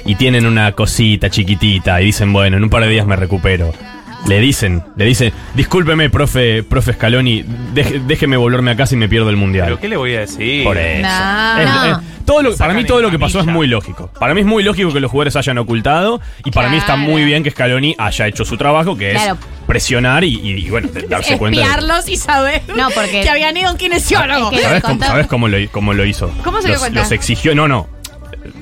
y tienen una cosita chiquitita y dicen, bueno, en un par de días me recupero, Le dicen, le dicen, discúlpeme, profe, profe Scaloni, deje- déjeme volverme a casa y me pierdo el mundial. ¿Pero qué le voy a decir? Por eso. No. Es- No. es- todo lo- para mí todo lo que pasó es muy lógico. Para mí es muy lógico que los jugadores hayan ocultado y para mí está muy bien que Scaloni haya hecho su trabajo, que Claro. es presionar y, y, bueno, de- darse cuenta. de- Espiarlos y saber No, porque- que habían ido a un kinesiólogo. Es que- ¿Sabes, cómo, sabes cómo lo, cómo lo hizo? ¿Cómo se dio los, cuenta? los exigió, no, no.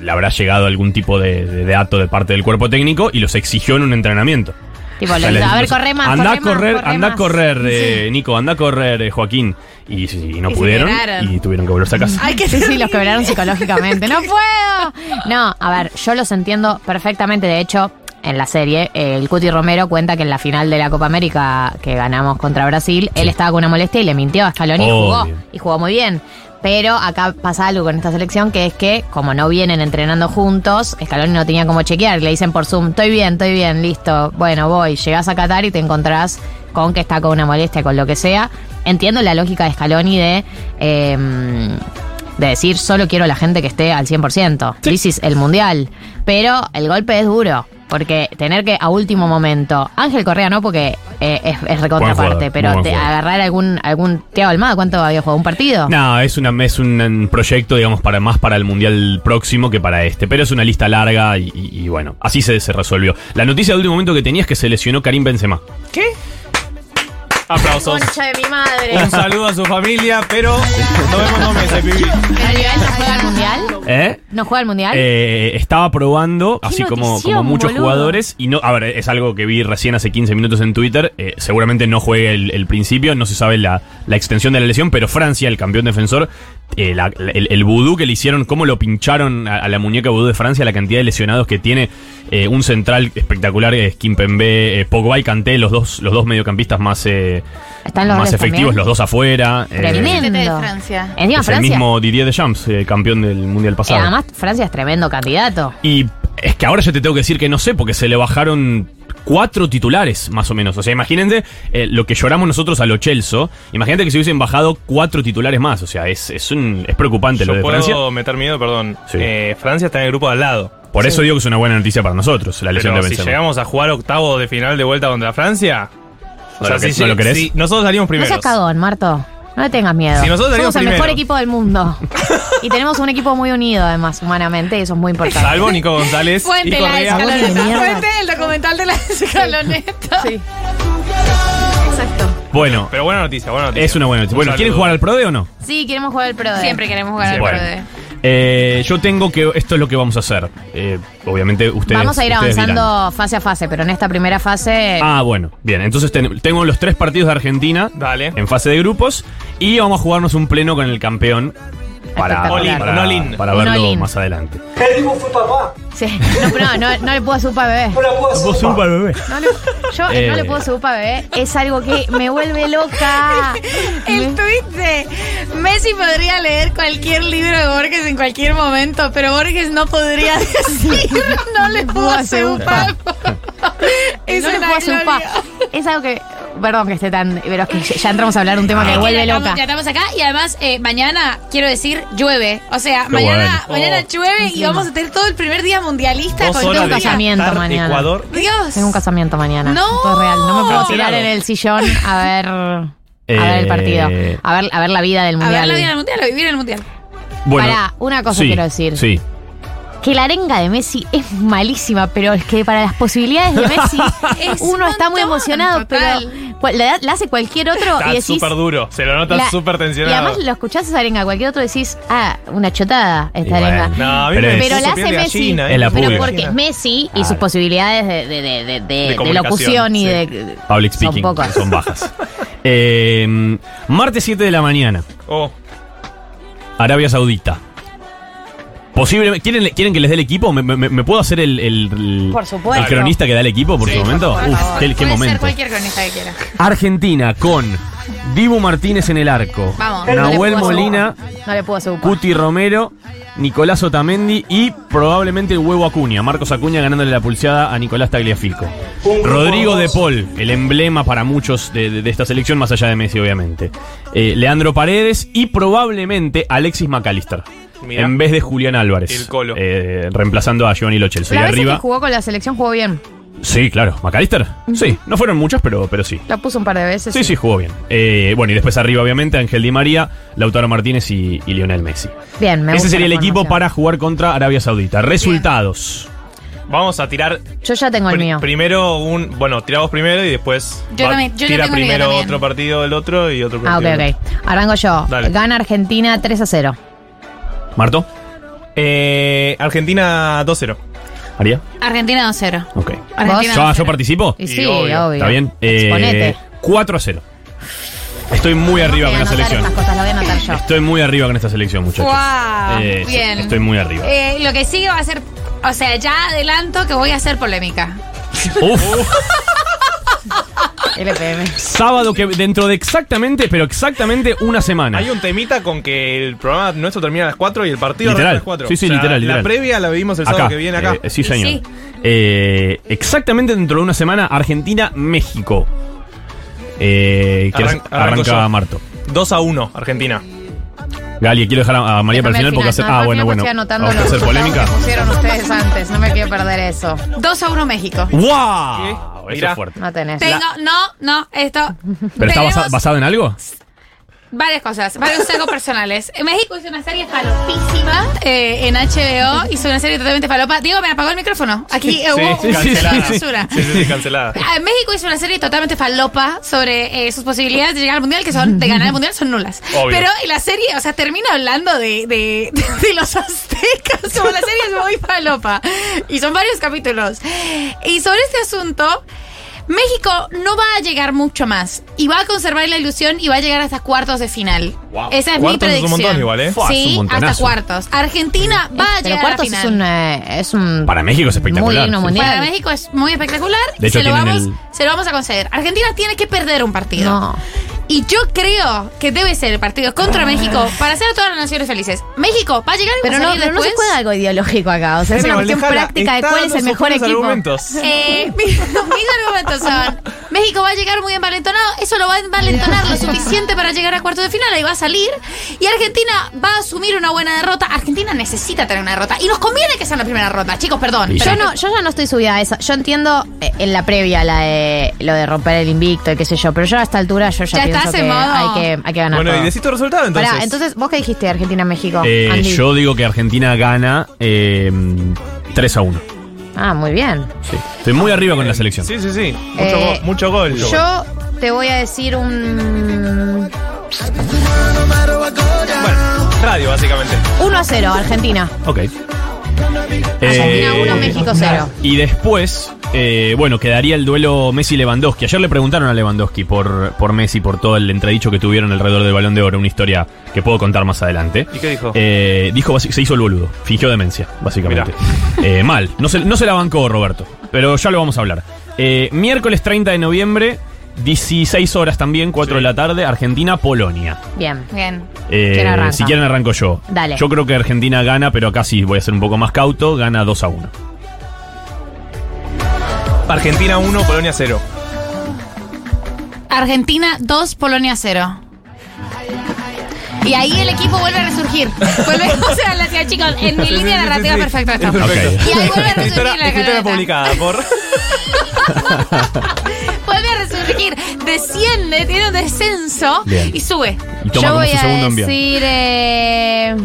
Le habrá llegado algún tipo de, de dato de parte del cuerpo técnico y los exigió en un entrenamiento. Tipo, O sea, le- les- a ver, corre más, Anda corre a correr, más, corre anda a correr, eh, Nico, anda a correr, eh, Joaquín. Y, y- y no Y pudieron y tuvieron que volverse a casa. Hay que Sí, sí, los quebraron psicológicamente. ¡No puedo! No, a ver, yo los entiendo perfectamente. De hecho, en la serie, el Cuti Romero cuenta que en la final de la Copa América que ganamos contra Brasil, él estaba con una molestia y le mintió a Scaloni y jugó. Y jugó muy bien. Pero acá pasa algo con esta selección que es que, como no vienen entrenando juntos, Scaloni no tenía como chequear. Le dicen por Zoom, estoy bien, estoy bien, listo. Bueno, voy. Llegás a Qatar y te encontrás con que está con una molestia, con lo que sea. Entiendo la lógica de Scaloni de... eh, de decir solo quiero a la gente que esté al 100%. This is el mundial. Pero el golpe es duro. Porque tener que a último momento. Ángel Correa no, porque eh, es, es recontraparte. Pero te- agarrar algún. algún Tiago Almada, ¿cuánto había jugado? ¿Un partido? No, es, una, es un, un proyecto, digamos, para más para el mundial próximo que para este. Pero es una lista larga y, y- y bueno, así se, se resolvió. La noticia de último momento que tenía es que se lesionó Karim Benzema. ¿Qué? Aplausos. Concha de mi madre. Un saludo a su familia, pero nos vemos dos meses, pibi. ¿Pero Nivel no juega al mundial? ¿Eh? ¿No juega al mundial? Eh, estaba probando, así como, notición, como muchos boludo. jugadores, y no, a ver, es algo que vi recién hace 15 minutos en Twitter, eh, seguramente no juegue el, el principio, no se sabe la, la extensión de la lesión, pero Francia, el campeón defensor, eh, la- el, el vudú que le hicieron, cómo lo pincharon a, a la muñeca vudú de Francia, la cantidad de lesionados que tiene, eh, un central espectacular, es Kimpembe, eh, Pogba y Kanté, los dos, los dos mediocampistas más, eh, Están los más efectivos, también. los dos afuera. eh, Tremendo. de Francia. Encima es el mismo Didier Deschamps, eh, campeón del mundial eh, pasado. además, Francia es tremendo candidato. Y es que ahora yo te tengo que decir que no sé, porque se le bajaron cuatro titulares, más o menos. O sea, imagínate eh, lo que lloramos nosotros a lo Chelsea. Imagínate que se hubiesen bajado cuatro titulares más. O sea, es, es, un, es preocupante lo Yo de puedo Francia. meter miedo, perdón. Sí. Eh, Francia está en el grupo de al lado. Por eso digo que es una buena noticia para nosotros, la lesión Pero de si Benzema. llegamos a jugar octavo de final de vuelta contra Francia. ¿No lo que- no lo querés? si nosotros salimos No primeros. seas cagón, Marto. No le tengas miedo. Si nosotros Somos el mejor equipo del mundo. y tenemos un equipo muy unido, además, humanamente, y eso es muy importante. Salvo Nico González y Fuente la escaloneta. Fuente el documental de la escaloneta. Sí. Bueno, Pero buena noticia, buena noticia. es una buena noticia. Bueno, ¿quieren jugar al PRODE o no? Sí, queremos jugar al Pro de- Siempre queremos jugar al Bueno. PRODE. Eh, yo tengo que. Esto es lo que vamos a hacer. Eh, obviamente, ustedes. Vamos a ir avanzando fase a fase, pero en esta primera fase. Ah, bueno, bien. Entonces ten- tengo los tres partidos de Argentina Dale. en fase de grupos y vamos a jugarnos un pleno con el campeón para, verlo más adelante. Sí. No, pero no, no, no le puedo hacer upa bebé. Vos un para bebé. No le- yo Eh. no le puedo hacer upa bebé. Es algo que me vuelve loca. El tuit de Messi podría leer cualquier libro de Borges en cualquier momento, pero Borges no podría decir no le puedo hacer un upa. Es no le puedo hacer upa. gloria. Es algo que. Perdón que esté tan. Pero es que ya entramos a hablar de un tema que que vuelve loca. Ya estamos acá y además eh, mañana, quiero decir, llueve. O sea, Qué mañana, bueno. mañana Oh. llueve y vamos a tener todo el primer día mundialista Dos con todo día. casamiento mañana. Ecuador. Dios. Tengo un casamiento mañana. No. Es real. No me puedo tirar en el sillón a ver. A ver el partido. Eh, A ver, a ver la vida del A mundial. ver la vida del mundial, a vivir en el mundial. Bueno, Pará, una cosa sí, quiero decir. Sí. Que la arenga de Messi es malísima, pero es que para las posibilidades de Messi Es uno un está muy emocionado, total. pero la, la hace cualquier otro Está y decís. súper duro. Se lo nota la- súper y tensionado. además lo escuchás esa arenga, cualquier otro decís, ah, una chotada esta Y bueno. arenga. No, a mí Pero me la hace Messi. gallina, ¿eh? Es la pero pública. porque es Messi y sus posibilidades de, de, de, de, de- de comunicación, locución y sí. de. Public son speaking. pocas. Son bajas. Eh, martes 7 de la mañana. Oh, Arabia Saudita. Posiblemente. ¿Quieren, ¿Quieren que les dé el equipo? ¿Me, me- me puedo hacer el, el, el- Por supuesto. el cronista que da el equipo por Sí, su momento? Por Uf, qué, qué Puede ser cualquier cronista que quiera. Argentina con Dibu Martínez en el arco. Vamos. No Nahuel hacer Molina, No. Cuti Romero, Nicolás Otamendi y probablemente el huevo Acuña. Marcos Acuña ganándole la pulseada a Nicolás Tagliafico. Rodrigo De Paul, el emblema para muchos de, de- de esta selección, más allá de Messi, obviamente. Eh, Leandro Paredes y probablemente Alexis McAllister. Mirá. En vez de Julián Álvarez. El Colo. Eh, reemplazando a Giovanni Lo Celso. Y La vez que arriba. jugó con la selección jugó bien. Sí, claro. ¿McAllister? Sí, no fueron muchas, pero, pero sí. La puso un par de veces. Sí, sí, jugó bien. Eh, bueno, y después arriba, obviamente, Ángel Di María, Lautaro Martínez y, y Lionel Messi. Bien, me Ese sería el equipo para jugar contra Arabia Saudita. Resultados. Vamos a tirar Yo ya tengo el mío. primero un. Bueno, tiramos primero y después. Yo va- también- yo ya tira tengo el mío primero otro partido del otro y otro Ah, ok, partido. ok. Arranco yo. Dale. Gana Argentina 3 a 0. ¿Marto? Eh, Argentina 2-0. ¿María? Argentina 2-0. Ok. Argentina ¿Yo, 2-0. yo participo? Y sí, obvio. Está bien. Eh, Exponete. 4 a 0. Estoy muy arriba con la selección. estas cosas, las voy a anotar yo. Estoy muy arriba con esta selección, muchachos. Guau, Eh, sí, bien. estoy muy arriba. Eh, lo que sigue va a ser. O sea, ya adelanto que voy a hacer polémica. Uf. LPM. Sábado que dentro de exactamente, pero exactamente una semana. Hay un temita con que el programa nuestro termina a las 4 y el partido Literal. a las 4. Sí, sí, literal, literal. La previa la vivimos el sábado que viene acá. eh, sí, señor. Eh, exactamente dentro de una semana, Argentina-México. Eh, ¿querés- Arran- arranco arranca yo. Marto. 2 a 1, Argentina. Gali, quiero dejar a, a María para el final porque hacer. No, Ah, bueno, bueno. Estoy anotando Vamos a hacer polémica. que pusieron ustedes antes. No me quiero perder eso. 2 a 1 México. ¡Wow! Eso Mira. es fuerte. No tenés. Tengo, no, no, esto. ¿Pero está tenemos basado en algo? Varias cosas, varios algo personales. En México hizo una serie falopísima eh, en HBO. Hizo una serie totalmente falopa. Diego, me apagó el micrófono. Aquí hubo sí, una cancelada. censura. Sí, sí, sí, cancelada. Ah, En México hizo una serie totalmente falopa sobre eh, sus posibilidades de llegar al mundial, que son de ganar el mundial son nulas. Obvio. Pero la serie, o sea, termina hablando de, de, de los aztecas. Como la serie es muy falopa. Y son varios capítulos. Y sobre este asunto. México no va a llegar mucho más y va a conservar la ilusión y va a llegar hasta cuartos de final. Wow. Esa es mi Cuartos es un predicción. montón igual, ¿eh? Fua, Sí, hasta cuartos. Argentina va a Pero llegar a la cuartos final. es un, eh, es un. Para México es espectacular. Muy. Para México es muy espectacular. De hecho, se, lo vamos, el- se lo vamos a conceder. Argentina tiene que perder un partido. No. Y yo creo que debe ser el partido contra México para hacer a todas las naciones felices. México va a llegar y va Pero a no, salir pero no se después. juega algo ideológico acá. O sea, es una cuestión práctica de cuál es el mejor equipo. argumentos. Eh, mis, mis argumentos son: México va a llegar muy envalentonado, eso lo va a envalentonar lo suficiente para llegar a cuartos de final, ahí va a salir. Y Argentina va a asumir una buena derrota. Argentina necesita tener una derrota. Y nos conviene que sea la primera derrota, chicos, perdón. Yo, no, yo ya no estoy subida a esa. Yo entiendo eh, en la previa la de, lo de romper el invicto y qué sé yo, pero yo a esta altura yo ya, Ya pienso estás que hay que, hay que ganar Bueno, todo. y decís tu resultado entonces. Pará, entonces, ¿vos qué dijiste Argentina-México? Eh, yo digo que Argentina gana eh, 3 a 1. Ah, muy bien. Sí. Estoy muy arriba con la selección. Sí, sí, sí. Mucho, Eh, go- mucho gol. Yo te voy a decir un Bueno, radio, básicamente. 1 a 0, Argentina. Ok. Argentina Eh, 1, México 0. Y después, eh, bueno, quedaría el duelo Messi-Lewandowski. Ayer le preguntaron a Lewandowski por, por Messi, por todo el entredicho que tuvieron alrededor del Balón de Oro, una historia que puedo contar más adelante. ¿Y qué dijo? Eh, dijo, se hizo el boludo, fingió demencia, básicamente. Eh, mal, no se, no se la bancó Roberto, pero ya lo vamos a hablar. Eh, miércoles 30 de noviembre, 16 horas también, 4 de la tarde, Argentina-Polonia. Bien. Bien. Eh, ¿Quién arranca? si quieren arranco yo. Dale. Yo creo que Argentina gana, pero acá sí voy a ser un poco más cauto, gana 2 a 1. Argentina 1, Polonia 0. Argentina 2, Polonia 0. Y ahí el equipo vuelve a resurgir. Vuelve, o sea, la tía, chicos, en mi Sí, línea sí, sí, narrativa sí. perfecto esto. Es perfecto. Ok. Y ahí vuelve a resurgir Escritora, la publicada por. Vuelve a resurgir, desciende, tiene un descenso Bien. y sube. Y toma Yo como voy su a segundo envío. decir eh,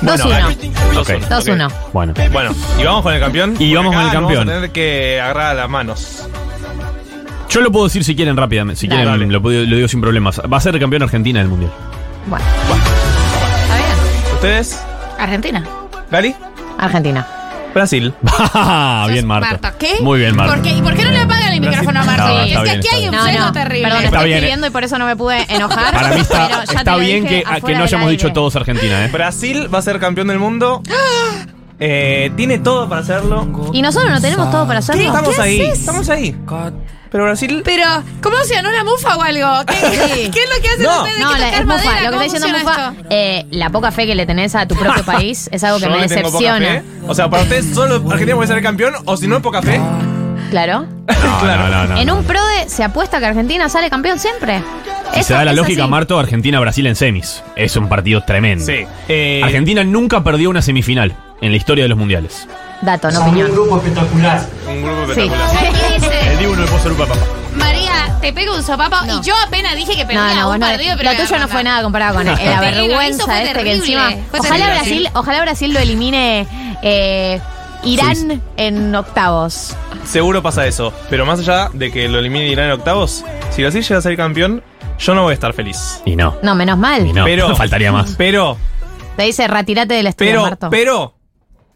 Bueno, 2-1. Gali. Ok. 2-1. Bueno. Bueno, y vamos con el campeón. Y vamos con el nos campeón. Vamos a tener que agarrar las manos. Yo lo puedo decir si quieren rápidamente. Si Dale. quieren, lo, puedo- lo digo sin problemas. Va a ser campeón Argentina del mundial. Bueno, Está bien. ¿Ustedes? Argentina. ¿Gali? Argentina. Brasil. bien, Marta. Marta, ¿qué? Muy bien, Marta. ¿Por qué? ¿Y por qué no le apagan el micrófono a Marta? No, es está que bien, aquí hay un bien. sesgo no, terrible. Perdón, Está estoy bien, eh. escribiendo y por eso no me pude enojar. Para mí está, pero ya está te lo bien dije que, no hayamos dicho todos Argentina, ¿eh? Brasil va a ser campeón del mundo. Eh, tiene todo para hacerlo. Y nosotros no tenemos todo para hacerlo. Estamos ¿Qué ahí, haces? estamos ahí. Pero Brasil. Pero, ¿cómo se ganó una mufa o algo? ¿Qué, Sí. qué es lo que hacen No. ustedes? No, ¿Qué la, tocar es mufa. madera? Lo que ¿Cómo está diciendo mufa, eh, la poca fe que le tenés a tu propio país es algo que yo me le tengo poca decepciona. fe. O sea, para ustedes solo Argentina puede ser el campeón, o si no es poca fe. Claro. No, no, no, no, en un PRODE se apuesta que Argentina sale campeón siempre. Si Eso se da la lógica, así. Marto, Argentina-Brasil en semis. Es un partido tremendo. Sí. Eh, Argentina nunca perdió una semifinal en la historia de los mundiales. Dato, no opinión. un grupo espectacular. Un grupo Sí. espectacular. El Dibu no le puedo ser un papá. María, te pego un sopapo y yo apenas dije que perdía No, no, un bueno, partido, lo pero tuyo no fue nada comparado con la lo hizo, vergüenza fue este que terrible. encima. Fue Ojalá terrible. Brasil, ojalá Brasil lo elimine eh, Irán en octavos. Seguro pasa eso. Pero más allá de que lo elimine Irán en octavos, si Brasil llega a ser campeón, yo no voy a estar feliz. Y no. No, menos mal. Y no, Pero- faltaría más. Pero, Te dice retirate del estudio, pero, Marto. pero,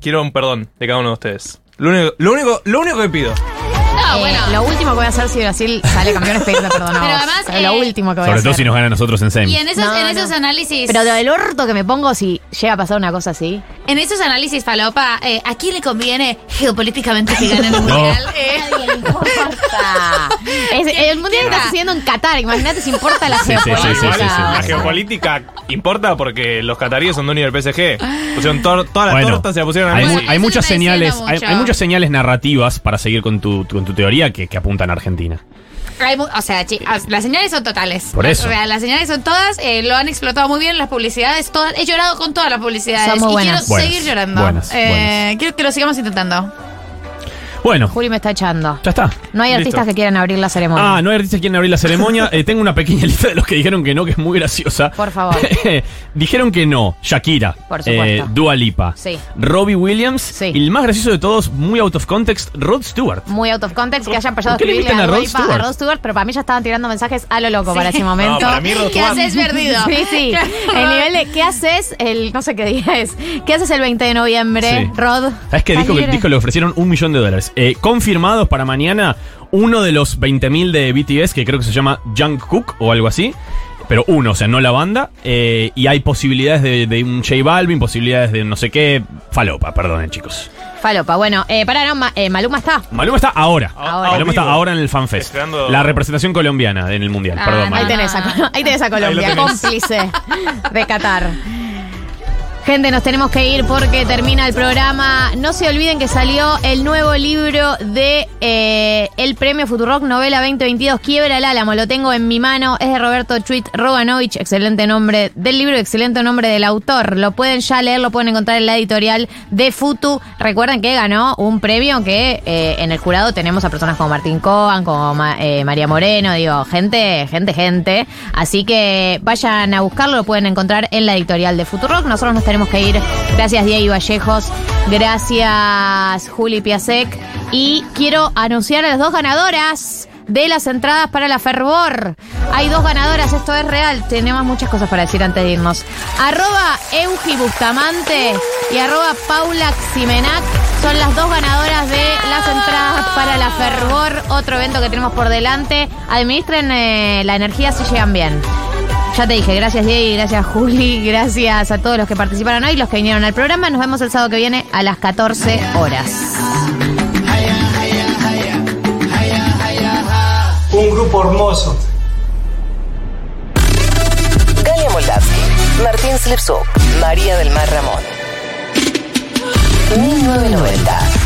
quiero un perdón de cada uno de ustedes. Lo único, lo único, lo único que pido. No, Eh, bueno. Lo último que voy a hacer si Brasil sale campeón es pedirle perdón a Pero vos. además, Es lo eh, último que voy a Sobre hacer. todo si nos gana a nosotros en semi. Y en esos, No, en no. esos análisis. Pero del orto que me pongo si llega a pasar una cosa así. En esos análisis, Falopa, eh, ¿a quién le conviene geopolíticamente que gane el No. mundial? Eh, importa. Es- el mundial está sucediendo en Qatar. Imagínate si importa la Sí, sí, sí, geopolítica. sí, sí, sí. La geopolítica importa porque los cataríes son dueños del PSG. Pusieron tor- toda la Bueno, torta, se la pusieron a hay, mu- Messi. hay eso muchas señales, hay, mucho. hay muchas señales narrativas para seguir con tu, con tu teoría que, que apuntan a Argentina. hay o sea, as- las señales son totales. Por eso. O sea, las señales son todas, eh, lo han explotado muy bien las publicidades, todas. He llorado con todas las publicidades. Son muy y buenas. quiero Buenas, seguir llorando. buenas, Eh, buenas. Quiero que lo sigamos intentando. Bueno, Juli me está echando. ya está. No hay Listo. artistas que quieran abrir la ceremonia. Ah, no hay artistas que quieren abrir la ceremonia. Eh, tengo una pequeña lista de los que dijeron que no, que es muy graciosa. Por favor. dijeron que no. Shakira. Por supuesto. eh, Dua Lipa. Sí. Robbie Williams. Sí. Y el más gracioso de todos, muy out of context, Rod Stewart. Muy out of context que hayan empezado a ¿Por qué le escribirle a Rod Lipa, Stewart? a Rod Stewart, pero para mí ya estaban tirando mensajes a lo loco Sí. para ese momento. No, para mí Rod ¿Qué Stewart- haces, perdido? Sí, sí. El nivel de ¿qué haces? El no sé qué día es. ¿Qué haces el 20 de noviembre, Sí. Rod? ¿Sabes qué ¿Estás dijo? Que, dijo que le ofrecieron un millón de dólares. Eh, confirmados para mañana, uno de los 20.000 de BTS, que creo que se llama Jungkook o algo así. Pero uno, o sea, no la banda. eh, y hay posibilidades de, de un J Balvin, posibilidades de no sé qué. Falopa, perdonen, chicos. Falopa. Bueno, eh, para no, Ma- eh, Maluma está. Maluma está ahora. Ahora. Maluma está ahora en el FanFest. Esperando- La representación colombiana en el Mundial. Ah, Perdón, no, Ahí tenés, a, ahí tenés a Colombia, Ahí lo tenés. cómplice de Qatar. Gente, nos tenemos que ir porque termina el programa. No se olviden que salió el nuevo libro de eh, el premio Futurock Novela 2022, Quiebra el Álamo. Lo tengo en mi mano. Es de Roberto Chuit Roganovich. Excelente nombre del libro, excelente nombre del autor. Lo pueden ya leer, lo pueden encontrar en la editorial de Futu. Recuerden que ganó un premio que eh, en el jurado tenemos a personas como Martín Coan, como eh, María Moreno, digo, gente, gente, gente. Así que vayan a buscarlo, lo pueden encontrar en la editorial de Futurock. Nosotros nos tenemos que ir. Gracias, Diego Vallejos. Gracias, Juli Piasek. Y quiero anunciar a las dos ganadoras de las entradas para la Fervor. Hay dos ganadoras, esto es real. Tenemos muchas cosas para decir antes de irnos. Arroba Eugi Bustamante y arroba Paula Ximenac son las dos ganadoras de las entradas para la Fervor, otro evento que tenemos por delante. Administren eh, la energía si llegan bien. Ya te dije, gracias Diego, gracias Juli, gracias a todos los que participaron hoy, los que vinieron al programa. Nos vemos el sábado que viene a las 14 horas. Un grupo hermoso. Galia Moldavsky, Martín Slipsuk, María del Mar Ramón. 1990.